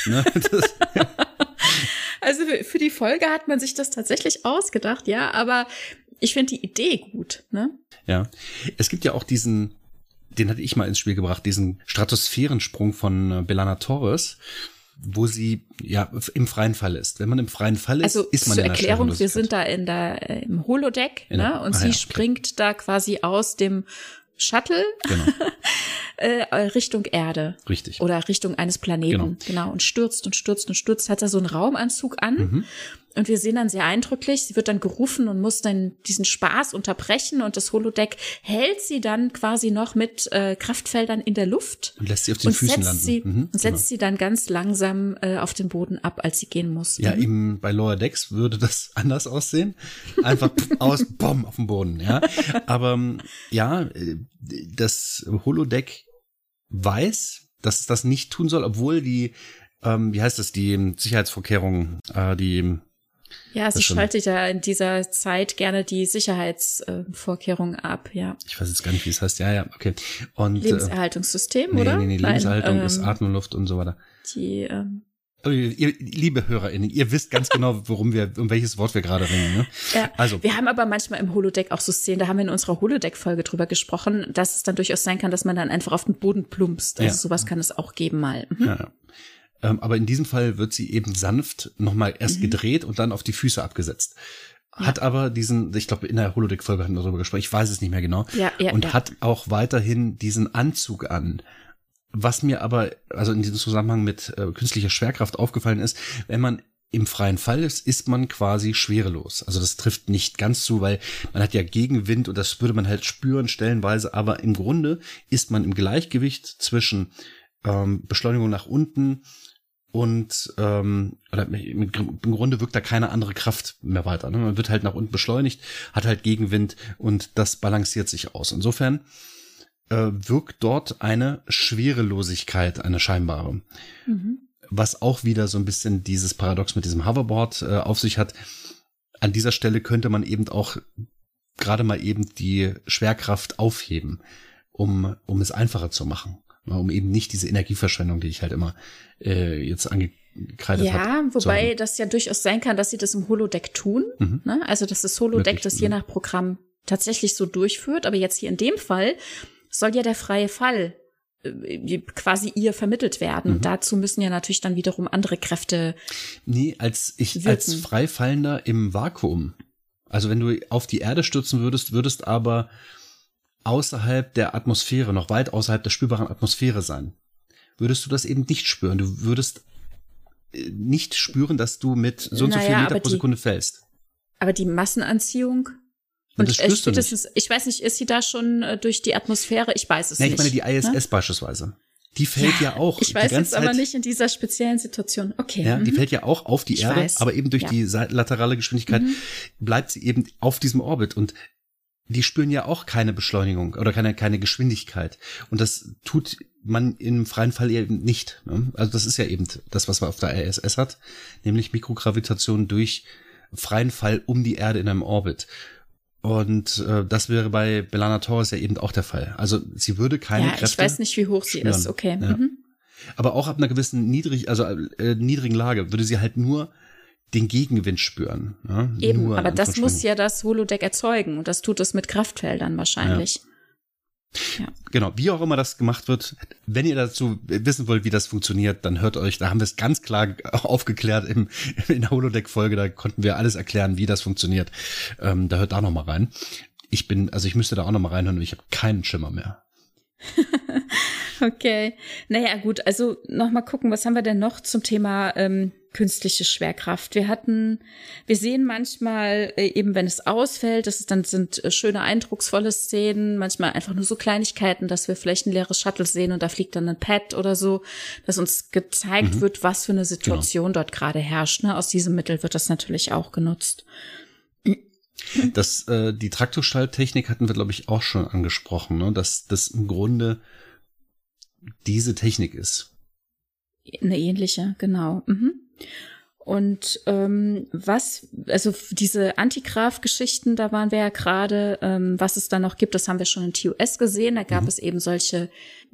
Ne? Das,
ja. Also für die Folge hat man sich das tatsächlich ausgedacht, ja, aber ich finde die Idee gut, ne?
Ja. Es gibt ja auch diesen, den hatte ich mal ins Spiel gebracht, diesen Stratosphärensprung von äh, Belana Torres wo sie ja im freien Fall ist. Wenn man im freien Fall ist,
also
ist man
zur in der Erklärung, wir sind da in der äh, im Holodeck, in ne? Und ah, sie ja, okay. springt da quasi aus dem Shuttle genau. äh, Richtung Erde.
Richtig.
Oder Richtung eines Planeten. Genau. genau. Und stürzt und stürzt und stürzt. Hat er so einen Raumanzug an. Mhm. Und wir sehen dann sehr eindrücklich, sie wird dann gerufen und muss dann diesen Spaß unterbrechen und das Holodeck hält sie dann quasi noch mit äh, Kraftfeldern in der Luft.
Und lässt sie auf den Füßen landen.
Sie, mhm, und setzt genau. sie dann ganz langsam äh, auf den Boden ab, als sie gehen muss.
Ja, mhm. eben bei Lower Decks würde das anders aussehen. Einfach aus, bom, auf dem Boden, ja. Aber ja, äh, das Holodeck weiß, dass es das nicht tun soll, obwohl die ähm, wie heißt das, die Sicherheitsvorkehrungen, äh, die
ja, sie schaltet ja in dieser Zeit gerne die Sicherheitsvorkehrungen äh, ab, ja.
Ich weiß jetzt gar nicht, wie es heißt. Ja, ja, okay. Und,
äh, Lebenserhaltungssystem, nee, oder?
Nee, nee, nee, Lebenserhaltung Nein, ist ähm, Atmen, Luft und so weiter.
Die, ähm,
oh, Ihr, liebe HörerInnen, ihr wisst ganz genau, worum wir, um welches Wort wir gerade reden. Ne?
Ja, also. Wir haben aber manchmal im Holodeck auch so Szenen, da haben wir in unserer Holodeck-Folge drüber gesprochen, dass es dann durchaus sein kann, dass man dann einfach auf den Boden plumpst. Also ja. sowas kann es auch geben mal. Mhm. Ja,
ähm, aber in diesem Fall wird sie eben sanft nochmal erst mhm. gedreht und dann auf die Füße abgesetzt. Hat aber diesen, ich glaube, in der Holodeck-Folge hatten wir darüber gesprochen, ich weiß es nicht mehr genau.
Ja, ja,
und
ja.
hat auch weiterhin diesen Anzug an. Was mir aber, also in diesem Zusammenhang mit äh, künstlicher Schwerkraft aufgefallen ist, wenn man im freien Fall ist, ist man quasi schwerelos. Also das trifft nicht ganz zu, weil man hat ja Gegenwind und das würde man halt spüren stellenweise, aber im Grunde ist man im Gleichgewicht zwischen ähm, Beschleunigung nach unten, und ähm, oder im Grunde wirkt da keine andere Kraft mehr weiter. Ne? Man wird halt nach unten beschleunigt, hat halt Gegenwind und das balanciert sich aus. Insofern äh, wirkt dort eine Schwerelosigkeit, eine scheinbare. Mhm. Was auch wieder so ein bisschen dieses Paradox mit diesem Hoverboard äh, auf sich hat. An dieser Stelle könnte man eben auch gerade mal eben die Schwerkraft aufheben, um, um es einfacher zu machen um eben nicht diese Energieverschwendung, die ich halt immer äh, jetzt angekreidet habe.
Ja, hab, wobei das ja durchaus sein kann, dass sie das im Holodeck tun. Mhm. Ne? Also dass das Holodeck das je nach Programm tatsächlich so durchführt. Aber jetzt hier in dem Fall soll ja der freie Fall äh, quasi ihr vermittelt werden. Mhm. Dazu müssen ja natürlich dann wiederum andere Kräfte.
Nee, als ich wirken. als Freifallender im Vakuum. Also wenn du auf die Erde stürzen würdest, würdest aber außerhalb der Atmosphäre, noch weit außerhalb der spürbaren Atmosphäre sein, würdest du das eben nicht spüren. Du würdest äh, nicht spüren, dass du mit so und so viel Meter pro Sekunde fällst.
Aber die Massenanziehung und, und das spätestens, ich weiß nicht, ist sie da schon äh, durch die Atmosphäre? Ich weiß es nee, nicht.
Ich meine die ISS ne? beispielsweise. Die fällt ja, ja auch.
Ich weiß jetzt aber nicht in dieser speziellen Situation. Okay.
Ja, die mhm. fällt ja auch auf die ich Erde, weiß. aber eben durch ja. die laterale Geschwindigkeit mhm. bleibt sie eben auf diesem Orbit. Und die spüren ja auch keine Beschleunigung oder keine, keine Geschwindigkeit. Und das tut man im freien Fall eben nicht. Ne? Also das ist ja eben das, was man auf der ISS hat, nämlich Mikrogravitation durch freien Fall um die Erde in einem Orbit. Und äh, das wäre bei Belana Torres ja eben auch der Fall. Also sie würde keine
ja,
Kräfte.
Ich weiß nicht, wie hoch sie ist, okay. Ja. Mhm.
Aber auch ab einer gewissen niedrig, also äh, niedrigen Lage würde sie halt nur den Gegenwind spüren. Ja?
Eben, Nur aber das muss ja das Holodeck erzeugen und das tut es mit Kraftfeldern wahrscheinlich.
Ja. Ja. Genau, wie auch immer das gemacht wird, wenn ihr dazu wissen wollt, wie das funktioniert, dann hört euch, da haben wir es ganz klar aufgeklärt im, in der Holodeck-Folge, da konnten wir alles erklären, wie das funktioniert. Ähm, da hört da noch mal rein. Ich bin, also ich müsste da auch noch mal reinhören, ich habe keinen Schimmer mehr.
okay. Naja, gut, also noch mal gucken, was haben wir denn noch zum Thema ähm, künstliche Schwerkraft. Wir hatten, wir sehen manchmal äh, eben, wenn es ausfällt, das ist, dann sind äh, schöne, eindrucksvolle Szenen, manchmal einfach nur so Kleinigkeiten, dass wir vielleicht ein leeres Shuttle sehen und da fliegt dann ein Pad oder so, dass uns gezeigt mhm. wird, was für eine Situation genau. dort gerade herrscht. Ne? Aus diesem Mittel wird das natürlich auch genutzt.
Das, äh, die Traktorstalltechnik hatten wir, glaube ich, auch schon angesprochen, ne? dass das im Grunde diese Technik ist.
Eine ähnliche, genau. Mhm. Und ähm, was, also diese Antigraph-Geschichten, da waren wir ja gerade, ähm, was es da noch gibt, das haben wir schon in TUS gesehen. Da gab mhm. es eben solche,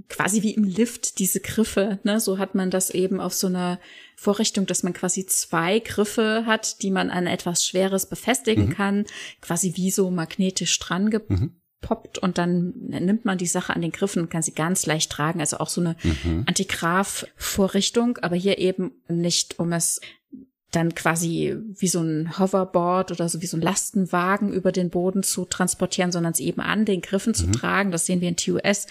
quasi wie im Lift, diese Griffe. Ne? So hat man das eben auf so einer Vorrichtung, dass man quasi zwei Griffe hat, die man an etwas Schweres befestigen mhm. kann, quasi wie so magnetisch dran mhm poppt und dann nimmt man die Sache an den Griffen und kann sie ganz leicht tragen. Also auch so eine mhm. Antigraph-Vorrichtung, aber hier eben nicht, um es dann quasi wie so ein Hoverboard oder so wie so ein Lastenwagen über den Boden zu transportieren, sondern es eben an den Griffen mhm. zu tragen. Das sehen wir in TUS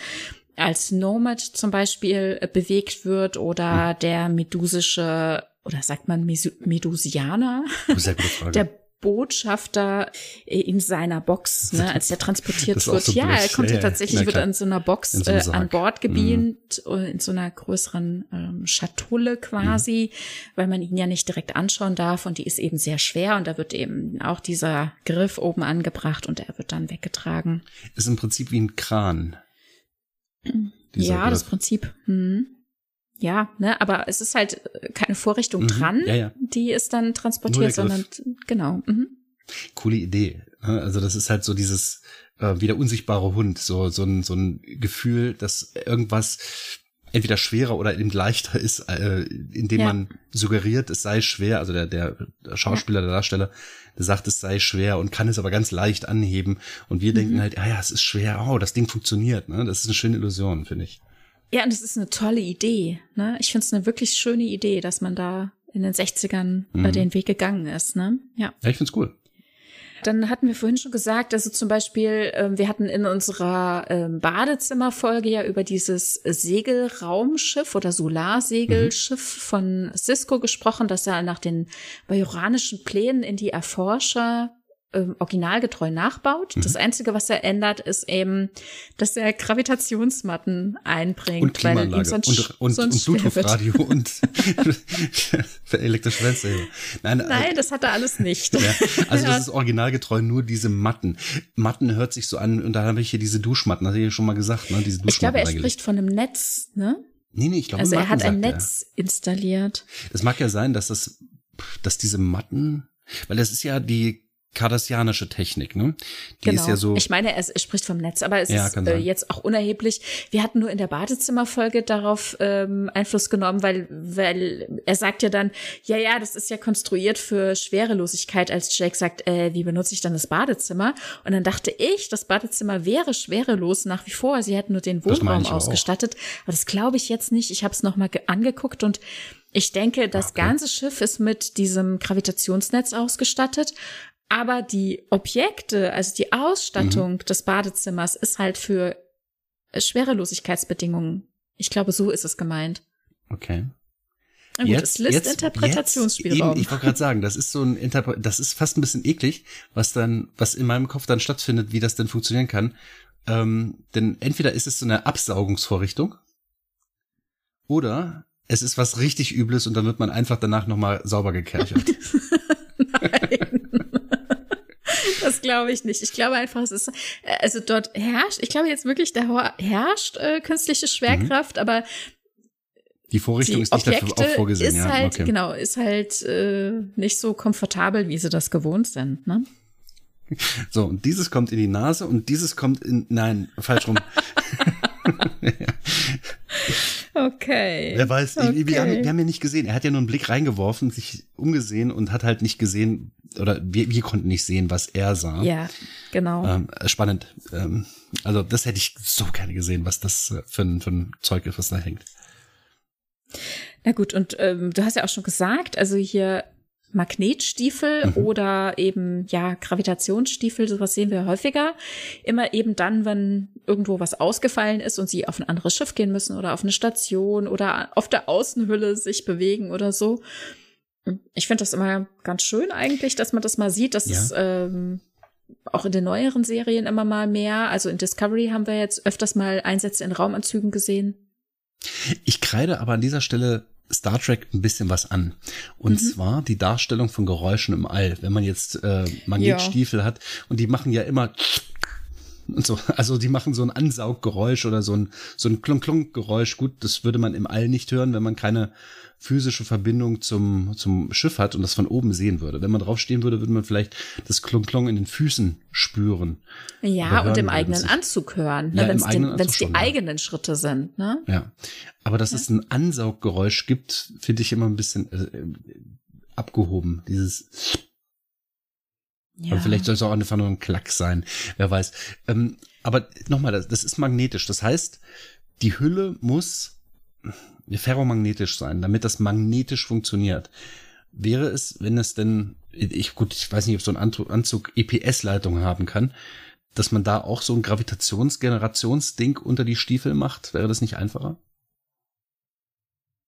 als Nomad zum Beispiel äh, bewegt wird oder mhm. der medusische oder sagt man Medusianer? Der Botschafter in seiner Box, ne, als der transportiert wird. So ja, er kommt ja, ja tatsächlich, wird in so einer Box so äh, an Bord gebeamt, mhm. in so einer größeren ähm, Schatulle quasi, mhm. weil man ihn ja nicht direkt anschauen darf und die ist eben sehr schwer und da wird eben auch dieser Griff oben angebracht und er wird dann weggetragen.
Ist im Prinzip wie ein Kran.
Ja, Griff. das Prinzip. Hm. Ja, ne, aber es ist halt äh, keine Vorrichtung mhm, dran, ja, ja. die ist dann transportiert, sondern genau. Mhm.
Coole Idee. Ne? Also das ist halt so dieses äh, wie der unsichtbare Hund, so so ein so ein Gefühl, dass irgendwas entweder schwerer oder eben leichter ist, äh, indem ja. man suggeriert, es sei schwer. Also der der Schauspieler, der Darsteller, der sagt, es sei schwer und kann es aber ganz leicht anheben. Und wir mhm. denken halt, ah ja, es ist schwer. Oh, das Ding funktioniert. Ne? Das ist eine schöne Illusion, finde ich.
Ja, und es ist eine tolle Idee. Ne? Ich finde es eine wirklich schöne Idee, dass man da in den 60ern mhm. den Weg gegangen ist. Ne? Ja.
ja, ich find's cool.
Dann hatten wir vorhin schon gesagt, also zum Beispiel, äh, wir hatten in unserer äh, Badezimmerfolge ja über dieses Segelraumschiff oder Solarsegelschiff mhm. von Cisco gesprochen, das er nach den bajoranischen Plänen in die Erforscher ähm, originalgetreu nachbaut. Mhm. Das Einzige, was er ändert, ist eben, dass er Gravitationsmatten einbringt.
Und Klimaanlage weil sonst, und, und, sonst und Bluetooth-Radio und elektrische Fensterheber.
Nein, äh, Nein, das hat er alles nicht.
Ja, also das ist originalgetreu nur diese Matten. Matten hört sich so an und da habe ich hier diese Duschmatten, das habe ich ja schon mal gesagt, ne? Diese Duschmatten
ich glaube, er spricht von einem Netz, ne?
Nee, nee, ich glaube,
Also er hat ein Netz er. installiert.
Es mag ja sein, dass das, dass diese Matten, weil das ist ja die kardassianische Technik, ne?
Die genau. ist ja so. Ich meine, er, spricht vom Netz, aber es ja, ist äh, jetzt auch unerheblich. Wir hatten nur in der Badezimmerfolge darauf ähm, Einfluss genommen, weil, weil er sagt ja dann, ja, ja, das ist ja konstruiert für Schwerelosigkeit, als Jake sagt, äh, wie benutze ich dann das Badezimmer? Und dann dachte ich, das Badezimmer wäre schwerelos nach wie vor. Sie hätten nur den Wohnraum ausgestattet. Auch. Aber das glaube ich jetzt nicht. Ich habe es nochmal angeguckt und ich denke, das okay. ganze Schiff ist mit diesem Gravitationsnetz ausgestattet. Aber die Objekte, also die Ausstattung mhm. des Badezimmers ist halt für Schwerelosigkeitsbedingungen. Ich glaube, so ist es gemeint.
Okay.
Na gut, jetzt, es lässt jetzt, Interpretationsspielraum.
Ich wollte gerade sagen, das ist so ein Interpre das ist fast ein bisschen eklig, was dann, was in meinem Kopf dann stattfindet, wie das denn funktionieren kann. Ähm, denn entweder ist es so eine Absaugungsvorrichtung oder es ist was richtig Übles und dann wird man einfach danach nochmal sauber gekerchert.
Das glaube ich nicht. Ich glaube einfach, es ist, äh, also dort herrscht, ich glaube jetzt wirklich, da herrscht äh, künstliche Schwerkraft, mhm. aber
die Vorrichtung die ist nicht Objekte dafür auch vorgesehen.
Ist ja, halt, okay. genau, ist halt äh, nicht so komfortabel, wie sie das gewohnt sind, ne?
So, und dieses kommt in die Nase und dieses kommt in, nein, falsch rum.
Okay.
Wer weiß, okay. wir, haben, wir haben ja nicht gesehen. Er hat ja nur einen Blick reingeworfen, sich umgesehen und hat halt nicht gesehen, oder wir, wir konnten nicht sehen, was er sah.
Ja, genau.
Ähm, spannend. Ähm, also das hätte ich so gerne gesehen, was das für ein, für ein Zeug ist, was da hängt.
Na gut, und ähm, du hast ja auch schon gesagt, also hier Magnetstiefel mhm. oder eben ja Gravitationsstiefel, sowas sehen wir häufiger. Immer eben dann, wenn irgendwo was ausgefallen ist und sie auf ein anderes Schiff gehen müssen oder auf eine Station oder auf der Außenhülle sich bewegen oder so. Ich finde das immer ganz schön eigentlich, dass man das mal sieht, dass ja. es ähm, auch in den neueren Serien immer mal mehr. Also in Discovery haben wir jetzt öfters mal Einsätze in Raumanzügen gesehen.
Ich kreide aber an dieser Stelle Star Trek ein bisschen was an. Und mhm. zwar die Darstellung von Geräuschen im All. Wenn man jetzt äh, Magnetstiefel ja. hat und die machen ja immer und so. Also die machen so ein Ansauggeräusch oder so ein, so ein Klunk-Klunk-Geräusch. Gut, das würde man im All nicht hören, wenn man keine physische Verbindung zum, zum Schiff hat und das von oben sehen würde. Wenn man draufstehen würde, würde man vielleicht das Klong-Klong in den Füßen spüren.
Ja, und im eigenen Anzug hören, ne, ja, wenn es die schon, eigenen ja. Schritte sind. Ne?
Ja, aber dass ja. es ein Ansauggeräusch gibt, finde ich immer ein bisschen äh, abgehoben. Dieses ja. Aber vielleicht soll es auch einfach nur ein Klack sein. Wer weiß. Ähm, aber nochmal, das, das ist magnetisch. Das heißt, die Hülle muss ferromagnetisch sein, damit das magnetisch funktioniert. Wäre es, wenn es denn, ich, gut, ich weiß nicht, ob so ein Anzug EPS-Leitung haben kann, dass man da auch so ein Gravitationsgenerationsding unter die Stiefel macht? Wäre das nicht einfacher?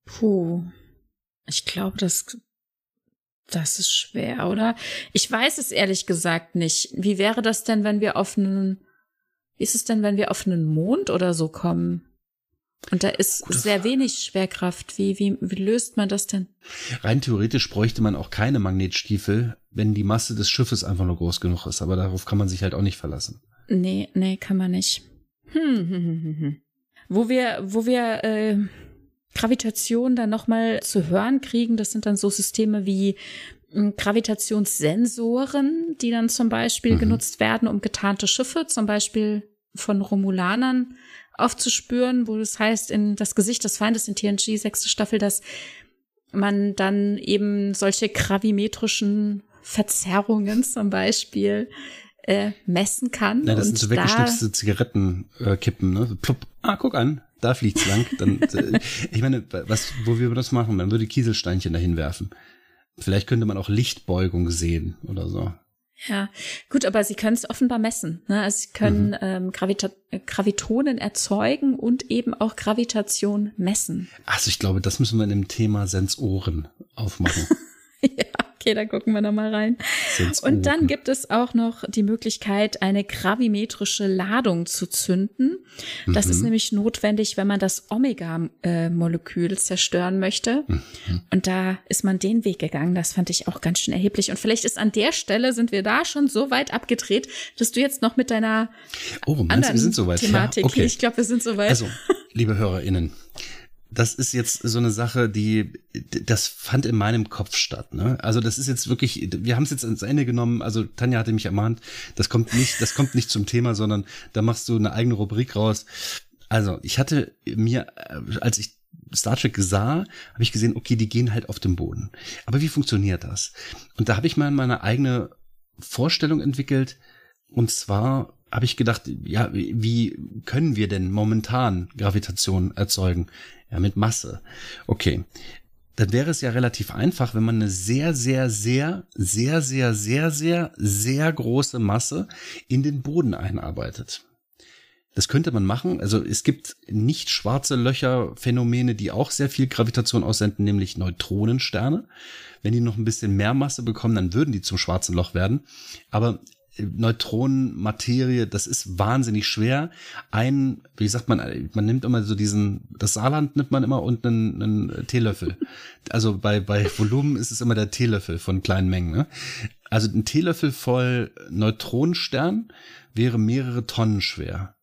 Puh. Ich glaube, das das ist schwer, oder? Ich weiß es ehrlich gesagt nicht. Wie wäre das denn, wenn wir auf einen, wie ist es denn, wenn wir auf einen Mond oder so kommen? Und da ist Gute sehr Frage. wenig Schwerkraft. Wie, wie, wie löst man das denn?
Rein theoretisch bräuchte man auch keine Magnetstiefel, wenn die Masse des Schiffes einfach nur groß genug ist. Aber darauf kann man sich halt auch nicht verlassen.
Nee, nee, kann man nicht. Hm, hm, hm, hm. hm. Wo wir, wo wir äh, Gravitation dann nochmal zu hören kriegen. Das sind dann so Systeme wie hm, Gravitationssensoren, die dann zum Beispiel mhm. genutzt werden, um getarnte Schiffe, zum Beispiel von Romulanern, aufzuspüren, wo das heißt, in das Gesicht des Feindes in TNG, sechste Staffel, dass man dann eben solche gravimetrischen Verzerrungen zum Beispiel äh, messen kann.
Ja, das sind so weggeschnipste Zigarettenkippen, äh, ne? Plupp. Ah, guck an, da fliegt's lang. Dann, äh, ich meine, was, wo wir das machen, man würde Kieselsteinchen dahin werfen. Vielleicht könnte man auch Lichtbeugung sehen oder so.
Ja, gut, aber sie können es offenbar messen. Ne? Also sie können mhm. ähm, Gravita Gravitonen erzeugen und eben auch Gravitation messen.
Also ich glaube, das müssen wir in dem Thema Sensoren aufmachen.
ja. Okay, da gucken wir noch mal rein. Und dann gibt es auch noch die Möglichkeit, eine gravimetrische Ladung zu zünden. Das mhm. ist nämlich notwendig, wenn man das Omega-Molekül zerstören möchte. Mhm. Und da ist man den Weg gegangen. Das fand ich auch ganz schön erheblich. Und vielleicht ist an der Stelle sind wir da schon so weit abgedreht, dass du jetzt noch mit deiner
oh, meinst du, wir sind soweit?
Thematik.
Ja, okay.
Ich glaube, wir sind soweit.
Also, liebe HörerInnen, das ist jetzt so eine Sache, die, das fand in meinem Kopf statt. Ne? Also das ist jetzt wirklich, wir haben es jetzt ans Ende genommen. Also Tanja hatte mich ermahnt, das kommt nicht, das kommt nicht zum Thema, sondern da machst du eine eigene Rubrik raus. Also ich hatte mir, als ich Star Trek sah, habe ich gesehen, okay, die gehen halt auf dem Boden. Aber wie funktioniert das? Und da habe ich mal meine eigene Vorstellung entwickelt. Und zwar habe ich gedacht, ja, wie können wir denn momentan Gravitation erzeugen? Ja, mit Masse. Okay. Dann wäre es ja relativ einfach, wenn man eine sehr, sehr, sehr, sehr, sehr, sehr, sehr, sehr große Masse in den Boden einarbeitet. Das könnte man machen. Also es gibt nicht schwarze Löcher Phänomene, die auch sehr viel Gravitation aussenden, nämlich Neutronensterne. Wenn die noch ein bisschen mehr Masse bekommen, dann würden die zum schwarzen Loch werden. Aber Neutronenmaterie, das ist wahnsinnig schwer. Ein, wie sagt man, man nimmt immer so diesen, das Saarland nimmt man immer und einen, einen Teelöffel. Also bei, bei Volumen ist es immer der Teelöffel von kleinen Mengen. Ne? Also ein Teelöffel voll Neutronenstern wäre mehrere Tonnen schwer.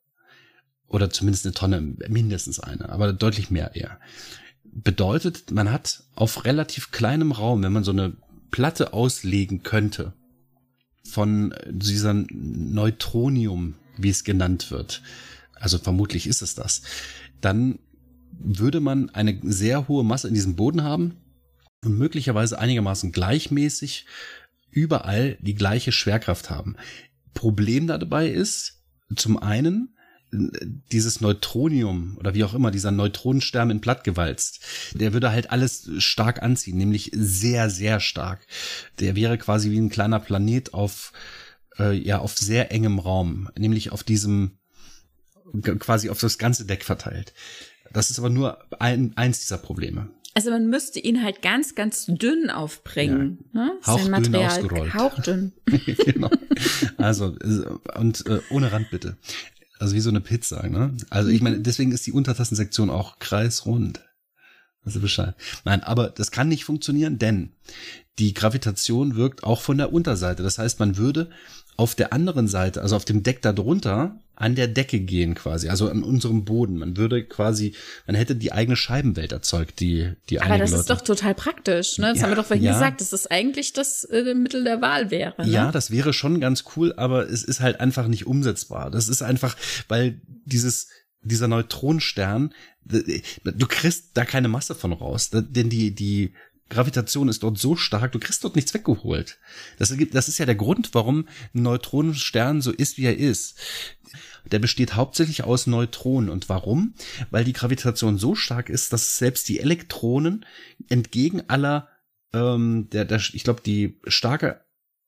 Oder zumindest eine Tonne, mindestens eine, aber deutlich mehr eher. Bedeutet, man hat auf relativ kleinem Raum, wenn man so eine Platte auslegen könnte, von dieser Neutronium, wie es genannt wird, also vermutlich ist es das, dann würde man eine sehr hohe Masse in diesem Boden haben und möglicherweise einigermaßen gleichmäßig überall die gleiche Schwerkraft haben. Problem dabei ist, zum einen, dieses Neutronium oder wie auch immer, dieser Neutronenstern in platt gewalzt, der würde halt alles stark anziehen, nämlich sehr, sehr stark. Der wäre quasi wie ein kleiner Planet auf, äh, ja, auf sehr engem Raum, nämlich auf diesem, quasi auf das ganze Deck verteilt. Das ist aber nur ein, eins dieser Probleme.
Also man müsste ihn halt ganz, ganz dünn aufbringen. Ja. Ne?
Hauchdünn Material, ausgerollt.
Hauchdünn.
genau. Also, und äh, ohne Rand bitte. Also wie so eine Pizza, ne? Also ich meine, deswegen ist die Untertassensektion auch kreisrund. Also Bescheid. Nein, aber das kann nicht funktionieren, denn die Gravitation wirkt auch von der Unterseite. Das heißt, man würde auf der anderen Seite, also auf dem Deck darunter, an der Decke gehen quasi, also an unserem Boden. Man würde quasi, man hätte die eigene Scheibenwelt erzeugt, die die
Aber das
Leute.
ist doch total praktisch, ne? Das ja, haben wir doch vorhin ja. gesagt, dass das eigentlich das äh, Mittel der Wahl wäre. Ne?
Ja, das wäre schon ganz cool, aber es ist halt einfach nicht umsetzbar. Das ist einfach, weil dieses dieser Neutronenstern, du kriegst da keine Masse von raus, denn die die Gravitation ist dort so stark, du kriegst dort nichts weggeholt. Das, das ist ja der Grund, warum ein Neutronenstern so ist, wie er ist. Der besteht hauptsächlich aus Neutronen. Und warum? Weil die Gravitation so stark ist, dass selbst die Elektronen entgegen aller, ähm, der, der, ich glaube, die starke,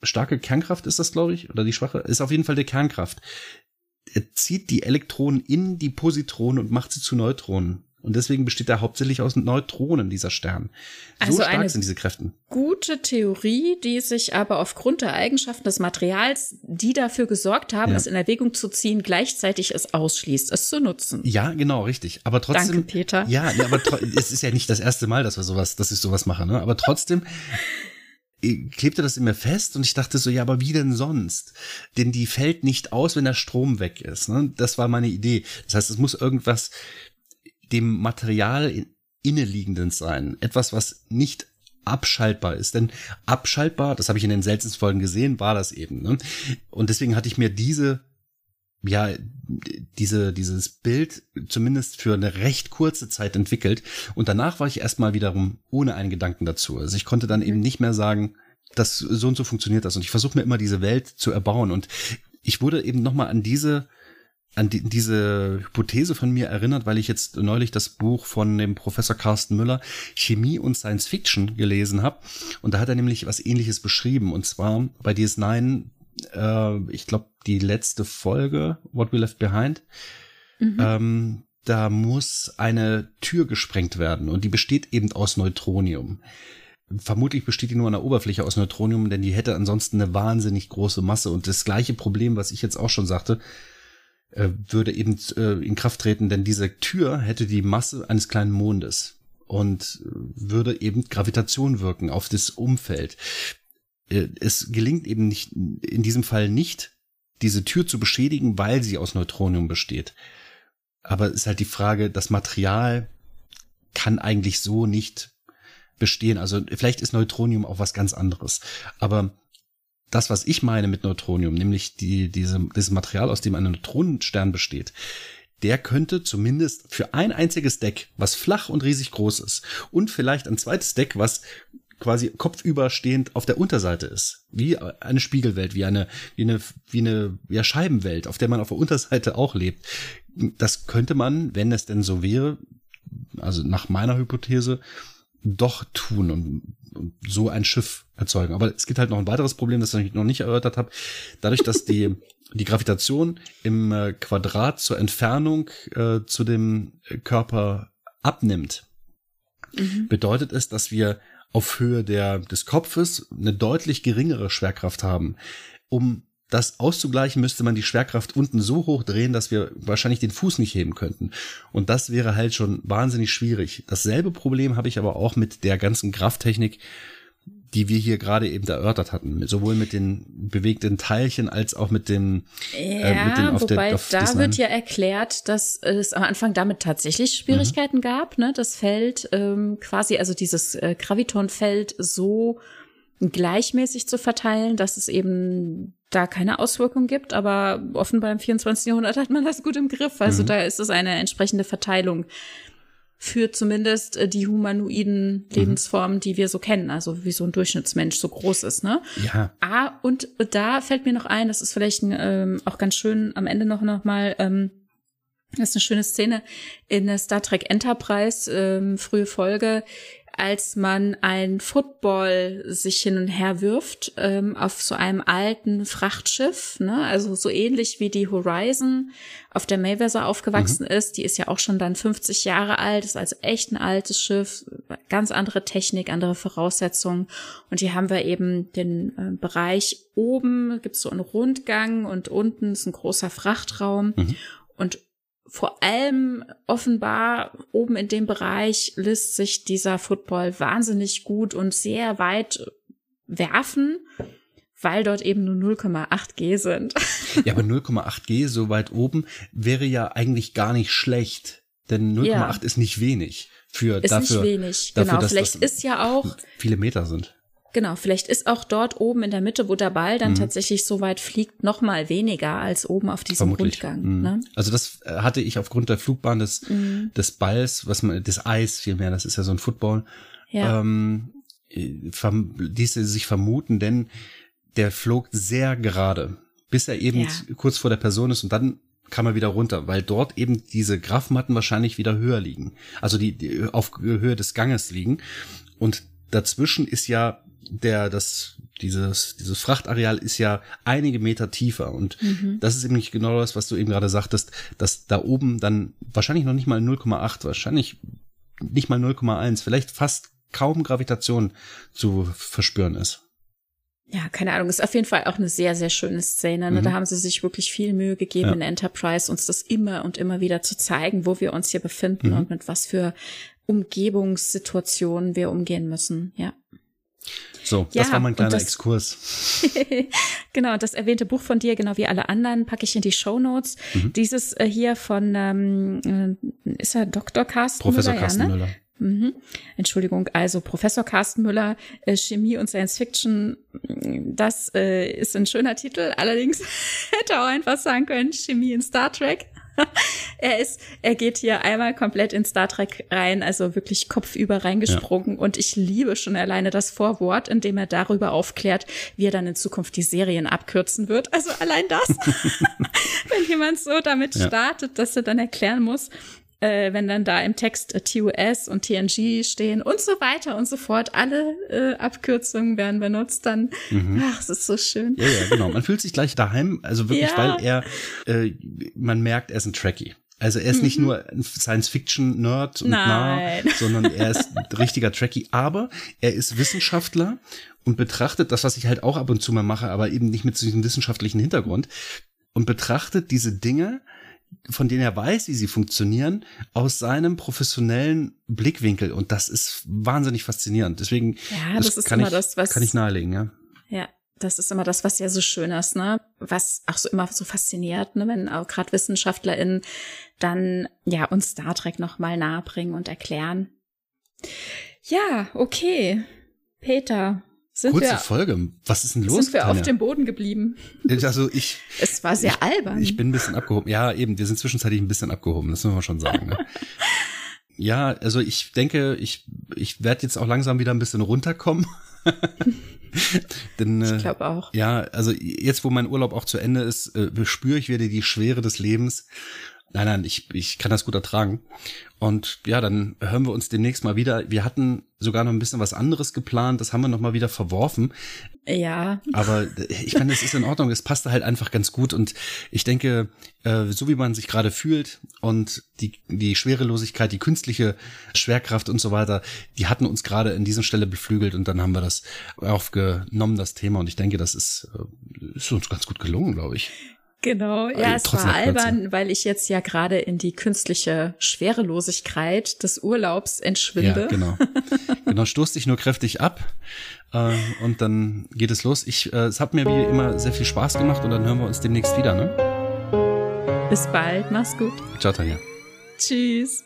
starke Kernkraft ist das, glaube ich, oder die schwache, ist auf jeden Fall der Kernkraft. Er zieht die Elektronen in die Positronen und macht sie zu Neutronen. Und deswegen besteht er hauptsächlich aus Neutronen, dieser Stern. So also stark sind diese Kräfte.
Gute Theorie, die sich aber aufgrund der Eigenschaften des Materials, die dafür gesorgt haben, ja. es in Erwägung zu ziehen, gleichzeitig es ausschließt, es zu nutzen.
Ja, genau, richtig. Aber trotzdem.
Danke, Peter.
Ja, ja aber es ist ja nicht das erste Mal, dass wir sowas, dass ich sowas mache, ne? Aber trotzdem klebte das in mir fest und ich dachte so, ja, aber wie denn sonst? Denn die fällt nicht aus, wenn der Strom weg ist. Ne? Das war meine Idee. Das heißt, es muss irgendwas dem Material inneliegenden sein. Etwas, was nicht abschaltbar ist. Denn abschaltbar, das habe ich in den seltensten Folgen gesehen, war das eben. Ne? Und deswegen hatte ich mir diese, ja, diese, dieses Bild zumindest für eine recht kurze Zeit entwickelt. Und danach war ich erstmal wiederum ohne einen Gedanken dazu. Also ich konnte dann eben nicht mehr sagen, dass so und so funktioniert das. Und ich versuche mir immer diese Welt zu erbauen. Und ich wurde eben nochmal an diese an die, diese Hypothese von mir erinnert, weil ich jetzt neulich das Buch von dem Professor Carsten Müller Chemie und Science Fiction gelesen habe und da hat er nämlich was ähnliches beschrieben und zwar bei DS9 äh, ich glaube die letzte Folge What We Left Behind mhm. ähm, da muss eine Tür gesprengt werden und die besteht eben aus Neutronium. Vermutlich besteht die nur an der Oberfläche aus Neutronium, denn die hätte ansonsten eine wahnsinnig große Masse und das gleiche Problem, was ich jetzt auch schon sagte, äh, würde eben äh, in Kraft treten, denn diese Tür hätte die Masse eines kleinen Mondes und würde eben Gravitation wirken auf das Umfeld. Äh, es gelingt eben nicht, in diesem Fall nicht, diese Tür zu beschädigen, weil sie aus Neutronium besteht. Aber es ist halt die Frage, das Material kann eigentlich so nicht bestehen. Also vielleicht ist Neutronium auch was ganz anderes. Aber das, was ich meine mit Neutronium, nämlich die, diese, dieses Material, aus dem ein Neutronenstern besteht, der könnte zumindest für ein einziges Deck, was flach und riesig groß ist, und vielleicht ein zweites Deck, was quasi kopfüberstehend auf der Unterseite ist, wie eine Spiegelwelt, wie eine, wie eine, wie eine ja, Scheibenwelt, auf der man auf der Unterseite auch lebt. Das könnte man, wenn es denn so wäre, also nach meiner Hypothese, doch tun und, und so ein Schiff erzeugen. Aber es gibt halt noch ein weiteres Problem, das ich noch nicht erörtert habe. Dadurch, dass die, die Gravitation im äh, Quadrat zur Entfernung äh, zu dem Körper abnimmt, mhm. bedeutet es, dass wir auf Höhe der, des Kopfes eine deutlich geringere Schwerkraft haben. Um das auszugleichen, müsste man die Schwerkraft unten so hoch drehen, dass wir wahrscheinlich den Fuß nicht heben könnten. Und das wäre halt schon wahnsinnig schwierig. Dasselbe Problem habe ich aber auch mit der ganzen Krafttechnik, die wir hier gerade eben erörtert hatten, sowohl mit den bewegten Teilchen als auch mit dem
ja, äh, mit den auf wobei der, auf da wird ja erklärt, dass es am Anfang damit tatsächlich Schwierigkeiten mhm. gab, ne, das Feld ähm, quasi also dieses äh, Gravitonfeld so gleichmäßig zu verteilen, dass es eben da keine Auswirkung gibt, aber offenbar im 24. Jahrhundert hat man das gut im Griff. Also mhm. da ist es eine entsprechende Verteilung für zumindest äh, die humanoiden mhm. Lebensformen, die wir so kennen, also wie so ein Durchschnittsmensch so groß ist, ne?
Ja.
Ah, und da fällt mir noch ein, das ist vielleicht ähm, auch ganz schön am Ende noch, noch mal, ähm, das ist eine schöne Szene in der Star Trek Enterprise, ähm, frühe Folge, als man ein Football sich hin und her wirft ähm, auf so einem alten Frachtschiff, ne? also so ähnlich wie die Horizon, auf der Mayweather aufgewachsen mhm. ist. Die ist ja auch schon dann 50 Jahre alt, ist also echt ein altes Schiff, ganz andere Technik, andere Voraussetzungen. Und hier haben wir eben den äh, Bereich oben, gibt's so einen Rundgang und unten ist ein großer Frachtraum. Mhm. Und vor allem offenbar oben in dem Bereich lässt sich dieser Football wahnsinnig gut und sehr weit werfen, weil dort eben nur 0,8 G sind.
Ja, aber 0,8 G so weit oben wäre ja eigentlich gar nicht schlecht, denn 0,8 ja. ist nicht wenig für
ist
dafür.
Ist nicht wenig, dafür, genau. Vielleicht ist ja auch
viele Meter sind.
Genau, vielleicht ist auch dort oben in der Mitte, wo der Ball dann mhm. tatsächlich so weit fliegt, noch mal weniger als oben auf diesem Vermutlich. Rundgang. Mhm. Ne?
Also das äh, hatte ich aufgrund der Flugbahn des, mhm. des Balls, was man, des Eis vielmehr, das ist ja so ein Football, ja. ähm, ließ sich vermuten, denn der flog sehr gerade, bis er eben ja. kurz vor der Person ist und dann kam er wieder runter, weil dort eben diese Grafmatten wahrscheinlich wieder höher liegen. Also die, die auf Höhe des Ganges liegen. Und dazwischen ist ja der, das, dieses, dieses Frachtareal ist ja einige Meter tiefer und mhm. das ist eben nicht genau das, was du eben gerade sagtest, dass da oben dann wahrscheinlich noch nicht mal 0,8, wahrscheinlich nicht mal 0,1, vielleicht fast kaum Gravitation zu verspüren ist.
Ja, keine Ahnung, ist auf jeden Fall auch eine sehr, sehr schöne Szene. Ne? Mhm. Da haben sie sich wirklich viel Mühe gegeben ja. in Enterprise, uns das immer und immer wieder zu zeigen, wo wir uns hier befinden mhm. und mit was für Umgebungssituationen wir umgehen müssen. Ja.
So, ja, das war mein kleiner das, Exkurs.
genau, das erwähnte Buch von dir, genau wie alle anderen, packe ich in die Show Notes. Mhm. Dieses äh, hier von, ähm, äh, ist er Dr. Carsten
Professor Müller? Carsten ja, ne? Müller.
Mhm. Entschuldigung, also Professor Carsten Müller, äh, Chemie und Science Fiction, das äh, ist ein schöner Titel. Allerdings hätte auch einfach sagen können, Chemie in Star Trek. er ist, er geht hier einmal komplett in Star Trek rein, also wirklich kopfüber reingesprungen. Ja. Und ich liebe schon alleine das Vorwort, in dem er darüber aufklärt, wie er dann in Zukunft die Serien abkürzen wird. Also allein das, wenn jemand so damit ja. startet, dass er dann erklären muss, äh, wenn dann da im Text äh, TOS und TNG stehen und so weiter und so fort. Alle äh, Abkürzungen werden benutzt, dann, mhm. ach, es ist so schön.
Ja, ja, genau. Man fühlt sich gleich daheim, also wirklich, ja. weil er, äh, man merkt, er ist ein Trekkie. Also er ist mhm. nicht nur ein Science-Fiction-Nerd und Nein. nah, sondern er ist ein richtiger Trekkie. Aber er ist Wissenschaftler und betrachtet das, was ich halt auch ab und zu mal mache, aber eben nicht mit diesem wissenschaftlichen Hintergrund und betrachtet diese Dinge von denen er weiß, wie sie funktionieren, aus seinem professionellen Blickwinkel. Und das ist wahnsinnig faszinierend. Deswegen
ja, das, das ist kann, immer
ich,
das, was,
kann ich nahelegen, ja.
Ja, das ist immer das, was ja so schön ist, ne? Was auch so immer so fasziniert, ne? Wenn auch gerade WissenschaftlerInnen dann ja uns Star Trek nochmal nahebringen und erklären. Ja, okay. Peter,
sind Kurze wir, Folge. Was ist denn los?
Sind wir Tanja? auf dem Boden geblieben?
Also ich.
es war sehr
ich,
albern.
Ich bin ein bisschen abgehoben. Ja, eben. Wir sind zwischenzeitlich ein bisschen abgehoben. Das muss man schon sagen. Ne? ja, also ich denke, ich ich werde jetzt auch langsam wieder ein bisschen runterkommen. Denn,
ich glaube auch.
Ja, also jetzt, wo mein Urlaub auch zu Ende ist, äh, spüre ich wieder die Schwere des Lebens Nein, nein, ich, ich kann das gut ertragen. Und ja, dann hören wir uns demnächst mal wieder. Wir hatten sogar noch ein bisschen was anderes geplant, das haben wir noch mal wieder verworfen.
Ja.
Aber ich meine, es ist in Ordnung, es passte halt einfach ganz gut und ich denke, äh, so wie man sich gerade fühlt und die, die Schwerelosigkeit, die künstliche Schwerkraft und so weiter, die hatten uns gerade in dieser Stelle beflügelt und dann haben wir das aufgenommen, das Thema und ich denke, das ist, äh, ist uns ganz gut gelungen, glaube ich.
Genau, ja, es war albern, weil ich jetzt ja gerade in die künstliche Schwerelosigkeit des Urlaubs entschwinde.
Ja, genau. genau, stoß dich nur kräftig ab äh, und dann geht es los. Ich, äh, es hat mir wie immer sehr viel Spaß gemacht und dann hören wir uns demnächst wieder, ne?
Bis bald, mach's gut.
Ciao, Tanja.
Tschüss.